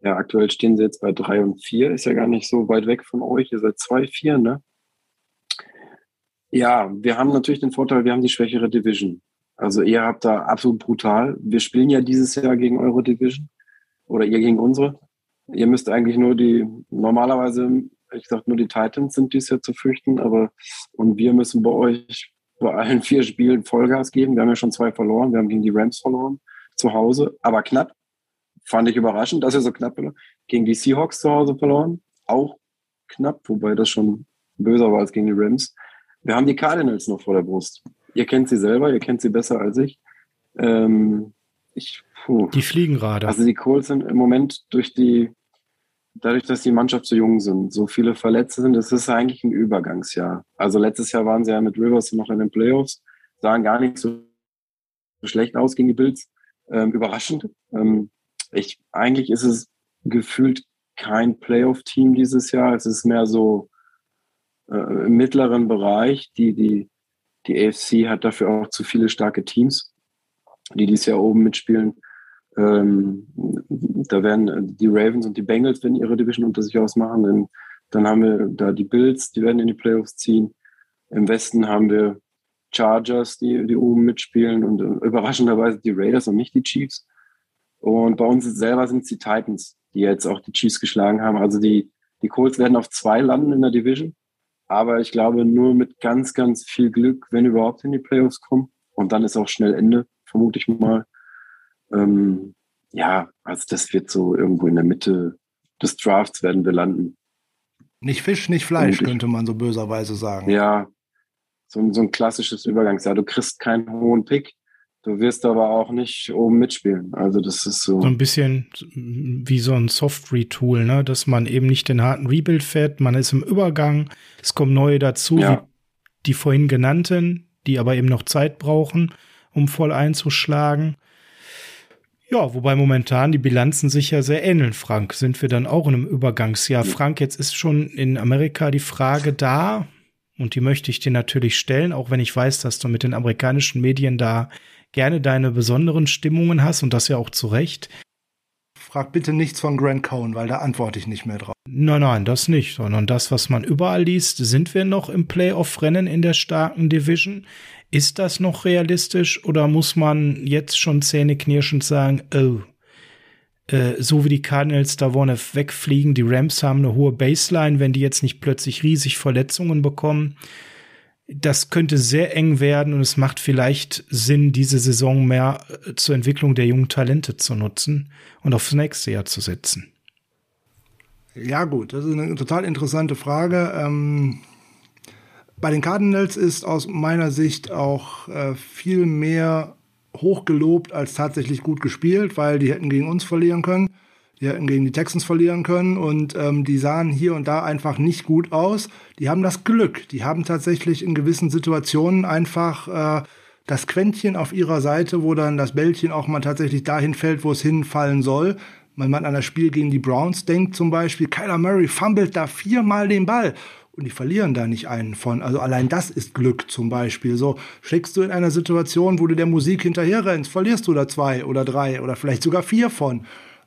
Ja, aktuell stehen sie jetzt bei drei und vier, ist ja gar nicht so weit weg von euch. Ihr seid zwei, vier, ne? Ja, wir haben natürlich den Vorteil, wir haben die schwächere Division. Also ihr habt da absolut brutal. Wir spielen ja dieses Jahr gegen eure Division oder ihr gegen unsere. Ihr müsst eigentlich nur die, normalerweise, ich sag nur die Titans sind dies Jahr zu fürchten, aber und wir müssen bei euch bei allen vier Spielen Vollgas geben. Wir haben ja schon zwei verloren. Wir haben gegen die Rams verloren zu Hause, aber knapp. Fand ich überraschend, dass ihr so knapp war. Gegen die Seahawks zu Hause verloren, auch knapp, wobei das schon böser war als gegen die Rams. Wir haben die Cardinals noch vor der Brust. Ihr kennt sie selber, ihr kennt sie besser als ich. Ähm, ich puh. Die fliegen gerade. Also die Colts sind im Moment durch die, dadurch, dass die Mannschaft so jung sind, so viele Verletzte sind, das ist eigentlich ein Übergangsjahr. Also letztes Jahr waren sie ja mit Rivers noch in den Playoffs, sahen gar nicht so schlecht aus gegen die Bills. Ähm, überraschend. Ähm, ich, eigentlich ist es gefühlt kein Playoff-Team dieses Jahr. Es ist mehr so äh, im mittleren Bereich. Die, die, die AFC hat dafür auch zu viele starke Teams, die dies Jahr oben mitspielen. Ähm, da werden die Ravens und die Bengals werden ihre Division unter sich ausmachen. Dann, dann haben wir da die Bills, die werden in die Playoffs ziehen. Im Westen haben wir Chargers, die, die oben mitspielen und äh, überraschenderweise die Raiders und nicht die Chiefs. Und bei uns selber sind es die Titans, die jetzt auch die Chiefs geschlagen haben. Also die, die Colts werden auf zwei landen in der Division Aber ich glaube, nur mit ganz, ganz viel Glück, wenn überhaupt in die Playoffs kommen. Und dann ist auch schnell Ende, vermute ich mal. Ähm, ja, also das wird so irgendwo in der Mitte des Drafts werden wir landen. Nicht Fisch, nicht Fleisch, könnte man so böserweise sagen. Ja, so, so ein klassisches Übergangsjahr. Du kriegst keinen hohen Pick, du wirst aber auch nicht oben mitspielen. Also das ist so. So ein bisschen wie so ein Soft-Retool, ne? dass man eben nicht den harten Rebuild fährt, man ist im Übergang, es kommen neue dazu, ja. wie die vorhin genannten, die aber eben noch Zeit brauchen, um voll einzuschlagen. Ja, wobei momentan die Bilanzen sich ja sehr ähneln, Frank. Sind wir dann auch in einem Übergangsjahr? Frank, jetzt ist schon in Amerika die Frage da, und die möchte ich dir natürlich stellen, auch wenn ich weiß, dass du mit den amerikanischen Medien da gerne deine besonderen Stimmungen hast und das ja auch zu Recht. Frag bitte nichts von Grant Cohn, weil da antworte ich nicht mehr drauf. Nein, nein, das nicht, sondern das, was man überall liest. Sind wir noch im Playoff-Rennen in der starken Division? Ist das noch realistisch oder muss man jetzt schon zähneknirschend sagen, oh, äh, so wie die Cardinals da vorne wegfliegen, die Rams haben eine hohe Baseline, wenn die jetzt nicht plötzlich riesig Verletzungen bekommen, das könnte sehr eng werden und es macht vielleicht Sinn, diese Saison mehr äh, zur Entwicklung der jungen Talente zu nutzen und aufs nächste Jahr zu setzen. Ja gut, das ist eine total interessante Frage. Ähm bei den Cardinals ist aus meiner Sicht auch äh, viel mehr hochgelobt als tatsächlich gut gespielt, weil die hätten gegen uns verlieren können. Die hätten gegen die Texans verlieren können und ähm, die sahen hier und da einfach nicht gut aus. Die haben das Glück. Die haben tatsächlich in gewissen Situationen einfach äh, das Quäntchen auf ihrer Seite, wo dann das Bällchen auch mal tatsächlich dahin fällt, wo es hinfallen soll. Wenn man an das Spiel gegen die Browns denkt zum Beispiel, Kyler Murray fummelt da viermal den Ball und die verlieren da nicht einen von. Also allein das ist Glück zum Beispiel. So steckst du in einer Situation, wo du der Musik hinterher rennst, verlierst du da zwei oder drei oder vielleicht sogar vier von.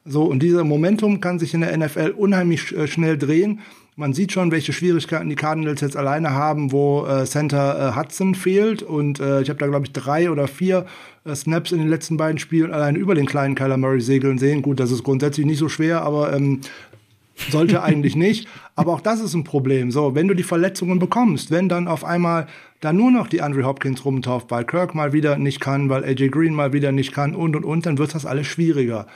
So, und dieser Momentum kann sich in der NFL unheimlich äh, schnell drehen. Man sieht schon, welche Schwierigkeiten die Cardinals jetzt alleine haben, wo äh, Center äh, Hudson fehlt. Und äh, ich habe da, glaube ich, drei oder vier äh, Snaps in den letzten beiden Spielen allein über den kleinen Kyler Murray segeln sehen. Gut, das ist grundsätzlich nicht so schwer, aber ähm, sollte eigentlich nicht. Aber auch das ist ein Problem. So, wenn du die Verletzungen bekommst, wenn dann auf einmal da nur noch die Andre Hopkins rumtauft, weil Kirk mal wieder nicht kann, weil AJ Green mal wieder nicht kann und und und, dann wird das alles schwieriger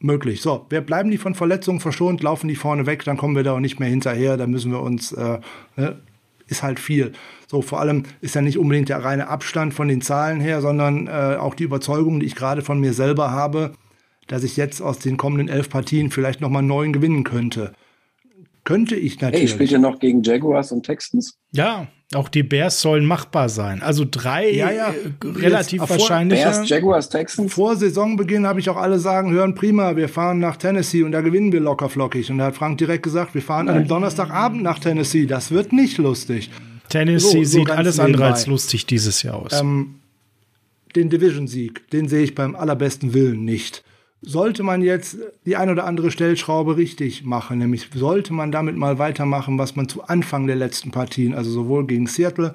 möglich. So, wir bleiben die von Verletzungen verschont, laufen die vorne weg, dann kommen wir da auch nicht mehr hinterher, dann müssen wir uns, äh, ne, ist halt viel. So, vor allem ist ja nicht unbedingt der reine Abstand von den Zahlen her, sondern äh, auch die Überzeugung, die ich gerade von mir selber habe, dass ich jetzt aus den kommenden elf Partien vielleicht nochmal neun gewinnen könnte. Könnte ich natürlich. Hey, spielt ja noch gegen Jaguars und Texans? Ja, auch die Bears sollen machbar sein. Also drei ja, ja. Äh, relativ Jetzt, wahrscheinlich. Bears, Jaguars, Texans. Vor Saisonbeginn habe ich auch alle sagen hören, prima, wir fahren nach Tennessee und da gewinnen wir locker flockig. Und da hat Frank direkt gesagt, wir fahren Nein. an einem Donnerstagabend nach Tennessee. Das wird nicht lustig. Tennessee so, so sieht alles andere als lustig dieses Jahr aus. Ähm, den Division-Sieg, den sehe ich beim allerbesten Willen nicht sollte man jetzt die ein oder andere Stellschraube richtig machen, nämlich sollte man damit mal weitermachen, was man zu Anfang der letzten Partien, also sowohl gegen Seattle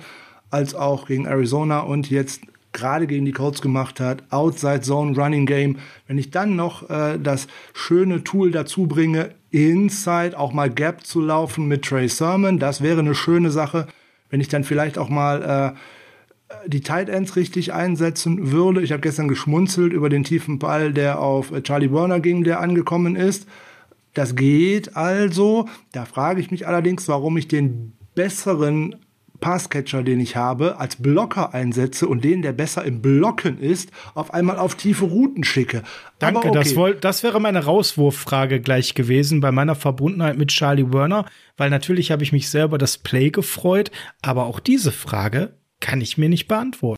als auch gegen Arizona und jetzt gerade gegen die Colts gemacht hat, Outside Zone Running Game. Wenn ich dann noch äh, das schöne Tool dazu bringe, Inside auch mal Gap zu laufen mit Trey Sermon, das wäre eine schöne Sache. Wenn ich dann vielleicht auch mal äh, die Tight Ends richtig einsetzen würde. Ich habe gestern geschmunzelt über den tiefen Ball, der auf Charlie Warner ging, der angekommen ist. Das geht also. Da frage ich mich allerdings, warum ich den besseren Passcatcher, den ich habe, als Blocker einsetze und den, der besser im Blocken ist, auf einmal auf tiefe Routen schicke. Danke, okay. das, woll, das wäre meine Rauswurffrage gleich gewesen bei meiner Verbundenheit mit Charlie Werner, weil natürlich habe ich mich selber das Play gefreut, aber auch diese Frage kann ich mir nicht beantworten.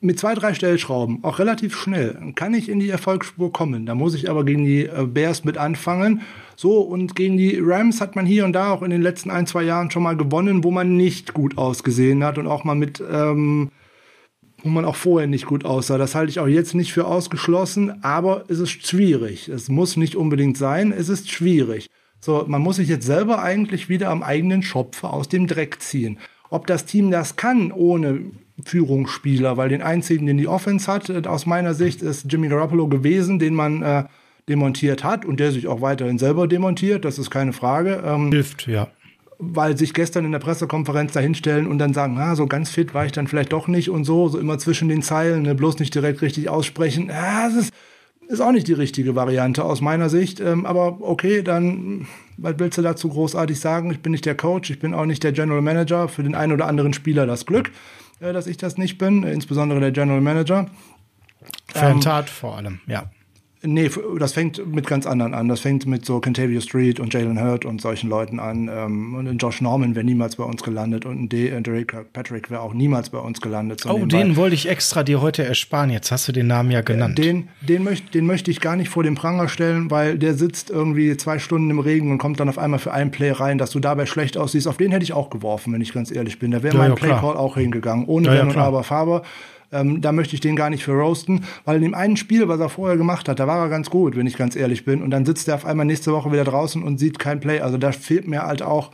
Mit zwei, drei Stellschrauben, auch relativ schnell, kann ich in die Erfolgsspur kommen. Da muss ich aber gegen die äh, Bears mit anfangen. So, und gegen die Rams hat man hier und da auch in den letzten ein, zwei Jahren schon mal gewonnen, wo man nicht gut ausgesehen hat und auch mal mit, ähm, wo man auch vorher nicht gut aussah. Das halte ich auch jetzt nicht für ausgeschlossen, aber es ist schwierig. Es muss nicht unbedingt sein, es ist schwierig. So, man muss sich jetzt selber eigentlich wieder am eigenen Schopfe aus dem Dreck ziehen. Ob das Team das kann ohne Führungsspieler, weil den einzigen, den die Offense hat, äh, aus meiner Sicht, ist Jimmy Garoppolo gewesen, den man äh, demontiert hat und der sich auch weiterhin selber demontiert, das ist keine Frage. Ähm, Hilft, ja. weil sich gestern in der Pressekonferenz dahinstellen und dann sagen, na, so ganz fit war ich dann vielleicht doch nicht und so, so immer zwischen den Zeilen, ne, bloß nicht direkt richtig aussprechen. Ja, das ist, ist auch nicht die richtige Variante aus meiner Sicht. Ähm, aber okay, dann, was willst du dazu großartig sagen? Ich bin nicht der Coach, ich bin auch nicht der General Manager. Für den einen oder anderen Spieler das Glück, äh, dass ich das nicht bin, insbesondere der General Manager. Fantat ähm, vor allem, ja. Nee, das fängt mit ganz anderen an. Das fängt mit so Kentavio Street und Jalen Hurt und solchen Leuten an. Ähm, und Josh Norman wäre niemals bei uns gelandet und äh, Derek Patrick wäre auch niemals bei uns gelandet. So oh, nebenbei. den wollte ich extra dir heute ersparen. Jetzt hast du den Namen ja genannt. Den, den, möcht, den möchte ich gar nicht vor den Pranger stellen, weil der sitzt irgendwie zwei Stunden im Regen und kommt dann auf einmal für ein Play rein, dass du dabei schlecht aussiehst. Auf den hätte ich auch geworfen, wenn ich ganz ehrlich bin. Da wäre ja, mein ja, Playcall auch hingegangen. Ohne ja, Wenn und Aber Faber. Ähm, da möchte ich den gar nicht für roasten, weil in dem einen Spiel, was er vorher gemacht hat, da war er ganz gut, wenn ich ganz ehrlich bin. Und dann sitzt er auf einmal nächste Woche wieder draußen und sieht kein Play. Also da fehlt mir halt auch,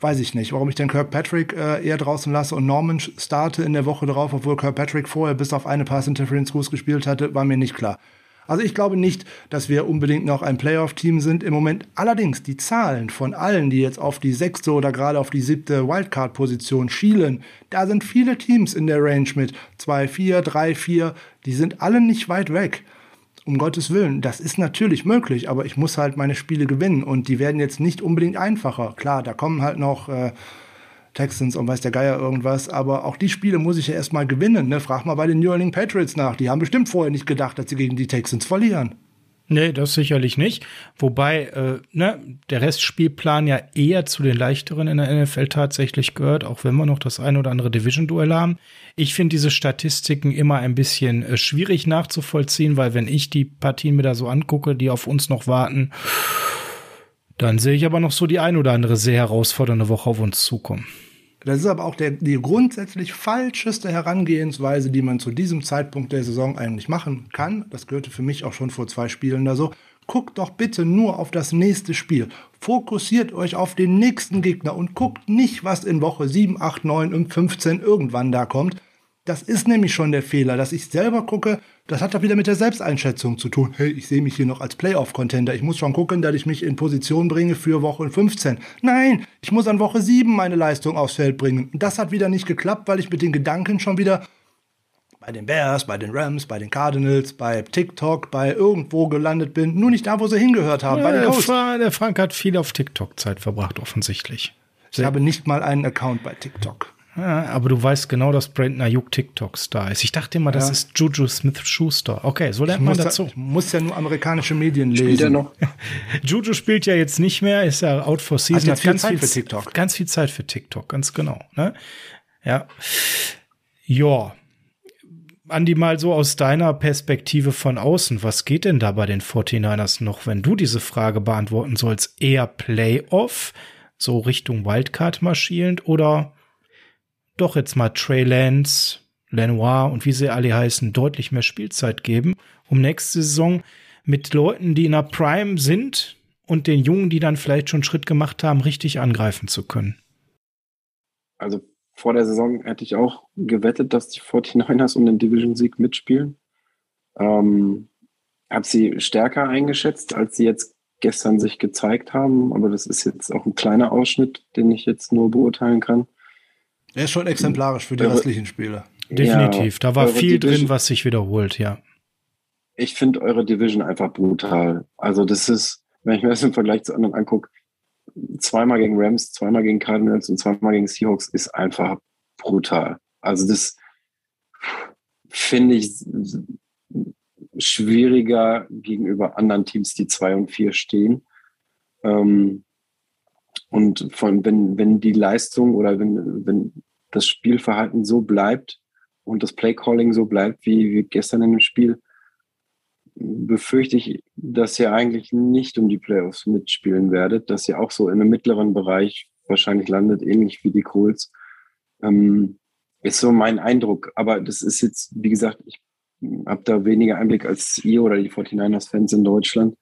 weiß ich nicht, warum ich den Kirkpatrick äh, eher draußen lasse und Norman starte in der Woche drauf, obwohl Kirkpatrick vorher bis auf eine Pass Interference Goose gespielt hatte, war mir nicht klar. Also ich glaube nicht, dass wir unbedingt noch ein Playoff-Team sind im Moment. Allerdings die Zahlen von allen, die jetzt auf die sechste oder gerade auf die siebte Wildcard-Position schielen, da sind viele Teams in der Range mit 2-4, 3-4, die sind alle nicht weit weg. Um Gottes Willen, das ist natürlich möglich, aber ich muss halt meine Spiele gewinnen und die werden jetzt nicht unbedingt einfacher. Klar, da kommen halt noch äh, Texans und weiß der Geier irgendwas. Aber auch die Spiele muss ich ja erstmal gewinnen. Ne? Frag mal bei den New Orleans Patriots nach. Die haben bestimmt vorher nicht gedacht, dass sie gegen die Texans verlieren. Nee, das sicherlich nicht. Wobei äh, ne, der Restspielplan ja eher zu den leichteren in der NFL tatsächlich gehört, auch wenn wir noch das ein oder andere Division-Duell haben. Ich finde diese Statistiken immer ein bisschen äh, schwierig nachzuvollziehen, weil wenn ich die Partien mir da so angucke, die auf uns noch warten, dann sehe ich aber noch so die ein oder andere sehr herausfordernde Woche auf uns zukommen. Das ist aber auch der, die grundsätzlich falscheste Herangehensweise, die man zu diesem Zeitpunkt der Saison eigentlich machen kann. Das gehörte für mich auch schon vor zwei Spielen da so. Guckt doch bitte nur auf das nächste Spiel. Fokussiert euch auf den nächsten Gegner und guckt nicht, was in Woche 7, 8, 9 und 15 irgendwann da kommt, das ist nämlich schon der Fehler, dass ich selber gucke, das hat doch wieder mit der Selbsteinschätzung zu tun. Hey, ich sehe mich hier noch als Playoff-Contender. Ich muss schon gucken, dass ich mich in Position bringe für Woche 15. Nein, ich muss an Woche 7 meine Leistung aufs Feld bringen. Und das hat wieder nicht geklappt, weil ich mit den Gedanken schon wieder bei den Bears, bei den Rams, bei den Cardinals, bei TikTok, bei irgendwo gelandet bin. Nur nicht da, wo sie hingehört haben. Ja, bei den Fra der Frank hat viel auf TikTok Zeit verbracht, offensichtlich. Ich habe nicht mal einen Account bei TikTok. Ja, aber du weißt genau, dass Brandon Ayuk TikTok-Star ist. Ich dachte immer, das ja. ist Juju Smith-Schuster. Okay, so lernt man dazu. ich muss ja nur amerikanische Medien lesen. Spielt er noch? Juju spielt ja jetzt nicht mehr, ist ja out for season. Hat, hat ganz viel Zeit für TikTok. Ganz viel Zeit für TikTok, ganz genau. Ne? Ja. Ja. Andi, mal so aus deiner Perspektive von außen, was geht denn da bei den 49ers noch, wenn du diese Frage beantworten sollst? Eher Playoff, so Richtung Wildcard marschierend oder doch jetzt mal Trey Lance, Lenoir und wie sie alle heißen, deutlich mehr Spielzeit geben, um nächste Saison mit Leuten, die in der Prime sind und den Jungen, die dann vielleicht schon Schritt gemacht haben, richtig angreifen zu können. Also vor der Saison hätte ich auch gewettet, dass die 49ers um den Division-Sieg mitspielen. Ähm, habe sie stärker eingeschätzt, als sie jetzt gestern sich gezeigt haben. Aber das ist jetzt auch ein kleiner Ausschnitt, den ich jetzt nur beurteilen kann. Er ist schon exemplarisch für die eure, restlichen Spiele. Definitiv. Ja, da war viel Division, drin, was sich wiederholt, ja. Ich finde eure Division einfach brutal. Also, das ist, wenn ich mir das im Vergleich zu anderen angucke, zweimal gegen Rams, zweimal gegen Cardinals und zweimal gegen Seahawks ist einfach brutal. Also, das finde ich schwieriger gegenüber anderen Teams, die zwei und vier stehen. Ähm, und von, wenn, wenn die Leistung oder wenn, wenn das Spielverhalten so bleibt und das Playcalling so bleibt wie, wie gestern in dem Spiel, befürchte ich, dass ihr eigentlich nicht um die Playoffs mitspielen werdet, dass ihr auch so in einem mittleren Bereich wahrscheinlich landet, ähnlich wie die Colts. Ähm, ist so mein Eindruck. Aber das ist jetzt, wie gesagt, ich habe da weniger Einblick als ihr oder die 49ers-Fans in Deutschland.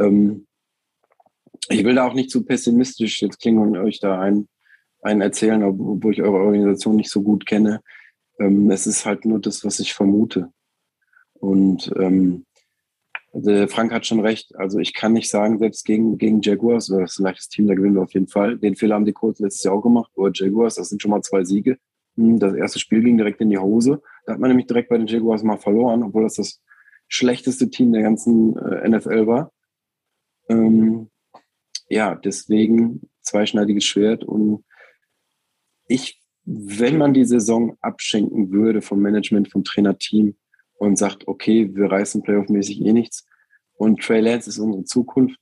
Ähm, ich will da auch nicht zu pessimistisch jetzt klingen und euch da ein, ein erzählen, obwohl ich eure Organisation nicht so gut kenne. Ähm, es ist halt nur das, was ich vermute. Und ähm, Frank hat schon recht. Also ich kann nicht sagen, selbst gegen, gegen Jaguars, das ist ein leichtes Team, da gewinnen wir auf jeden Fall. Den Fehler haben die Colts letztes Jahr auch gemacht. Aber Jaguars, das sind schon mal zwei Siege. Hm, das erste Spiel ging direkt in die Hose. Da hat man nämlich direkt bei den Jaguars mal verloren, obwohl das das schlechteste Team der ganzen äh, NFL war. Ähm, ja, deswegen zweischneidiges Schwert. Und ich, wenn man die Saison abschenken würde vom Management, vom Trainerteam, und sagt, okay, wir reißen playoff-mäßig eh nichts und Trey Lance ist unsere Zukunft.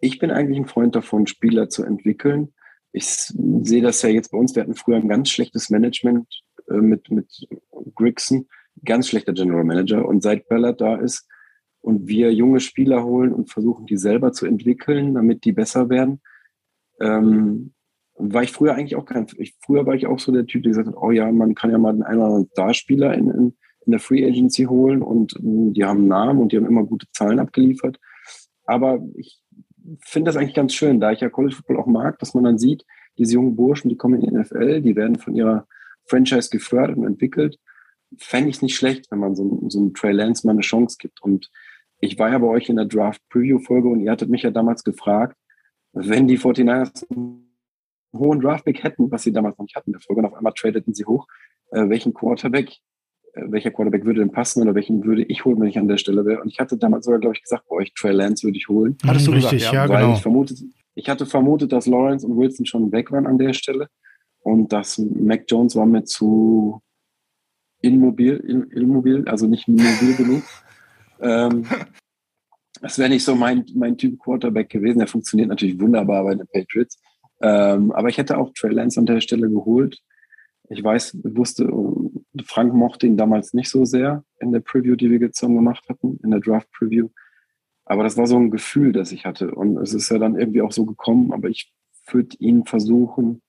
Ich bin eigentlich ein Freund davon, Spieler zu entwickeln. Ich sehe das ja jetzt bei uns. Wir hatten früher ein ganz schlechtes Management äh, mit, mit Grigson, ganz schlechter General Manager. Und seit Ballard da ist und wir junge Spieler holen und versuchen, die selber zu entwickeln, damit die besser werden, ähm, war ich früher eigentlich auch kein, ich, früher war ich auch so der Typ, der gesagt hat, oh ja, man kann ja mal den einen oder anderen Starspieler in, in, in der Free Agency holen und äh, die haben Namen und die haben immer gute Zahlen abgeliefert. Aber ich finde das eigentlich ganz schön, da ich ja College Football auch mag, dass man dann sieht, diese jungen Burschen, die kommen in die NFL, die werden von ihrer Franchise gefördert und entwickelt. Fände ich es nicht schlecht, wenn man so, so einem Trey Lance mal eine Chance gibt. Und ich war ja bei euch in der Draft Preview Folge und ihr hattet mich ja damals gefragt, wenn die 49ers einen hohen Draftpick hätten, was sie damals noch nicht hatten, der Folge, und auf einmal tradeten sie hoch, äh, welchen Quarterback äh, welcher Quarterback würde denn passen oder welchen würde ich holen, wenn ich an der Stelle wäre. Und ich hatte damals sogar, glaube ich, gesagt, bei euch Trey Lance würde ich holen. Hattest du Richtig, gesagt, ja, ja genau. Ich, vermutet, ich hatte vermutet, dass Lawrence und Wilson schon weg waren an der Stelle und dass Mac Jones war mir zu immobil, immobil also nicht mobil genug. Ähm, das wäre nicht so mein, mein Typ Quarterback gewesen. Der funktioniert natürlich wunderbar bei den Patriots. Ähm, aber ich hätte auch Trey Lance an der Stelle geholt. Ich weiß, wusste, Frank mochte ihn damals nicht so sehr in der Preview, die wir gezogen gemacht hatten, in der Draft Preview. Aber das war so ein Gefühl, das ich hatte. Und es ist ja dann irgendwie auch so gekommen, aber ich würde ihn versuchen.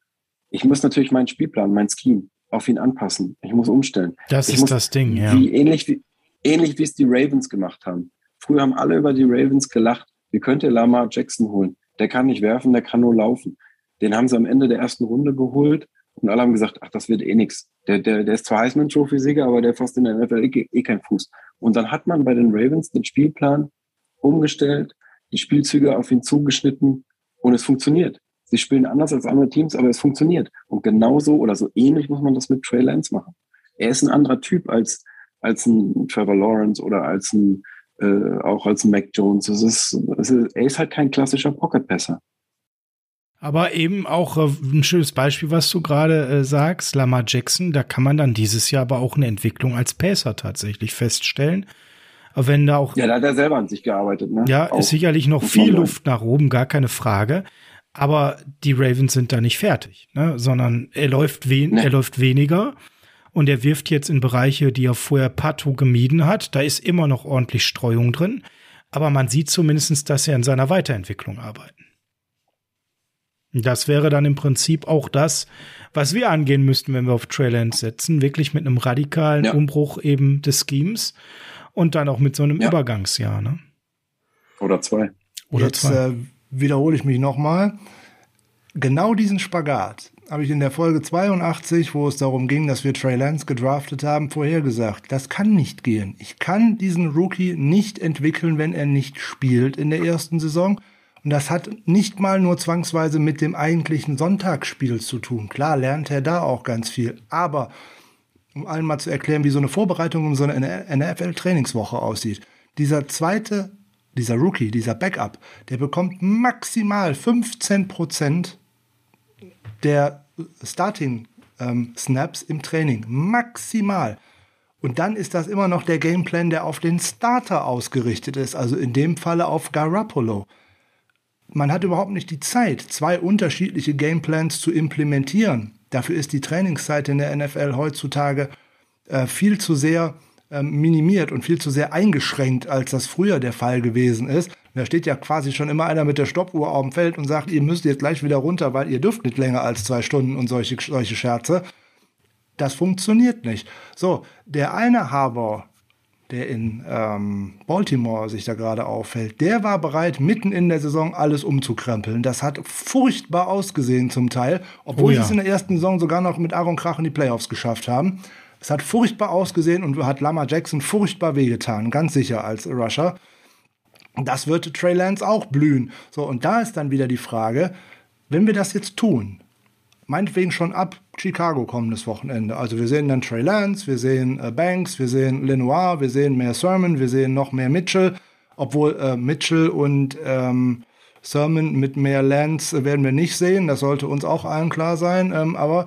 Ich muss natürlich meinen Spielplan, mein Scheme auf ihn anpassen. Ich muss umstellen. Das ich ist das Ding, ja. Wie, ähnlich, wie, ähnlich wie es die Ravens gemacht haben. Früher haben alle über die Ravens gelacht. Wie könnt ihr Lamar Jackson holen? Der kann nicht werfen, der kann nur laufen. Den haben sie am Ende der ersten Runde geholt und alle haben gesagt, ach, das wird eh nix. Der, der, der ist zwar Heisman Trophy-Sieger, aber der fasst in der NFL eh, eh keinen Fuß. Und dann hat man bei den Ravens den Spielplan umgestellt, die Spielzüge auf ihn zugeschnitten und es funktioniert. Sie spielen anders als andere Teams, aber es funktioniert. Und genauso oder so ähnlich muss man das mit Trey Lance machen. Er ist ein anderer Typ als, als ein Trevor Lawrence oder als ein, äh, auch als ein Mac Jones. Es ist, es ist, er ist halt kein klassischer Pocket-Passer. Aber eben auch äh, ein schönes Beispiel, was du gerade äh, sagst, Lamar Jackson, da kann man dann dieses Jahr aber auch eine Entwicklung als Pacer tatsächlich feststellen. Aber wenn da auch. Ja, da hat er selber an sich gearbeitet, ne? Ja, auch. ist sicherlich noch viel Luft nach oben, gar keine Frage. Aber die Ravens sind da nicht fertig, ne? sondern er läuft, wen nee. er läuft weniger und er wirft jetzt in Bereiche, die er vorher partout gemieden hat. Da ist immer noch ordentlich Streuung drin. Aber man sieht zumindestens, dass er in seiner Weiterentwicklung arbeitet. Das wäre dann im Prinzip auch das, was wir angehen müssten, wenn wir auf Trailhands setzen. Wirklich mit einem radikalen ja. Umbruch eben des Schemes und dann auch mit so einem ja. Übergangsjahr. Ne? Oder zwei. Oder Jetzt zwei. Äh, wiederhole ich mich nochmal. Genau diesen Spagat habe ich in der Folge 82, wo es darum ging, dass wir Trey Lance gedraftet haben, vorhergesagt. Das kann nicht gehen. Ich kann diesen Rookie nicht entwickeln, wenn er nicht spielt in der ersten Saison. Und das hat nicht mal nur zwangsweise mit dem eigentlichen Sonntagsspiel zu tun. Klar lernt er da auch ganz viel. Aber um allen mal zu erklären, wie so eine Vorbereitung um so eine NFL-Trainingswoche aussieht. Dieser zweite, dieser Rookie, dieser Backup, der bekommt maximal 15 Prozent der Starting ähm, Snaps im Training. Maximal. Und dann ist das immer noch der Gameplan, der auf den Starter ausgerichtet ist. Also in dem Falle auf Garoppolo man hat überhaupt nicht die Zeit, zwei unterschiedliche Gameplans zu implementieren. Dafür ist die Trainingszeit in der NFL heutzutage äh, viel zu sehr äh, minimiert und viel zu sehr eingeschränkt, als das früher der Fall gewesen ist. Da steht ja quasi schon immer einer mit der Stoppuhr auf dem Feld und sagt, ihr müsst jetzt gleich wieder runter, weil ihr dürft nicht länger als zwei Stunden und solche, solche Scherze. Das funktioniert nicht. So, der eine Harbour, der in ähm, Baltimore sich da gerade auffällt, der war bereit, mitten in der Saison alles umzukrempeln. Das hat furchtbar ausgesehen zum Teil, obwohl oh ja. sie es in der ersten Saison sogar noch mit Aaron Krach in die Playoffs geschafft haben. Es hat furchtbar ausgesehen und hat Lama Jackson furchtbar wehgetan, ganz sicher als Rusher. Das wird Trey Lance auch blühen. So, und da ist dann wieder die Frage, wenn wir das jetzt tun, meinetwegen schon ab Chicago kommendes Wochenende. Also wir sehen dann Trey Lance, wir sehen äh, Banks, wir sehen Lenoir, wir sehen mehr Sermon, wir sehen noch mehr Mitchell, obwohl äh, Mitchell und ähm, Sermon mit mehr Lance werden wir nicht sehen, das sollte uns auch allen klar sein, ähm, aber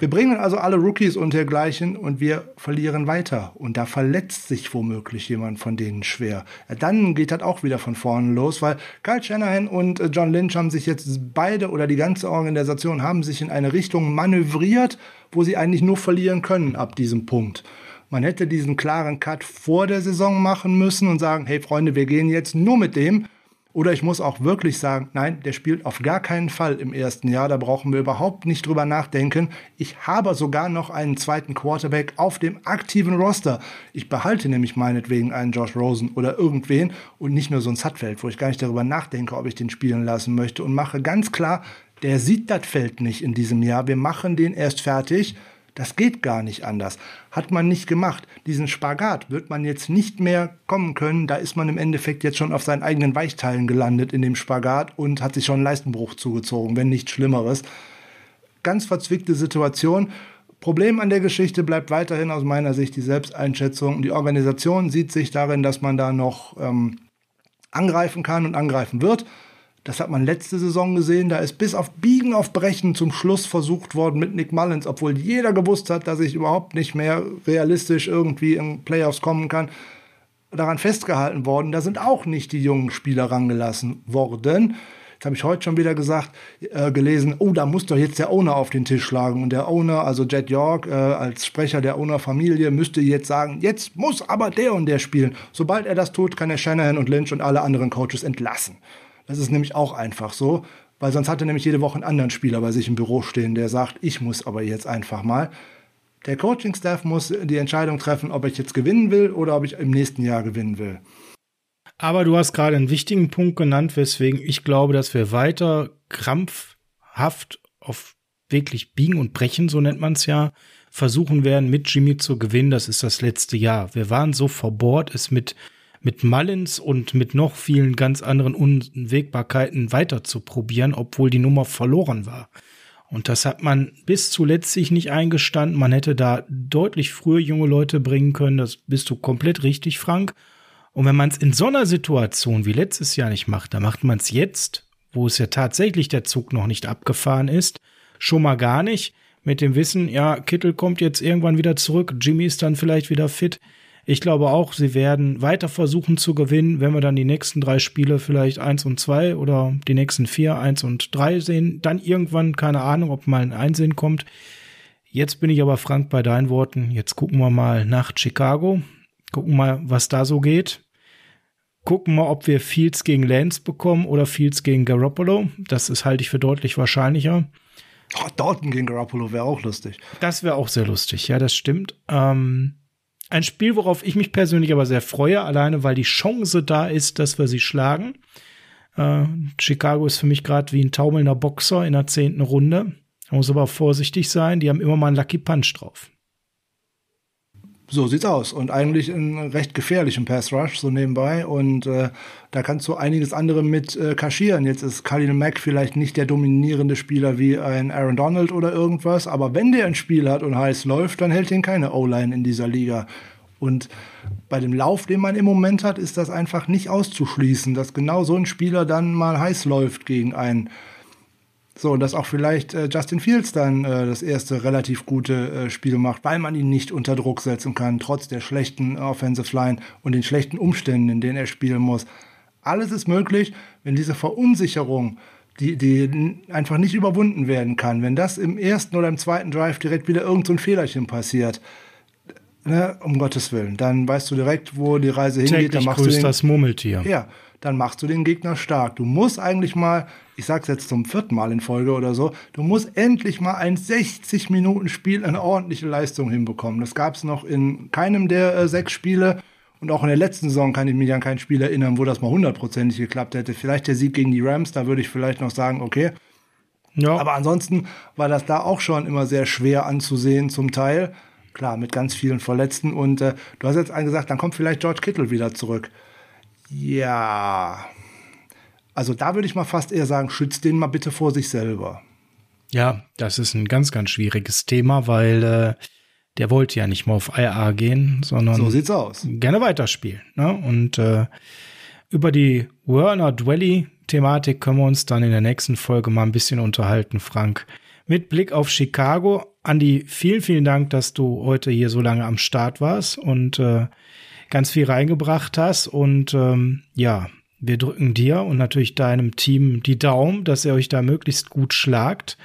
wir bringen also alle Rookies und dergleichen und wir verlieren weiter. Und da verletzt sich womöglich jemand von denen schwer. Dann geht das auch wieder von vorne los, weil Kyle Shanahan und äh, John Lynch haben sich jetzt beide oder die ganze Organisation haben sich in eine Richtung manövriert, wo sie eigentlich nur verlieren können ab diesem Punkt. Man hätte diesen klaren Cut vor der Saison machen müssen und sagen, hey Freunde, wir gehen jetzt nur mit dem oder ich muss auch wirklich sagen, nein, der spielt auf gar keinen Fall im ersten Jahr. Da brauchen wir überhaupt nicht drüber nachdenken. Ich habe sogar noch einen zweiten Quarterback auf dem aktiven Roster. Ich behalte nämlich meinetwegen einen Josh Rosen oder irgendwen und nicht nur so ein Sutfeld, wo ich gar nicht darüber nachdenke, ob ich den spielen lassen möchte und mache ganz klar, der sieht das Feld nicht in diesem Jahr. Wir machen den erst fertig das geht gar nicht anders. Hat man nicht gemacht. Diesen Spagat wird man jetzt nicht mehr kommen können. Da ist man im Endeffekt jetzt schon auf seinen eigenen Weichteilen gelandet in dem Spagat und hat sich schon einen Leistenbruch zugezogen, wenn nichts Schlimmeres. Ganz verzwickte Situation. Problem an der Geschichte bleibt weiterhin aus meiner Sicht die Selbsteinschätzung. Die Organisation sieht sich darin, dass man da noch ähm, angreifen kann und angreifen wird. Das hat man letzte Saison gesehen. Da ist bis auf Biegen auf Brechen zum Schluss versucht worden mit Nick Mullins, obwohl jeder gewusst hat, dass ich überhaupt nicht mehr realistisch irgendwie in Playoffs kommen kann. Daran festgehalten worden. Da sind auch nicht die jungen Spieler rangelassen worden. Jetzt habe ich heute schon wieder gesagt, äh, gelesen, oh, da muss doch jetzt der Owner auf den Tisch schlagen. Und der Owner, also Jet York, äh, als Sprecher der Owner-Familie, müsste jetzt sagen, jetzt muss aber der und der spielen. Sobald er das tut, kann er Shanahan und Lynch und alle anderen Coaches entlassen. Das ist nämlich auch einfach so, weil sonst hat er nämlich jede Woche einen anderen Spieler bei sich im Büro stehen, der sagt, ich muss aber jetzt einfach mal. Der Coaching-Staff muss die Entscheidung treffen, ob ich jetzt gewinnen will oder ob ich im nächsten Jahr gewinnen will. Aber du hast gerade einen wichtigen Punkt genannt, weswegen ich glaube, dass wir weiter krampfhaft auf wirklich Biegen und Brechen, so nennt man es ja, versuchen werden, mit Jimmy zu gewinnen. Das ist das letzte Jahr. Wir waren so verbohrt, es mit mit Mullins und mit noch vielen ganz anderen Unwägbarkeiten weiter zu probieren, obwohl die Nummer verloren war. Und das hat man bis zuletzt sich nicht eingestanden. Man hätte da deutlich früher junge Leute bringen können. Das bist du komplett richtig, Frank. Und wenn man es in so einer Situation wie letztes Jahr nicht macht, dann macht man es jetzt, wo es ja tatsächlich der Zug noch nicht abgefahren ist, schon mal gar nicht. Mit dem Wissen, ja, Kittel kommt jetzt irgendwann wieder zurück, Jimmy ist dann vielleicht wieder fit. Ich glaube auch, sie werden weiter versuchen zu gewinnen, wenn wir dann die nächsten drei Spiele vielleicht eins und zwei oder die nächsten vier, eins und drei sehen. Dann irgendwann, keine Ahnung, ob mal ein Einsehen kommt. Jetzt bin ich aber frank bei deinen Worten. Jetzt gucken wir mal nach Chicago. Gucken mal, was da so geht. Gucken mal, ob wir Fields gegen Lance bekommen oder Fields gegen Garoppolo. Das ist halte ich für deutlich wahrscheinlicher. Oh, Dalton gegen Garoppolo wäre auch lustig. Das wäre auch sehr lustig, ja, das stimmt. Ähm, ein Spiel, worauf ich mich persönlich aber sehr freue, alleine weil die Chance da ist, dass wir sie schlagen. Äh, Chicago ist für mich gerade wie ein taumelnder Boxer in der zehnten Runde. Man muss aber vorsichtig sein, die haben immer mal einen Lucky Punch drauf. So sieht's aus. Und eigentlich ein recht gefährlichen Pass Rush, so nebenbei. Und äh, da kannst du einiges andere mit äh, kaschieren. Jetzt ist Khalil Mack vielleicht nicht der dominierende Spieler wie ein Aaron Donald oder irgendwas, aber wenn der ein Spiel hat und heiß läuft, dann hält ihn keine O-Line in dieser Liga. Und bei dem Lauf, den man im Moment hat, ist das einfach nicht auszuschließen, dass genau so ein Spieler dann mal heiß läuft gegen einen so, und dass auch vielleicht äh, Justin Fields dann äh, das erste relativ gute äh, Spiel macht, weil man ihn nicht unter Druck setzen kann, trotz der schlechten Offensive Line und den schlechten Umständen, in denen er spielen muss. Alles ist möglich, wenn diese Verunsicherung, die, die einfach nicht überwunden werden kann, wenn das im ersten oder im zweiten Drive direkt wieder irgendein so Fehlerchen passiert, ne, um Gottes Willen, dann weißt du direkt, wo die Reise hingeht. Täglich dann machst du den, das Murmeltier. Ja, dann machst du den Gegner stark. Du musst eigentlich mal, ich sag's jetzt zum vierten Mal in Folge oder so, du musst endlich mal ein 60 Minuten Spiel eine ordentliche Leistung hinbekommen. Das gab's noch in keinem der äh, sechs Spiele. Und auch in der letzten Saison kann ich mich an kein Spiel erinnern, wo das mal hundertprozentig geklappt hätte. Vielleicht der Sieg gegen die Rams, da würde ich vielleicht noch sagen, okay. Ja. Aber ansonsten war das da auch schon immer sehr schwer anzusehen zum Teil. Klar, mit ganz vielen Verletzten. Und äh, du hast jetzt gesagt, dann kommt vielleicht George Kittle wieder zurück Ja. Also da würde ich mal fast eher sagen, schützt den mal bitte vor sich selber. Ja, das ist ein ganz, ganz schwieriges Thema, weil äh, der wollte ja nicht mal auf IA gehen, sondern so sieht's aus. gerne weiterspielen. Ne? Und äh, über die Werner Dwelly-Thematik können wir uns dann in der nächsten Folge mal ein bisschen unterhalten, Frank. Mit Blick auf Chicago. Andi, vielen, vielen Dank, dass du heute hier so lange am Start warst und äh, ganz viel reingebracht hast. Und ähm, ja, wir drücken dir und natürlich deinem Team die Daumen, dass ihr euch da möglichst gut schlagt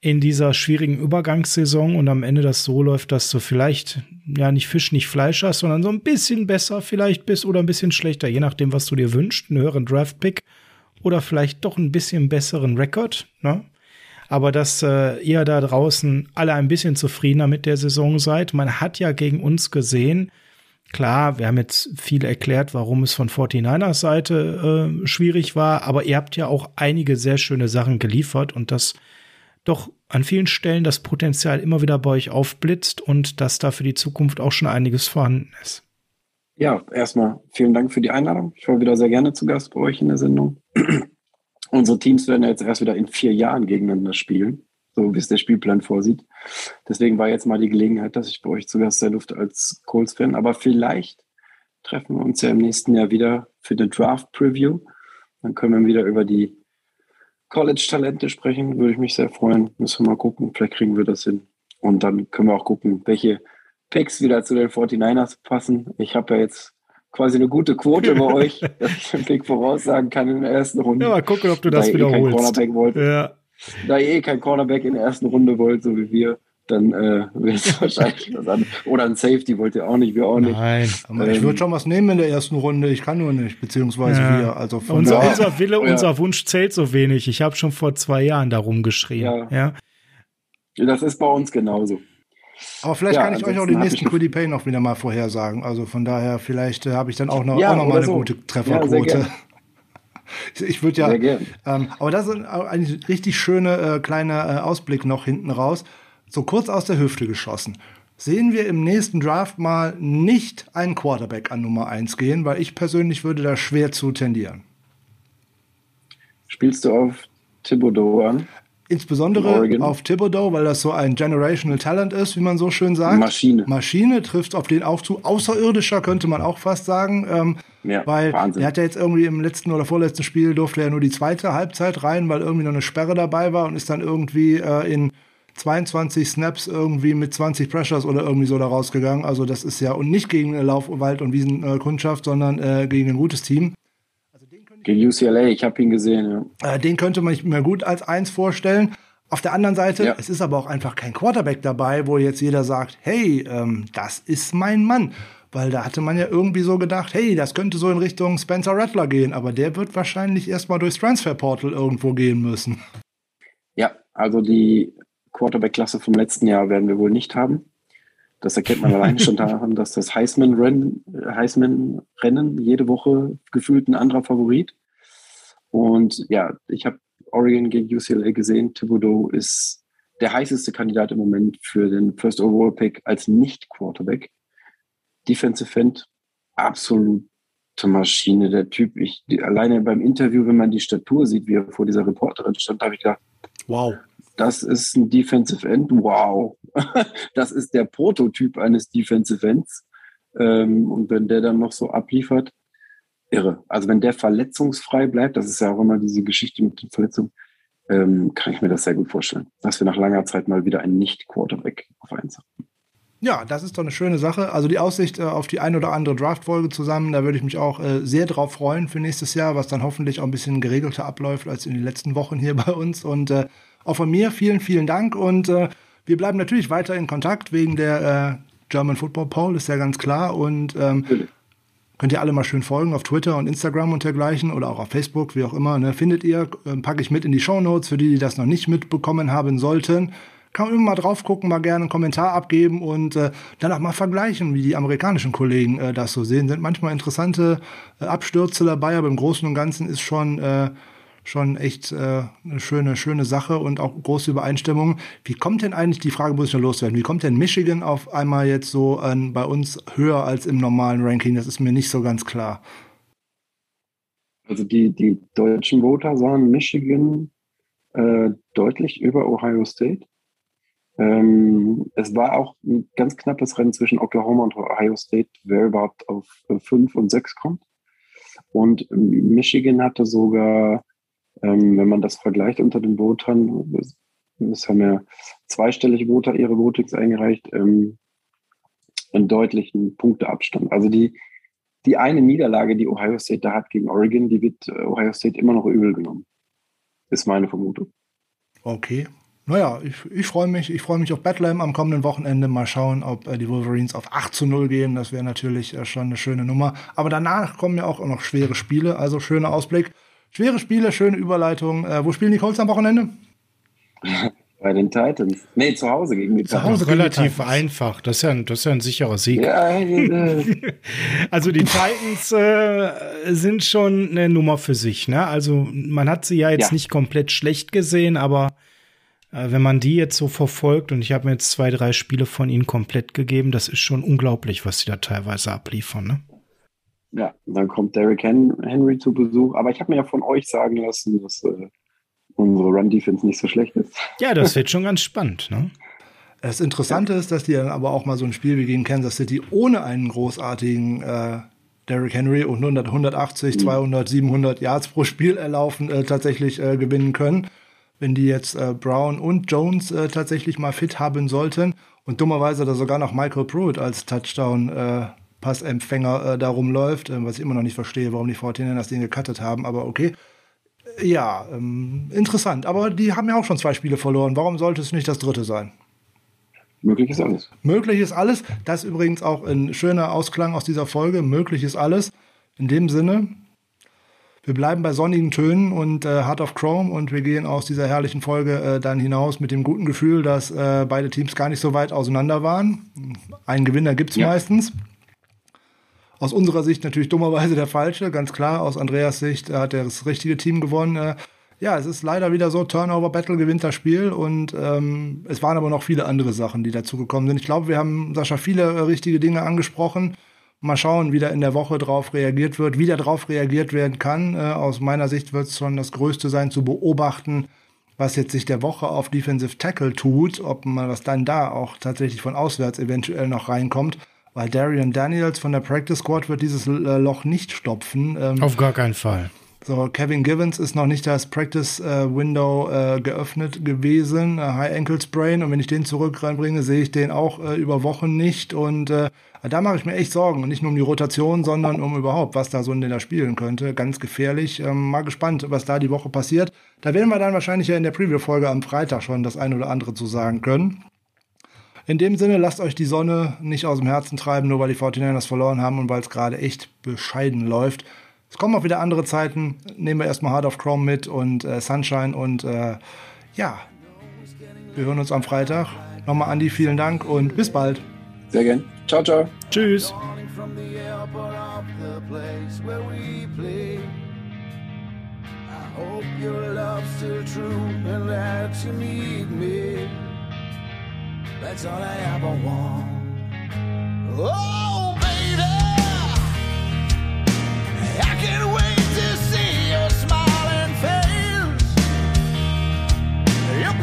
in dieser schwierigen Übergangssaison und am Ende das so läuft, dass du vielleicht ja nicht Fisch, nicht Fleisch hast, sondern so ein bisschen besser vielleicht bist oder ein bisschen schlechter, je nachdem, was du dir wünschst, einen höheren Draftpick oder vielleicht doch ein bisschen besseren Rekord, ne? Aber dass äh, ihr da draußen alle ein bisschen zufriedener mit der Saison seid. Man hat ja gegen uns gesehen, klar, wir haben jetzt viel erklärt, warum es von 49ers Seite äh, schwierig war, aber ihr habt ja auch einige sehr schöne Sachen geliefert und das doch an vielen Stellen das Potenzial immer wieder bei euch aufblitzt und dass da für die Zukunft auch schon einiges vorhanden ist. Ja, erstmal vielen Dank für die Einladung. Ich war wieder sehr gerne zu Gast bei euch in der Sendung. Unsere Teams werden jetzt erst wieder in vier Jahren gegeneinander spielen, so wie es der Spielplan vorsieht. Deswegen war jetzt mal die Gelegenheit, dass ich bei euch zu Gast sein durfte als Colts-Fan. Aber vielleicht treffen wir uns ja im nächsten Jahr wieder für den Draft-Preview. Dann können wir wieder über die College-Talente sprechen, würde ich mich sehr freuen. Müssen wir mal gucken, vielleicht kriegen wir das hin. Und dann können wir auch gucken, welche Picks wieder zu den 49ers passen. Ich habe ja jetzt quasi eine gute Quote bei euch, dass ich einen Pick voraussagen kann in der ersten Runde. Ja, mal gucken, ob du das da wiederholst. Ja. Da ihr eh kein Cornerback in der ersten Runde wollt, so wie wir, dann äh, wird es wahrscheinlich was anderes. Oder ein Safety wollt ihr auch nicht, wir auch nicht. Nein, aber ähm, ich würde schon was nehmen in der ersten Runde. Ich kann nur nicht, beziehungsweise ja. wir. Also von unser, unser Wille, ja. unser Wunsch zählt so wenig. Ich habe schon vor zwei Jahren darum geschrien. Ja. ja. Das ist bei uns genauso. Aber vielleicht ja, kann ich euch auch den nächsten Quiddy Pay noch wieder mal vorhersagen. Also von daher, vielleicht äh, habe ich dann auch noch, auch noch mal eine so. gute Trefferquote. Ich würde ja, ähm, aber das ist eigentlich richtig schöne äh, kleiner äh, Ausblick noch hinten raus so kurz aus der Hüfte geschossen. Sehen wir im nächsten Draft mal nicht einen Quarterback an Nummer 1 gehen, weil ich persönlich würde da schwer zu tendieren. Spielst du auf Thibodeau an? Insbesondere auf Thibodeau, weil das so ein Generational Talent ist, wie man so schön sagt. Maschine. Maschine trifft auf den auch zu. Außerirdischer könnte man auch fast sagen. Ähm, ja, weil Wahnsinn. er hat ja jetzt irgendwie im letzten oder vorletzten Spiel durfte er nur die zweite Halbzeit rein, weil irgendwie noch eine Sperre dabei war und ist dann irgendwie äh, in 22 Snaps irgendwie mit 20 Pressures oder irgendwie so da rausgegangen. Also das ist ja und nicht gegen Lauf, Wald und Wiesenkundschaft, sondern äh, gegen ein gutes Team. Gegen UCLA, ich habe ihn gesehen. Ja. Äh, den könnte man sich mir gut als eins vorstellen. Auf der anderen Seite, ja. es ist aber auch einfach kein Quarterback dabei, wo jetzt jeder sagt, hey, ähm, das ist mein Mann. Weil da hatte man ja irgendwie so gedacht, hey, das könnte so in Richtung Spencer Rattler gehen, aber der wird wahrscheinlich erstmal durchs Transferportal irgendwo gehen müssen. Ja, also die Quarterback-Klasse vom letzten Jahr werden wir wohl nicht haben. Das erkennt man allein schon daran, dass das Heisman-Rennen Heisman jede Woche gefühlt ein anderer Favorit. Und ja, ich habe Oregon gegen UCLA gesehen. Thibodeau ist der heißeste Kandidat im Moment für den First Overall Pick als Nicht-Quarterback. Defensive End, absolute Maschine. Der Typ, ich, die, alleine beim Interview, wenn man die Statur sieht, wie er vor dieser Reporterin stand, habe ich gedacht, wow, das ist ein Defensive End. Wow. das ist der Prototyp eines Defensive Ends. Ähm, und wenn der dann noch so abliefert, irre. Also wenn der verletzungsfrei bleibt, das ist ja auch immer diese Geschichte mit den Verletzungen, ähm, kann ich mir das sehr gut vorstellen, dass wir nach langer Zeit mal wieder einen Nicht-Quarterback auf eins haben. Ja, das ist doch eine schöne Sache. Also die Aussicht äh, auf die ein oder andere Draft-Folge zusammen, da würde ich mich auch äh, sehr drauf freuen für nächstes Jahr, was dann hoffentlich auch ein bisschen geregelter abläuft als in den letzten Wochen hier bei uns. Und äh, auch von mir vielen, vielen Dank und äh, wir bleiben natürlich weiter in Kontakt wegen der äh, German Football Poll, ist ja ganz klar. Und ähm, könnt ihr alle mal schön folgen auf Twitter und Instagram und dergleichen oder auch auf Facebook, wie auch immer. Ne? Findet ihr, äh, packe ich mit in die Show Notes für die, die das noch nicht mitbekommen haben sollten. Kann man immer mal drauf gucken, mal gerne einen Kommentar abgeben und äh, dann auch mal vergleichen, wie die amerikanischen Kollegen äh, das so sehen. Sind manchmal interessante äh, Abstürze dabei, aber im Großen und Ganzen ist schon äh, schon echt äh, eine schöne, schöne Sache und auch große Übereinstimmung. Wie kommt denn eigentlich, die Frage muss ich noch loswerden, wie kommt denn Michigan auf einmal jetzt so an, bei uns höher als im normalen Ranking? Das ist mir nicht so ganz klar. Also die, die deutschen Voter sahen Michigan äh, deutlich über Ohio State. Ähm, es war auch ein ganz knappes Rennen zwischen Oklahoma und Ohio State, wer überhaupt auf 5 und 6 kommt. Und Michigan hatte sogar, ähm, wenn man das vergleicht unter den Votern, es haben ja zweistellige Voter ihre Votings eingereicht, ähm, einen deutlichen Punkteabstand. Also die, die eine Niederlage, die Ohio State da hat gegen Oregon, die wird äh, Ohio State immer noch übel genommen. Ist meine Vermutung. Okay. Naja, ich, ich freue mich. Ich freue mich auf Bethlehem am kommenden Wochenende. Mal schauen, ob äh, die Wolverines auf 8 zu 0 gehen. Das wäre natürlich äh, schon eine schöne Nummer. Aber danach kommen ja auch noch schwere Spiele. Also schöner Ausblick. Schwere Spiele, schöne Überleitung. Äh, wo spielen die Colts am Wochenende? Bei den Titans. Nee, zu Hause gegen die Titans. Zu Hause relativ einfach. Das ist, ja ein, das ist ja ein sicherer Sieg. Ja, also die Titans äh, sind schon eine Nummer für sich. Ne? Also man hat sie ja jetzt ja. nicht komplett schlecht gesehen, aber äh, wenn man die jetzt so verfolgt, und ich habe mir jetzt zwei, drei Spiele von ihnen komplett gegeben, das ist schon unglaublich, was sie da teilweise abliefern. Ne? Ja, dann kommt Derrick Henry zu Besuch. Aber ich habe mir ja von euch sagen lassen, dass äh, unsere Run-Defense nicht so schlecht ist. Ja, das wird schon ganz spannend. Ne? Das Interessante ist, dass die dann aber auch mal so ein Spiel wie gegen Kansas City ohne einen großartigen äh, Derrick Henry und 100, 180, mhm. 200, 700 Yards pro Spiel erlaufen, äh, tatsächlich äh, gewinnen können. Wenn die jetzt äh, Brown und Jones äh, tatsächlich mal fit haben sollten und dummerweise da sogar noch Michael Pruitt als Touchdown äh, Passempfänger äh, da rumläuft, äh, was ich immer noch nicht verstehe, warum die 14 das Ding gecuttet haben, aber okay. Ja, ähm, interessant. Aber die haben ja auch schon zwei Spiele verloren. Warum sollte es nicht das dritte sein? Möglich ist alles. Möglich ist alles. Das ist übrigens auch ein schöner Ausklang aus dieser Folge. Möglich ist alles. In dem Sinne, wir bleiben bei sonnigen Tönen und äh, Heart of Chrome und wir gehen aus dieser herrlichen Folge äh, dann hinaus mit dem guten Gefühl, dass äh, beide Teams gar nicht so weit auseinander waren. Einen Gewinner gibt es ja. meistens. Aus unserer Sicht natürlich dummerweise der falsche, ganz klar. Aus Andreas Sicht hat er das richtige Team gewonnen. Äh, ja, es ist leider wieder so, Turnover Battle gewinnt das Spiel und ähm, es waren aber noch viele andere Sachen, die dazugekommen sind. Ich glaube, wir haben, Sascha, viele äh, richtige Dinge angesprochen. Mal schauen, wie da in der Woche drauf reagiert wird, wie da drauf reagiert werden kann. Äh, aus meiner Sicht wird es schon das Größte sein, zu beobachten, was jetzt sich der Woche auf Defensive Tackle tut, ob man was dann da auch tatsächlich von auswärts eventuell noch reinkommt weil Darian Daniels von der Practice Squad wird dieses äh, Loch nicht stopfen. Ähm, Auf gar keinen Fall. So, Kevin Givens ist noch nicht das Practice äh, Window äh, geöffnet gewesen, äh, High Ankle Sprain. Und wenn ich den zurück reinbringe, sehe ich den auch äh, über Wochen nicht. Und äh, da mache ich mir echt Sorgen. Und nicht nur um die Rotation, sondern um überhaupt, was da so in der spielen könnte. Ganz gefährlich. Ähm, mal gespannt, was da die Woche passiert. Da werden wir dann wahrscheinlich ja in der Preview-Folge am Freitag schon das ein oder andere zu sagen können. In dem Sinne, lasst euch die Sonne nicht aus dem Herzen treiben, nur weil die 49ers verloren haben und weil es gerade echt bescheiden läuft. Es kommen auch wieder andere Zeiten. Nehmen wir erstmal Hard of Chrome mit und äh, Sunshine und äh, ja, wir hören uns am Freitag. Nochmal Andi, vielen Dank und bis bald. Sehr gern. Ciao, ciao. Tschüss. hope your love's still true and that you need me. That's all I ever want. Oh, baby, I can't wait to see your smiling face. Your